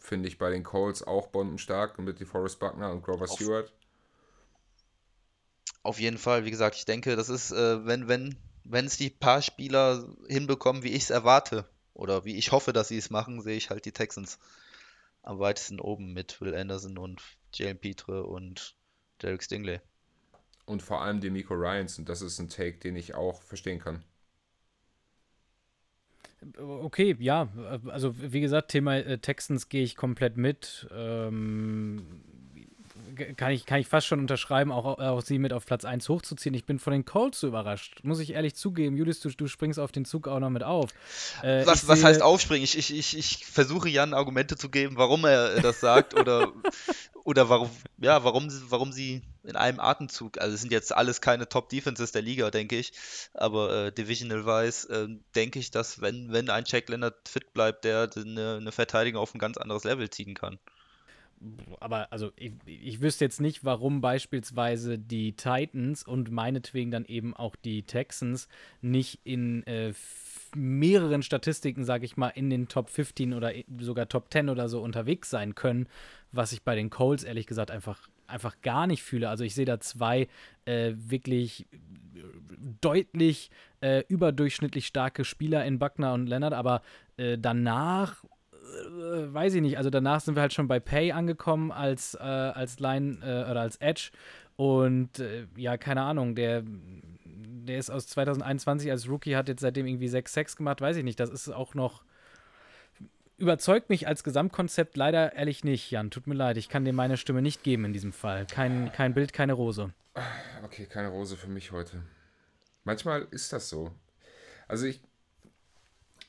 finde ich bei den Colts auch bombenstark mit DeForest Buckner und Grover auf, Stewart. Auf jeden Fall, wie gesagt, ich denke, das ist, äh, wenn, wenn, wenn es die paar Spieler hinbekommen, wie ich es erwarte, oder wie ich hoffe, dass sie es machen, sehe ich halt die Texans am weitesten oben mit Will Anderson und Jalen Petre und Derek Stingley. Und vor allem Demico Ryans, und das ist ein Take, den ich auch verstehen kann. Okay, ja, also wie gesagt, Thema äh, Texans gehe ich komplett mit. Ähm, kann ich, kann ich fast schon unterschreiben, auch, auch sie mit auf Platz 1 hochzuziehen. Ich bin von den Colts so überrascht, muss ich ehrlich zugeben. Julius, du, du springst auf den Zug auch noch mit auf. Äh, was, was heißt aufspringen? Ich, ich, ich, ich versuche Jan Argumente zu geben, warum er das sagt oder, oder warum, ja, warum, warum sie in einem Atemzug, also es sind jetzt alles keine Top-Defenses der Liga, denke ich, aber äh, divisional-wise äh, denke ich, dass wenn, wenn ein Jack Leonard fit bleibt, der eine, eine Verteidigung auf ein ganz anderes Level ziehen kann aber also ich, ich wüsste jetzt nicht, warum beispielsweise die Titans und meinetwegen dann eben auch die Texans nicht in äh, mehreren Statistiken, sage ich mal, in den Top 15 oder sogar Top 10 oder so unterwegs sein können, was ich bei den Colts ehrlich gesagt einfach, einfach gar nicht fühle. Also ich sehe da zwei äh, wirklich deutlich äh, überdurchschnittlich starke Spieler in Buckner und Leonard, aber äh, danach äh, weiß ich nicht. Also danach sind wir halt schon bei Pay angekommen als, äh, als Line äh, oder als Edge. Und äh, ja, keine Ahnung, der, der ist aus 2021 als Rookie, hat jetzt seitdem irgendwie 6 Sex gemacht, weiß ich nicht. Das ist auch noch. Überzeugt mich als Gesamtkonzept leider ehrlich nicht, Jan. Tut mir leid, ich kann dir meine Stimme nicht geben in diesem Fall. Kein, kein Bild, keine Rose. Okay, keine Rose für mich heute. Manchmal ist das so. Also ich,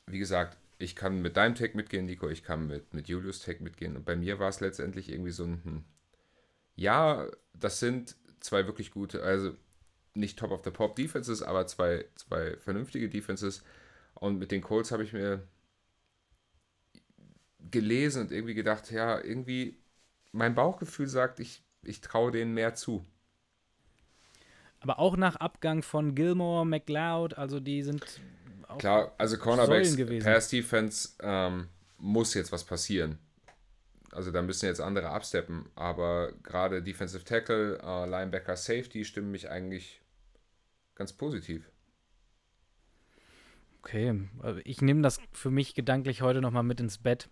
wie gesagt, ich kann mit deinem Tag mitgehen, Nico, ich kann mit, mit Julius Tag mitgehen. Und bei mir war es letztendlich irgendwie so ein, hm, ja, das sind zwei wirklich gute, also nicht Top of the Pop Defenses, aber zwei, zwei vernünftige Defenses. Und mit den Colts habe ich mir gelesen und irgendwie gedacht, ja, irgendwie, mein Bauchgefühl sagt, ich, ich traue denen mehr zu. Aber auch nach Abgang von Gilmore, McLeod, also die sind Klar, also Cornerbacks, Pass Defense ähm, muss jetzt was passieren. Also da müssen jetzt andere absteppen, aber gerade Defensive Tackle, äh, Linebacker, Safety stimmen mich eigentlich ganz positiv. Okay, äh, ich nehme das für mich gedanklich heute nochmal mit ins Bett.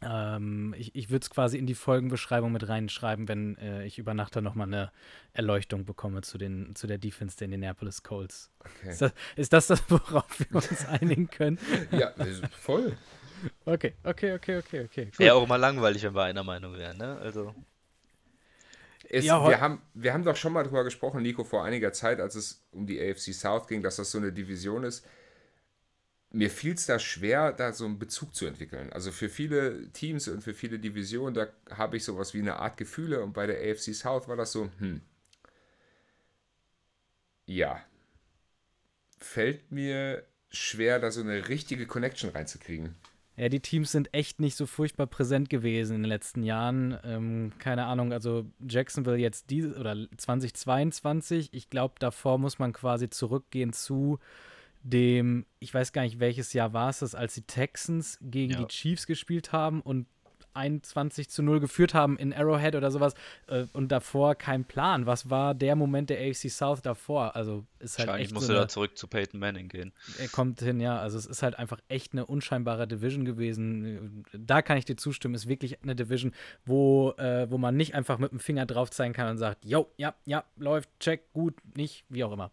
Ähm, ich ich würde es quasi in die Folgenbeschreibung mit reinschreiben, wenn äh, ich über Nacht dann nochmal eine Erleuchtung bekomme zu, den, zu der Defense der Indianapolis Colts. Okay. Ist, das, ist das das, worauf wir uns einigen können? ja, voll. Okay, okay, okay, okay, okay. Wäre auch mal langweilig, wenn wir einer Meinung wären, ne? Also. Es, ja, wir, haben, wir haben doch schon mal drüber gesprochen, Nico, vor einiger Zeit, als es um die AFC South ging, dass das so eine Division ist mir fiel es da schwer, da so einen Bezug zu entwickeln. Also für viele Teams und für viele Divisionen, da habe ich sowas wie eine Art Gefühle und bei der AFC South war das so, hm, ja, fällt mir schwer, da so eine richtige Connection reinzukriegen. Ja, die Teams sind echt nicht so furchtbar präsent gewesen in den letzten Jahren. Ähm, keine Ahnung, also Jacksonville jetzt diese oder 2022. Ich glaube, davor muss man quasi zurückgehen zu dem, ich weiß gar nicht, welches Jahr war es, als die Texans gegen ja. die Chiefs gespielt haben und 21 zu 0 geführt haben in Arrowhead oder sowas äh, und davor kein Plan. Was war der Moment der AFC South davor? Also ist halt Wahrscheinlich musste so da zurück zu Peyton Manning gehen. Er kommt hin, ja. Also es ist halt einfach echt eine unscheinbare Division gewesen. Da kann ich dir zustimmen, ist wirklich eine Division, wo, äh, wo man nicht einfach mit dem Finger drauf zeigen kann und sagt, yo, ja, ja, läuft, check, gut, nicht, wie auch immer.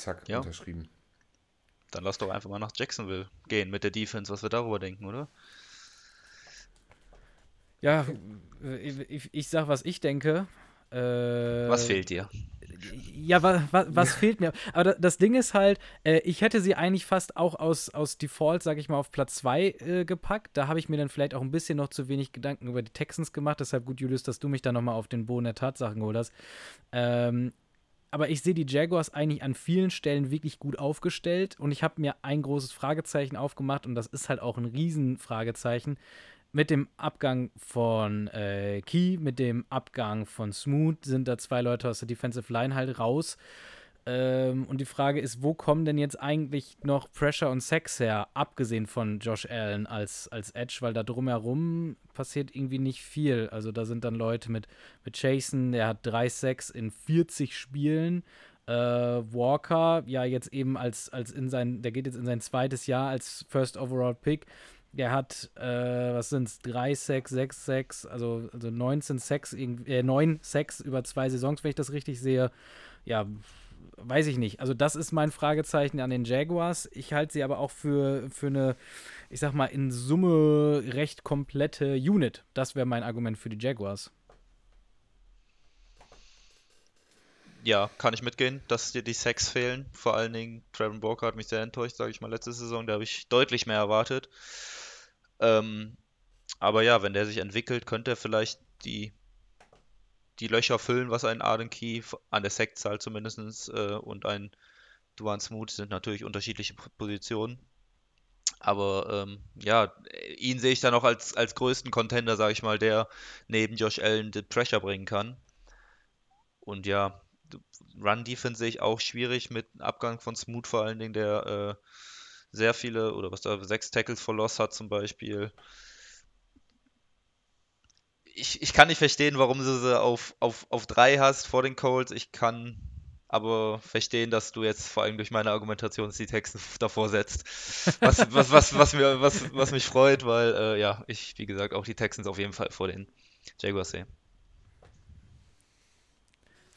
Zack, ja. unterschrieben. Dann lass doch einfach mal nach Jacksonville gehen mit der Defense, was wir darüber denken, oder? Ja, ich, ich sag, was ich denke. Äh, was fehlt dir? Ja, wa, wa, was fehlt mir? Aber das Ding ist halt, äh, ich hätte sie eigentlich fast auch aus, aus Default, sag ich mal, auf Platz 2 äh, gepackt. Da habe ich mir dann vielleicht auch ein bisschen noch zu wenig Gedanken über die Texans gemacht. Deshalb gut, Julius, dass du mich da nochmal auf den Boden der Tatsachen geholt hast. Ähm, aber ich sehe die Jaguars eigentlich an vielen Stellen wirklich gut aufgestellt und ich habe mir ein großes Fragezeichen aufgemacht und das ist halt auch ein Riesenfragezeichen. Mit dem Abgang von äh, Key, mit dem Abgang von Smooth sind da zwei Leute aus der Defensive Line halt raus. Ähm, und die Frage ist, wo kommen denn jetzt eigentlich noch Pressure und Sex her, abgesehen von Josh Allen als, als Edge, weil da drumherum passiert irgendwie nicht viel. Also da sind dann Leute mit, mit Jason, der hat drei Sex in 40 Spielen. Äh, Walker, ja, jetzt eben als, als in sein, der geht jetzt in sein zweites Jahr als First Overall Pick. Der hat, äh, was sind es, 3 6, 6 6, also, also 19 Sex, äh, 9 Sex über zwei Saisons, wenn ich das richtig sehe. Ja, weiß ich nicht. Also das ist mein Fragezeichen an den Jaguars. Ich halte sie aber auch für, für eine, ich sag mal, in Summe recht komplette Unit. Das wäre mein Argument für die Jaguars. Ja, kann ich mitgehen, dass dir die Sex fehlen. Vor allen Dingen, Trevor Walker hat mich sehr enttäuscht, sage ich mal, letzte Saison. Da habe ich deutlich mehr erwartet. Ähm, aber ja, wenn der sich entwickelt, könnte er vielleicht die die Löcher füllen, was ein Arden Key an der Sektzahl zumindest äh, und ein Duan Smooth sind natürlich unterschiedliche Positionen. Aber ähm, ja, ihn sehe ich dann auch als, als größten Contender, sage ich mal, der neben Josh Allen den Pressure bringen kann. Und ja, Run-Defense sehe ich auch schwierig mit Abgang von Smooth vor allen Dingen, der äh, sehr viele oder was da sechs Tackles for Loss hat zum Beispiel ich, ich kann nicht verstehen, warum du sie auf, auf, auf drei hast vor den Colts. Ich kann aber verstehen, dass du jetzt vor allem durch meine Argumentation die Texte davor setzt. Was, was, was, was, mir, was, was mich freut, weil äh, ja, ich, wie gesagt, auch die Texans auf jeden Fall vor den Jaguars sehe.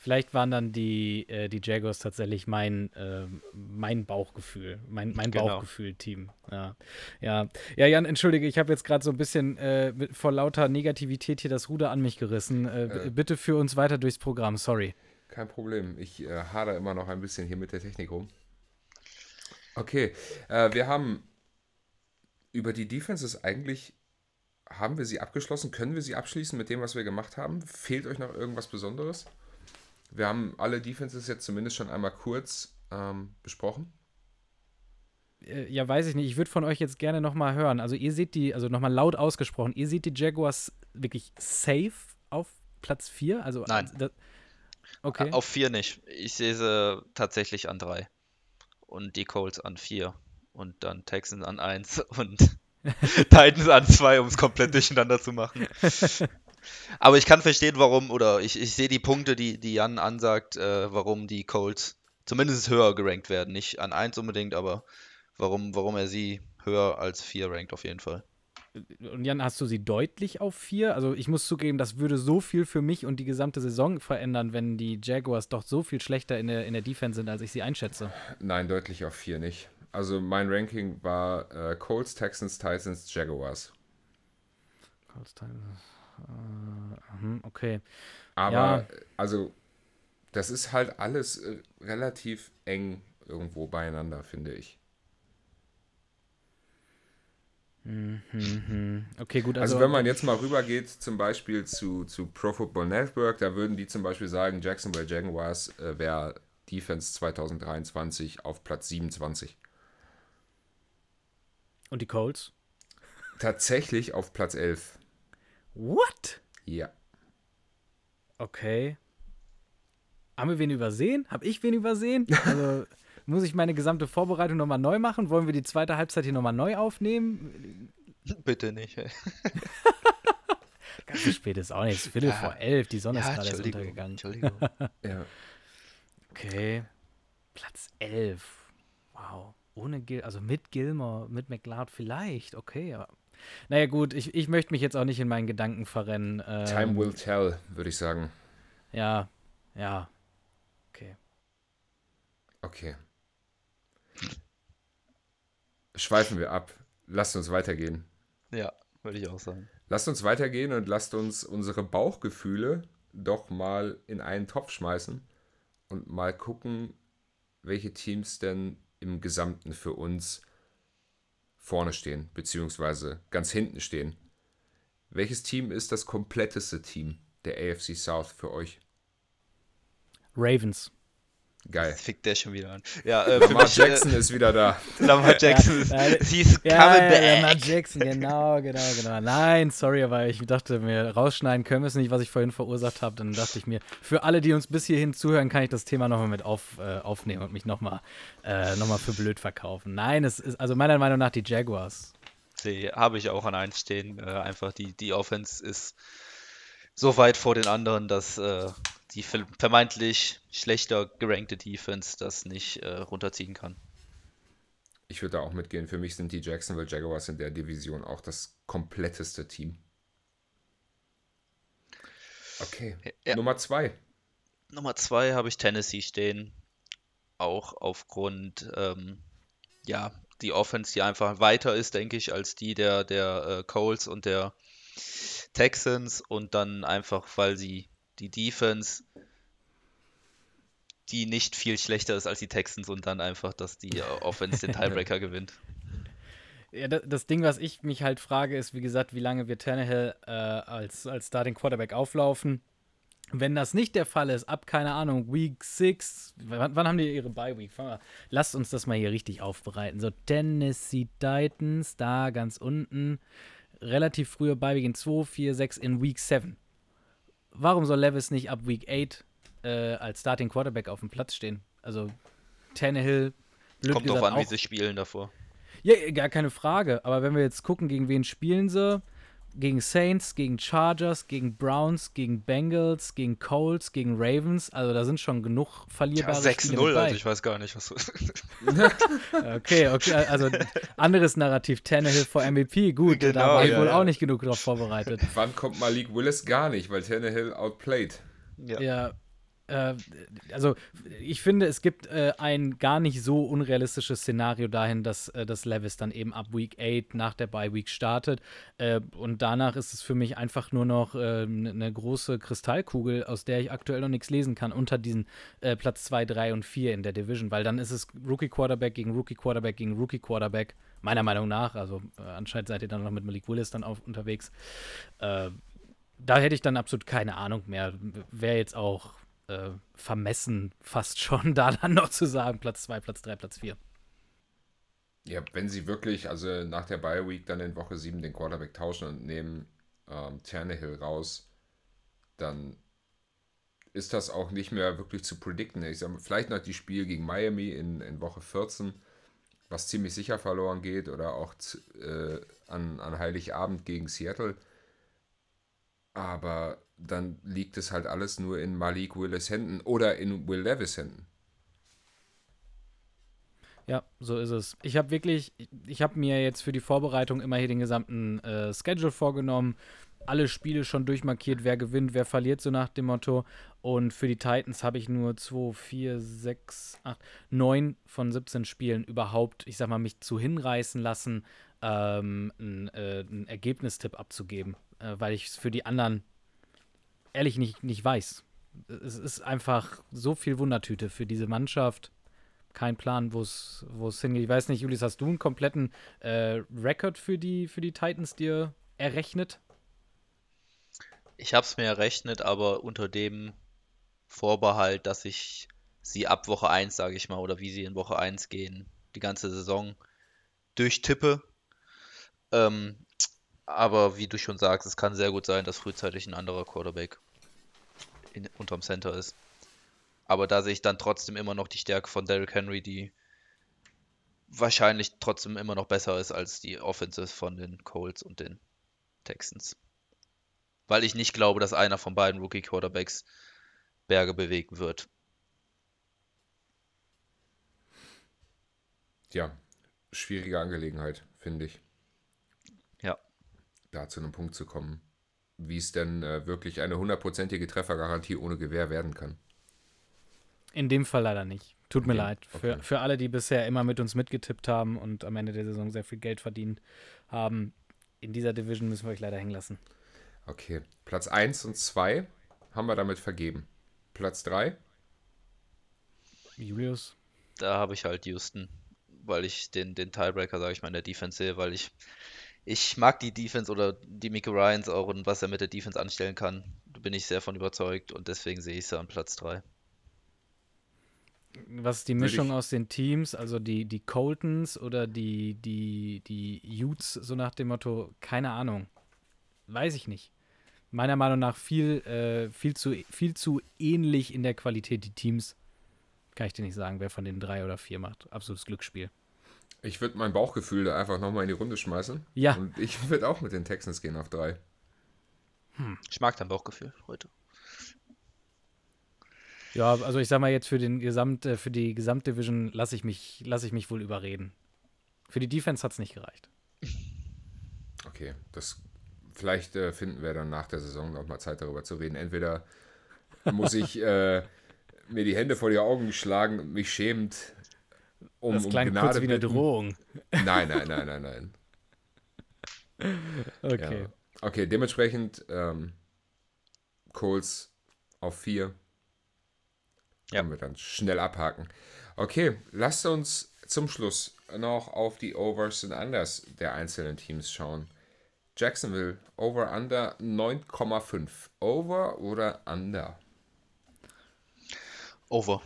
Vielleicht waren dann die, äh, die Jaguars tatsächlich mein, äh, mein Bauchgefühl, mein, mein genau. Bauchgefühl-Team. Ja. ja. Ja, Jan, entschuldige, ich habe jetzt gerade so ein bisschen äh, vor lauter Negativität hier das Ruder an mich gerissen. Äh, äh. bitte führ uns weiter durchs Programm, sorry. Kein Problem. Ich äh, hader immer noch ein bisschen hier mit der Technik rum. Okay, wir haben über die Defenses eigentlich haben wir sie abgeschlossen? Können wir sie abschließen mit dem, was wir gemacht haben? Fehlt euch noch irgendwas Besonderes? Wir haben alle Defenses jetzt zumindest schon einmal kurz ähm, besprochen. äh, ja, weiß ich nicht. Ich würde von euch jetzt gerne noch mal hören. Also ihr seht die, also noch mal laut ausgesprochen, ihr seht die Jaguars wirklich safe auf Platz 4? Also, Nein. Das, okay. Auf 4 nicht. Ich sehe sie tatsächlich an 3. Und die Colts an 4. Und dann Texans an 1 und Titans an 2, um es komplett durcheinander zu machen. Aber ich kann verstehen, warum, oder ich, ich sehe die Punkte, die, die Jan ansagt, äh, warum die Colts zumindest höher gerankt werden. Nicht an 1 unbedingt, aber warum, warum er sie höher als 4 rankt auf jeden Fall. Und Jan, hast du sie deutlich auf 4? Also ich muss zugeben, das würde so viel für mich und die gesamte Saison verändern, wenn die Jaguars doch so viel schlechter in der, in der Defense sind, als ich sie einschätze. Nein, deutlich auf 4 nicht. Also mein Ranking war äh, Colts, Texans, Titans, Jaguars. Colts, Titans. Uh, okay. Aber, Ja. also, das ist halt alles äh, relativ eng irgendwo beieinander, finde ich. Mhm. Okay, gut. Also, Also, wenn man jetzt mal rübergeht, zum Beispiel zu, zu Pro Football Network, da würden die zum Beispiel sagen, Jacksonville Jaguars äh, wäre Defense 2023 auf Platz 27. Und die Colts? Tatsächlich auf Platz 11. What? Ja. Okay. Haben wir wen übersehen? Habe ich wen übersehen? Also muss ich meine gesamte Vorbereitung nochmal neu machen? Wollen wir die zweite Halbzeit hier nochmal neu aufnehmen? Bitte nicht. Ganz so spät ist auch nicht. Es ist Viertel Ja. vor elf. Die Sonne ist Ja, gerade erst Entschuldigung, untergegangen. Entschuldigung. ja. Okay. Platz 11. Wow. Ohne Gil, also mit Gilmore, mit McLeod vielleicht. Okay, aber. Naja, gut, ich, ich möchte mich jetzt auch nicht in meinen Gedanken verrennen. Ähm, Time will tell, würde ich sagen. Ja, ja. Okay. Okay. Schweifen wir ab. Lasst uns weitergehen. Ja, würde ich auch sagen. Lasst uns weitergehen und lasst uns unsere Bauchgefühle doch mal in einen Topf schmeißen und mal gucken, welche Teams denn im Gesamten für uns vorne stehen, beziehungsweise ganz hinten stehen. Welches Team ist das kompletteste Team der AFC South für euch? Ravens. Geil. Jetzt fickt der schon wieder an. Ja, äh, Lamar mich, Jackson ist wieder da. Lamar Jackson ist, Ja, he's Ja, coming ja, back. Lamar Jackson, genau, genau, genau. Nein, sorry, aber ich dachte mir, rausschneiden können wir es nicht, was ich vorhin verursacht habe. Dann dachte ich mir, für alle, die uns bis hierhin zuhören, kann ich das Thema nochmal mit auf, äh, aufnehmen und mich nochmal äh, noch mal für blöd verkaufen. Nein, es ist also meiner Meinung nach die Jaguars. Die habe ich auch an 1 stehen. Äh, einfach die, die Offense ist so weit vor den anderen, dass äh, die ver- vermeintlich schlechter gerankte Defense das nicht äh, runterziehen kann. Ich würde da auch mitgehen. Für mich sind die Jacksonville Jaguars in der Division auch das kompletteste Team. Okay. Ja. Nummer zwei. Nummer 2 habe ich Tennessee stehen. Auch aufgrund, ähm, ja, die Offense, die einfach weiter ist, denke ich, als die der, der äh, Coles und der Texans. Und dann einfach, weil sie die Defense, die nicht viel schlechter ist als die Texans und dann einfach, dass die Offense den Tiebreaker gewinnt. Ja, da- das Ding, was ich mich halt frage, ist, wie gesagt, wie lange wird Tannehill äh, als, als Starting Quarterback auflaufen? Wenn das nicht der Fall ist, ab, keine Ahnung, Week 6, wann, wann haben die ihre Bye-Week? Lasst uns das mal hier richtig aufbereiten. So, Tennessee Titans, da ganz unten, relativ frühe Bye-Week in 2, 4, 6 in Week 7. Warum soll Levis nicht ab Week 8 äh, als Starting Quarterback auf dem Platz stehen? Also, Tannehill, blöd Kommt drauf gesagt, an, wie auch- sie spielen davor. ja, gar keine Frage. Aber wenn wir jetzt gucken, gegen wen spielen sie? Gegen Saints, gegen Chargers, gegen Browns, gegen Bengals, gegen Colts, gegen Ravens. Also da sind schon genug Ja, verlierbare Spiele 6-0, mit bei. also ich weiß gar nicht, was du. Okay, okay, also anderes Narrativ. Tannehill vor MVP, gut. da Genau, war ich ja, wohl ja. auch nicht genug drauf vorbereitet. Wann kommt Malik Willis? Gar nicht, weil Tannehill outplayed. ja. Ja, äh, also ich finde, es gibt äh, ein gar nicht so unrealistisches Szenario dahin, dass, äh, dass Levis dann eben ab Week 8 nach der Bye Week startet. Äh, und danach ist es für mich einfach nur noch eine ne große Kristallkugel, aus der ich aktuell noch nichts lesen kann, unter diesen äh, Platz 2, 3 und 4 in der Division, weil dann ist es Rookie Quarterback gegen Rookie Quarterback gegen Rookie Quarterback, meiner Meinung nach. Also äh, anscheinend seid ihr dann noch mit Malik Willis dann auf, unterwegs. Äh, da hätte ich dann absolut keine Ahnung mehr. Wäre jetzt auch äh, vermessen, fast schon, da dann noch zu sagen, Platz 2, Platz 3, Platz 4. Ja, wenn sie wirklich, also nach der Bye Week dann in Woche 7 den Quarterback tauschen und nehmen ähm, Tannehill raus, dann ist das auch nicht mehr wirklich zu predikten. Ich sage, vielleicht noch die Spiel gegen Miami in, in Woche 14, was ziemlich sicher verloren geht, oder auch äh, an, an Heiligabend gegen Seattle. Aber dann liegt es halt alles nur in Malik Willis Händen oder in Will Levis Händen. Ja, so ist es. Ich habe wirklich, ich habe mir jetzt für die Vorbereitung immer hier den gesamten äh, Schedule vorgenommen, alle Spiele schon durchmarkiert, wer gewinnt, wer verliert, so nach dem Motto. Und für die Titans habe ich nur 2, 4, 6, 8, 9 von 17 Spielen überhaupt, ich sag mal, mich zu hinreißen lassen, ähm, einen, äh, Ergebnistipp abzugeben, äh, weil ich es für die anderen ehrlich nicht, nicht weiß. Es ist einfach so viel Wundertüte für diese Mannschaft kein Plan, wo es hingeht. Ich weiß nicht, Julius, hast du einen kompletten äh, Rekord für die, für die Titans dir errechnet? Ich habe es mir errechnet, aber unter dem Vorbehalt, dass ich sie ab Woche 1, sage ich mal, oder wie sie in Woche 1 gehen, die ganze Saison durchtippe. Ähm, aber wie du schon sagst, es kann sehr gut sein, dass frühzeitig ein anderer Quarterback in, unterm Center ist. Aber da sehe ich dann trotzdem immer noch die Stärke von Derrick Henry, die wahrscheinlich trotzdem immer noch besser ist als die Offenses von den Colts und den Texans. Weil ich nicht glaube, dass einer von beiden Rookie Quarterbacks Berge bewegen wird. Ja, schwierige Angelegenheit, finde ich. Da zu einem Punkt zu kommen, wie es denn äh, wirklich eine hundertprozentige Treffergarantie ohne Gewehr werden kann. In dem Fall leider nicht. Tut mir okay. leid. Für, okay. für alle, die bisher immer mit uns mitgetippt haben und am Ende der Saison sehr viel Geld verdient haben, in dieser Division müssen wir euch leider hängen lassen. Okay. Platz 1 und 2 haben wir damit vergeben. Platz 3? Julius. Da habe ich halt Houston, weil ich den, den Tiebreaker, sage ich mal, in der Defense sehe, weil ich, ich mag die Defense oder die Miko Ryans auch und was er mit der Defense anstellen kann. Da bin ich sehr von überzeugt und deswegen sehe ich sie an Platz 3 was ist die Mischung aus den Teams, also die, die Coltons oder die, die, die Utes, so nach dem Motto, keine Ahnung. Weiß ich nicht. Meiner Meinung nach viel, äh, viel, zu, viel zu ähnlich in der Qualität die Teams. Kann ich dir nicht sagen, wer von den drei oder vier macht. Absolutes Glücksspiel. Ich würde mein Bauchgefühl da einfach nochmal in die Runde schmeißen. Ja. Und ich würde auch mit den Texans gehen auf drei. Hm. Ich mag dein Bauchgefühl heute. Ja, also ich sag mal jetzt für den Gesamt, äh, für die Gesamtdivision lasse ich mich, lasse ich mich wohl überreden. Für die Defense hat es nicht gereicht. Okay, das vielleicht äh, finden wir dann nach der Saison noch mal Zeit darüber zu reden. Entweder muss ich äh, mir die Hände vor die Augen schlagen und mich schämend um, das klang um Gnade kurz wie eine Drohung. Nein, nein, nein, nein, nein. Okay. Ja. Okay, dementsprechend ähm, Coles auf 4, ja. Können wir dann schnell abhaken. Okay, lasst uns zum Schluss noch auf die Overs und Unders der einzelnen Teams schauen. Jacksonville, Over Under 9,5. Over oder Under? Over.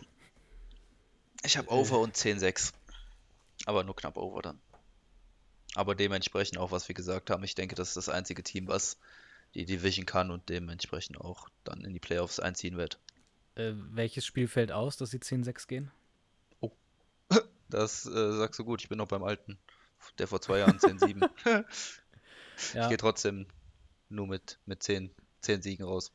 Ich habe Over und 10,6. Aber nur knapp Over dann. Aber dementsprechend auch, was wir gesagt haben. Ich denke, das ist das einzige Team, was die Division kann und dementsprechend auch dann in die Playoffs einziehen wird. Äh, welches Spiel fällt aus, dass sie 10-6 gehen? Oh, das äh, sagst du gut. Ich bin noch beim alten. Der vor zwei Jahren 10-7. ja. Ich gehe trotzdem nur mit, mit 10, 10 Siegen raus.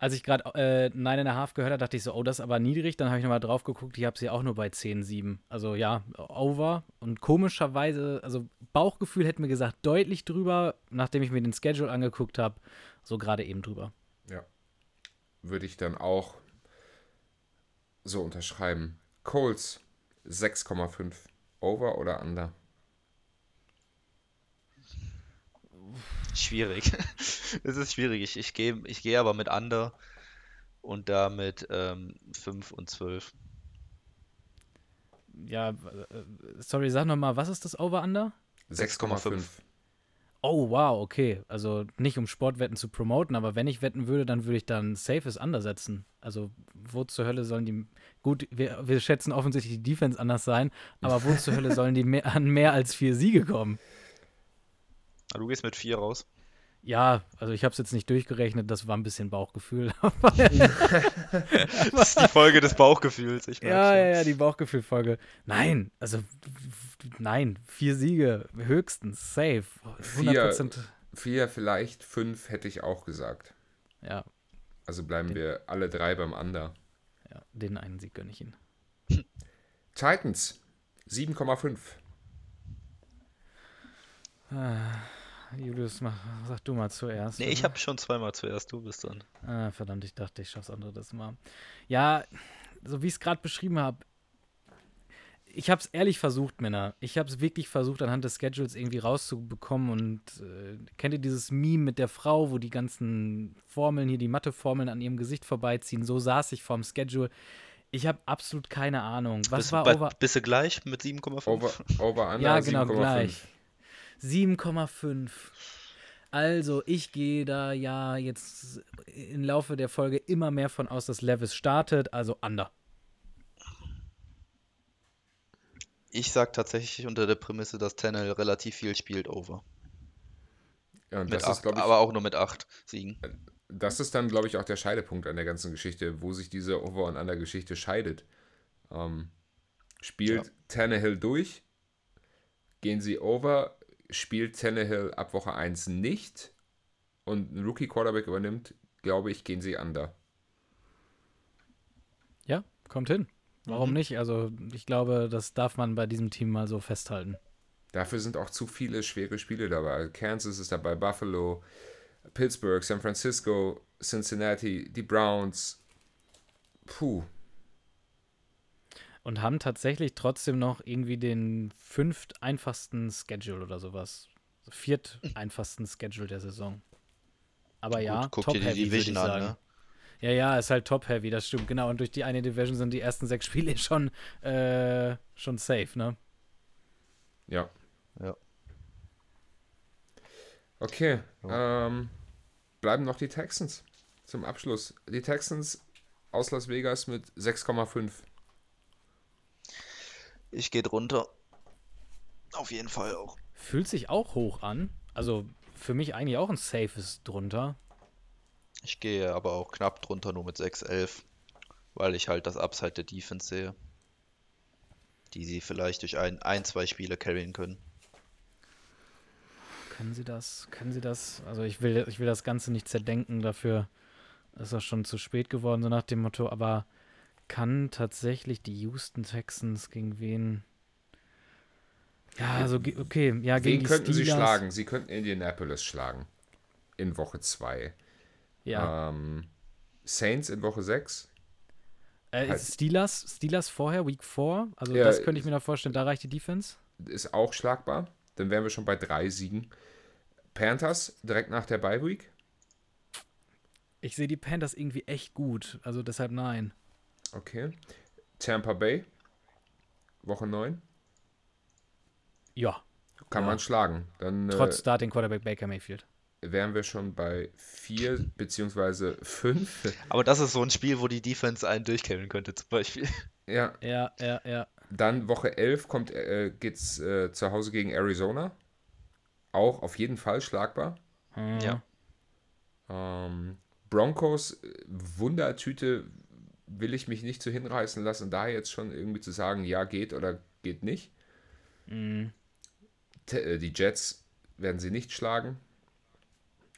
Als ich gerade äh, 9,5 gehört habe, dachte ich so, oh, das ist aber niedrig. Dann habe ich nochmal drauf geguckt, ich habe sie auch nur bei 10,7. Also ja, over. Und komischerweise, also Bauchgefühl hätte mir gesagt, deutlich drüber, nachdem ich mir den Schedule angeguckt habe, so gerade eben drüber. Ja. Würde ich dann auch so unterschreiben. Coles 6,5. Over oder under? Schwierig. es ist schwierig. Ich, ich gehe ich geh aber mit under und damit ähm, 5 und 12. Ja, äh, sorry, sag nochmal, was ist das Over-Under? 6,5. Oh, wow, okay. Also nicht um Sportwetten zu promoten, aber wenn ich wetten würde, dann würde ich dann safes Under setzen. Also wo zur Hölle sollen die. Gut, wir, wir schätzen offensichtlich die Defense anders sein, aber wo zur Hölle sollen die mehr, an mehr als vier Siege kommen? Ah, Du gehst mit vier raus. Ja, also ich habe es jetzt nicht durchgerechnet, das war ein bisschen Bauchgefühl. Das ist die Folge des Bauchgefühls. Ich ja, ja, ja, die Bauchgefühlfolge. Nein, also nein, vier Siege höchstens, safe. 100%. Vier, vielleicht fünf hätte ich auch gesagt. Ja, Also bleiben wir alle drei beim Under. ja, den einen Sieg gönne ich Ihnen. Titans 7,5. Julius, mach, sag du mal zuerst. Nee, ich bitte. habe schon zweimal zuerst, du bist dann. Ah, verdammt, ich dachte, ich schaff's andere das mal. Ja, so wie ich es gerade beschrieben habe, ich habe es ehrlich versucht, Männer. Ich habe es wirklich versucht, anhand des Schedules irgendwie rauszubekommen. Und äh, kennt ihr dieses Meme mit der Frau, wo die ganzen Formeln hier, die Matheformeln an ihrem Gesicht vorbeiziehen? So saß ich vorm Schedule. Ich habe absolut keine Ahnung. Was bist, war bei, over? Bist du gleich mit 7,5? Over, over under Ja, genau, 7,5. gleich. 7,5. Also, ich gehe da ja jetzt im Laufe der Folge immer mehr von aus, dass Levis startet, also under. Ich sag tatsächlich unter der Prämisse, dass Tannehill relativ viel spielt, over. Ja, und Mit das ist, acht, glaube ich, aber auch nur mit 8 Siegen. das ist dann, glaube ich, auch der Scheidepunkt an der ganzen Geschichte, wo sich diese Over- und Under-Geschichte scheidet. Ähm, spielt Ja. Tannehill durch, gehen sie over, spielt Tannehill ab Woche 1 nicht und ein Rookie-Quarterback übernimmt, glaube ich, gehen sie under. Ja, kommt hin. Warum Mhm. nicht? Also, ich glaube, das darf man bei diesem Team mal so festhalten. Dafür sind auch zu viele schwere Spiele dabei. Kansas ist dabei, Buffalo, Pittsburgh, San Francisco, Cincinnati, die Browns. Puh. Und haben tatsächlich trotzdem noch irgendwie den fünft einfachsten Schedule oder sowas. Viert einfachsten Schedule der Saison. Aber Gut, ja, guck dir die top-heavy, würde ich Division an, sagen. ne? Ja, ja, ist halt top-heavy, das stimmt, genau. Und durch die eine Division sind die ersten sechs Spiele schon, äh, schon safe, ne? Ja. Ja. Okay. Ähm, bleiben noch die Texans zum Abschluss. Die Texans aus Las Vegas mit 6,5. Ich gehe drunter. Auf jeden Fall auch. Fühlt sich auch hoch an. Also für mich eigentlich auch ein safes drunter. Ich gehe aber auch knapp drunter, nur mit 6-11, weil ich halt das Upside der Defense sehe, die sie vielleicht durch ein, ein zwei Spiele carryen können. Können Sie das? Können Sie das? Also ich will, ich will das Ganze nicht zerdenken, dafür ist das schon zu spät geworden, so nach dem Motto, aber kann tatsächlich die Houston Texans gegen wen? Ja, also okay, ja, gegen Wen die könnten sie schlagen? Sie könnten Indianapolis schlagen. In Woche 2. Ja. Ähm, Saints in Woche 6. Äh, halt- Steelers, Steelers vorher, Week 4. Also Ja, das könnte ich mir da vorstellen, da reicht die Defense. Ist auch schlagbar. Dann wären wir schon bei drei Siegen. Panthers direkt nach der Bye Week. Ich sehe die Panthers irgendwie echt gut, also deshalb nein. Okay. Tampa Bay. Woche 9. Ja, Kann Ja. man schlagen. Dann trotz äh, Starting Quarterback Baker Mayfield. wären wir schon bei 4 beziehungsweise 5. Aber das ist so ein Spiel, wo die Defense einen durchcarryen könnte, zum Beispiel. Ja, Ja, ja, ja. Dann Woche 11 kommt, äh, geht's äh, zu Hause gegen Arizona. Auch auf jeden Fall schlagbar. Hm. Ja. Ähm, Broncos, äh, Wundertüte, will ich mich nicht zu hinreißen lassen, da jetzt schon irgendwie zu sagen, ja, geht oder geht nicht. Mhm. Äh, Die Jets werden sie nicht schlagen.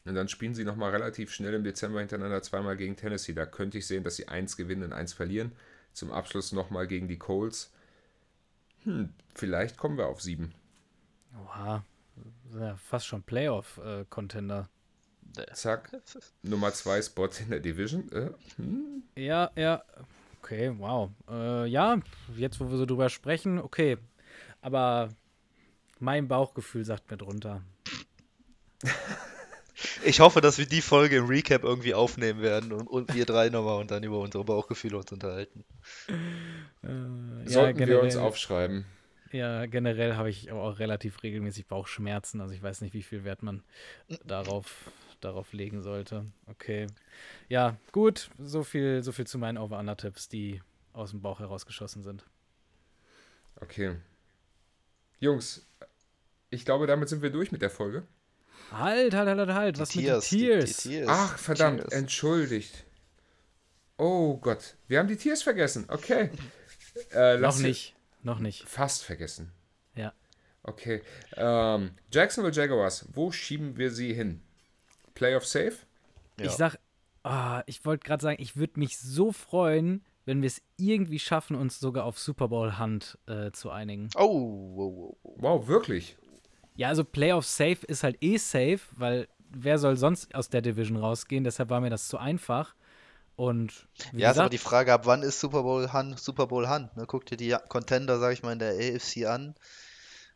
Und dann spielen sie nochmal relativ schnell im Dezember hintereinander zweimal gegen Tennessee. Da könnte ich sehen, dass sie eins gewinnen und eins verlieren. Zum Abschluss nochmal gegen die Colts. Hm, vielleicht kommen wir auf sieben. Oha. Ja, fast schon Playoff-Contender. Zack, Nummer zwei Spot in der Division. Äh, hm, ja, ja. Okay, wow. Äh, ja, jetzt wo wir so drüber sprechen, okay. Aber mein Bauchgefühl sagt mir drunter. Ich hoffe, dass wir die Folge im Recap irgendwie aufnehmen werden und, und wir drei nochmal und dann über unsere Bauchgefühle uns unterhalten. Äh, sollten wir uns generell- aufschreiben. Ja, generell habe ich auch relativ regelmäßig Bauchschmerzen. Also ich weiß nicht, wie viel Wert man darauf darauf legen sollte. Okay. Ja, gut. So viel, so viel zu meinen Over-Under-Tipps, die aus dem Bauch herausgeschossen sind. Okay. Jungs, ich glaube, damit sind wir durch mit der Folge. Halt, halt, halt, halt, halt. Was mit den Tiers, die- Tiers? Die, Tiers. Ach, verdammt, Tiers. entschuldigt. Oh Gott, wir haben die Tiers vergessen. Okay. Äh, Noch nicht. Noch nicht. Fast vergessen. Ja. Okay. Ähm, Jacksonville Jaguars, wo schieben wir sie hin? Playoff safe? Ja. Ich sag, ah, ich wollte gerade sagen, ich würde mich so freuen, wenn wir es irgendwie schaffen, uns sogar auf Super Bowl Hand äh, zu einigen. Oh, wow, wow, wow. Wow, wirklich? Ja, also Playoff Safe ist halt eh safe, weil wer soll sonst aus der Division rausgehen? Deshalb war mir das zu einfach. Und wie Ja, ist aber gesagt, die Frage, ab wann ist Super Bowl Hand Super Bowl Hand? Ne? Guck dir die Contender, sag ich mal, in der AFC an.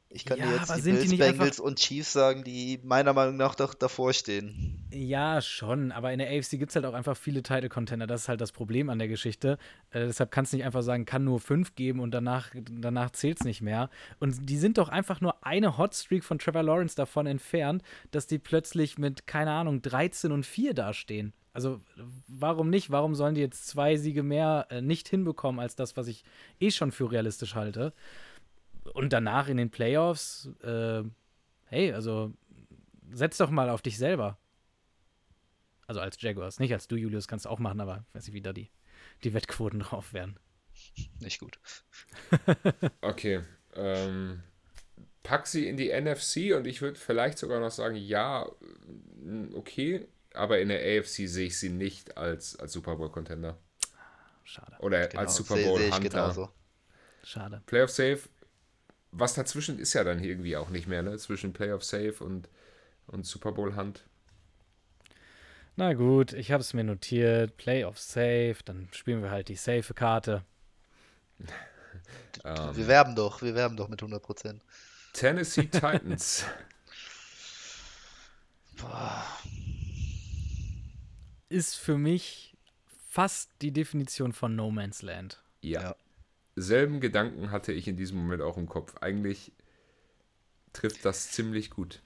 Ich kann Ja, dir jetzt die sind die Bills, Bengals und Chiefs sagen, die meiner Meinung nach doch davor stehen. ja, schon, aber in der AFC gibt es halt auch einfach viele Title-Contender. Das ist halt das Problem an der Geschichte. Äh, deshalb kannst du nicht einfach sagen, kann nur fünf geben und danach, danach zählt es nicht mehr. Und die sind doch einfach nur eine Hotstreak von Trevor Lawrence davon entfernt, dass die plötzlich mit, keine Ahnung, 13 und 4 dastehen. Also warum nicht? Warum sollen die jetzt zwei Siege mehr äh, nicht hinbekommen als das, was ich eh schon für realistisch halte? Und danach in den Playoffs, äh, hey, also setz doch mal auf dich selber. Also als Jaguars, nicht als du, Julius, kannst du auch machen, aber ich weiß nicht, wie da die, die Wettquoten drauf wären. Nicht gut. Okay. Ähm, pack sie in die NFC und ich würde vielleicht sogar noch sagen, ja, mm, okay, aber in der AFC sehe ich sie nicht als, als Super Bowl-Contender. Schade, Oder Genau, als Super Bowl-Hunter. schade. Playoff Safe, was dazwischen ist ja dann irgendwie auch nicht mehr, ne? Zwischen Playoff Safe und, und Super Bowl Hunt. Na gut, ich habe es mir notiert. Playoff safe, dann spielen wir halt die safe Karte. Ähm, Wir werben doch, wir werben doch mit 100%. Tennessee Titans. Ist für mich fast die Definition von No Man's Land. ja. Ja. Selben Gedanken hatte ich in diesem Moment auch im Kopf. Eigentlich trifft das ziemlich gut.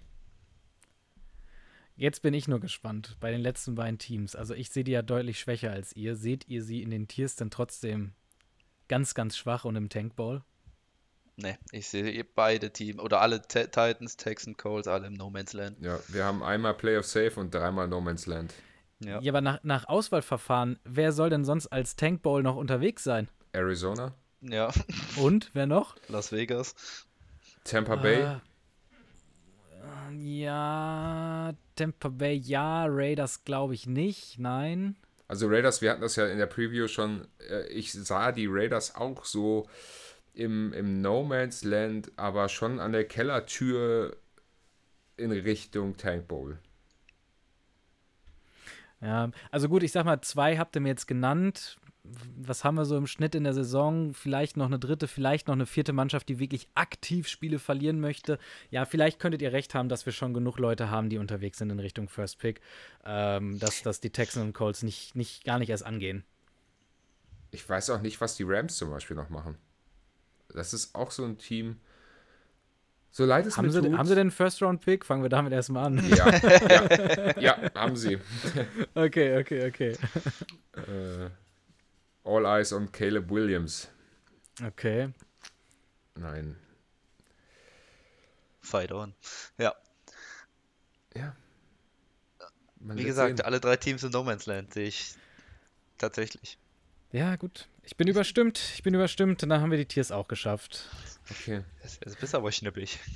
Jetzt bin ich nur gespannt bei den letzten beiden Teams. Also ich sehe die ja deutlich schwächer als ihr. Seht ihr sie in den Tiers denn trotzdem ganz, ganz schwach und im Tankball? Ne, ich sehe beide Teams oder alle Te- Titans, Texans, Colts, alle im No Man's Land. Ja, wir haben einmal Playoff Safe und dreimal No Man's Land. Ja. Ja, aber nach, nach Auswahlverfahren, wer soll denn sonst als Tankball noch unterwegs sein? Arizona, Ja, Und wer noch? Las Vegas. Tampa Bay, Äh, ja, Tampa Bay, ja, Raiders glaube ich nicht, nein. Also Raiders, wir hatten das ja in der Preview schon, äh, ich sah die Raiders auch so im, im No Man's Land, aber schon an der Kellertür in Richtung Tank Bowl. Ja, also gut, ich sag mal, zwei habt ihr mir jetzt genannt. Was haben wir so im Schnitt in der Saison? Vielleicht noch eine dritte, vielleicht noch eine vierte Mannschaft, die wirklich aktiv Spiele verlieren möchte. Ja, vielleicht könntet ihr recht haben, dass wir schon genug Leute haben, die unterwegs sind in Richtung First Pick, ähm, dass, dass die Texans und Colts nicht, nicht, gar nicht erst angehen. Ich weiß auch nicht, was die Rams zum Beispiel noch machen. Das ist auch so ein Team. So leid es Haben mir sie, tut. haben sie denn First-Round-Pick? Fangen wir damit erstmal an. Ja, ja, ja, haben sie. Okay, okay, okay. Äh, all eyes on Caleb Williams. Okay. Nein. Fight on. Ja, Ja. Man wie gesagt, sehen. alle drei Teams im No Man's Land sehe ich tatsächlich. Ja, gut. Ich bin überstimmt. Ich bin überstimmt. Und dann haben wir die Tiers auch geschafft. Okay. Jetzt, bist du aber schnippig.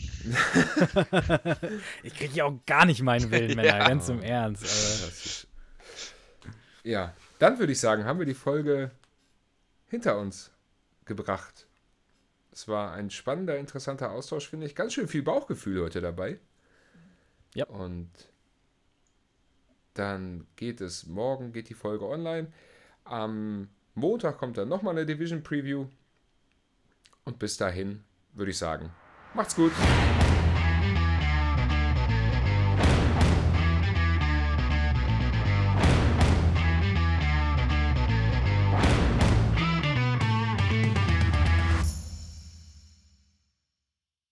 Ich kriege ja auch gar nicht meinen Willen, Männer. Ja. Ganz im Ernst. Ist- Ja, dann würde ich sagen, haben wir die Folge hinter uns gebracht. Es war ein spannender, interessanter Austausch, finde ich. Ganz schön viel Bauchgefühl heute dabei. Ja. Und dann geht es, morgen geht die Folge online. Am Montag kommt dann nochmal eine Division Preview. Und bis dahin würde ich sagen, macht's gut.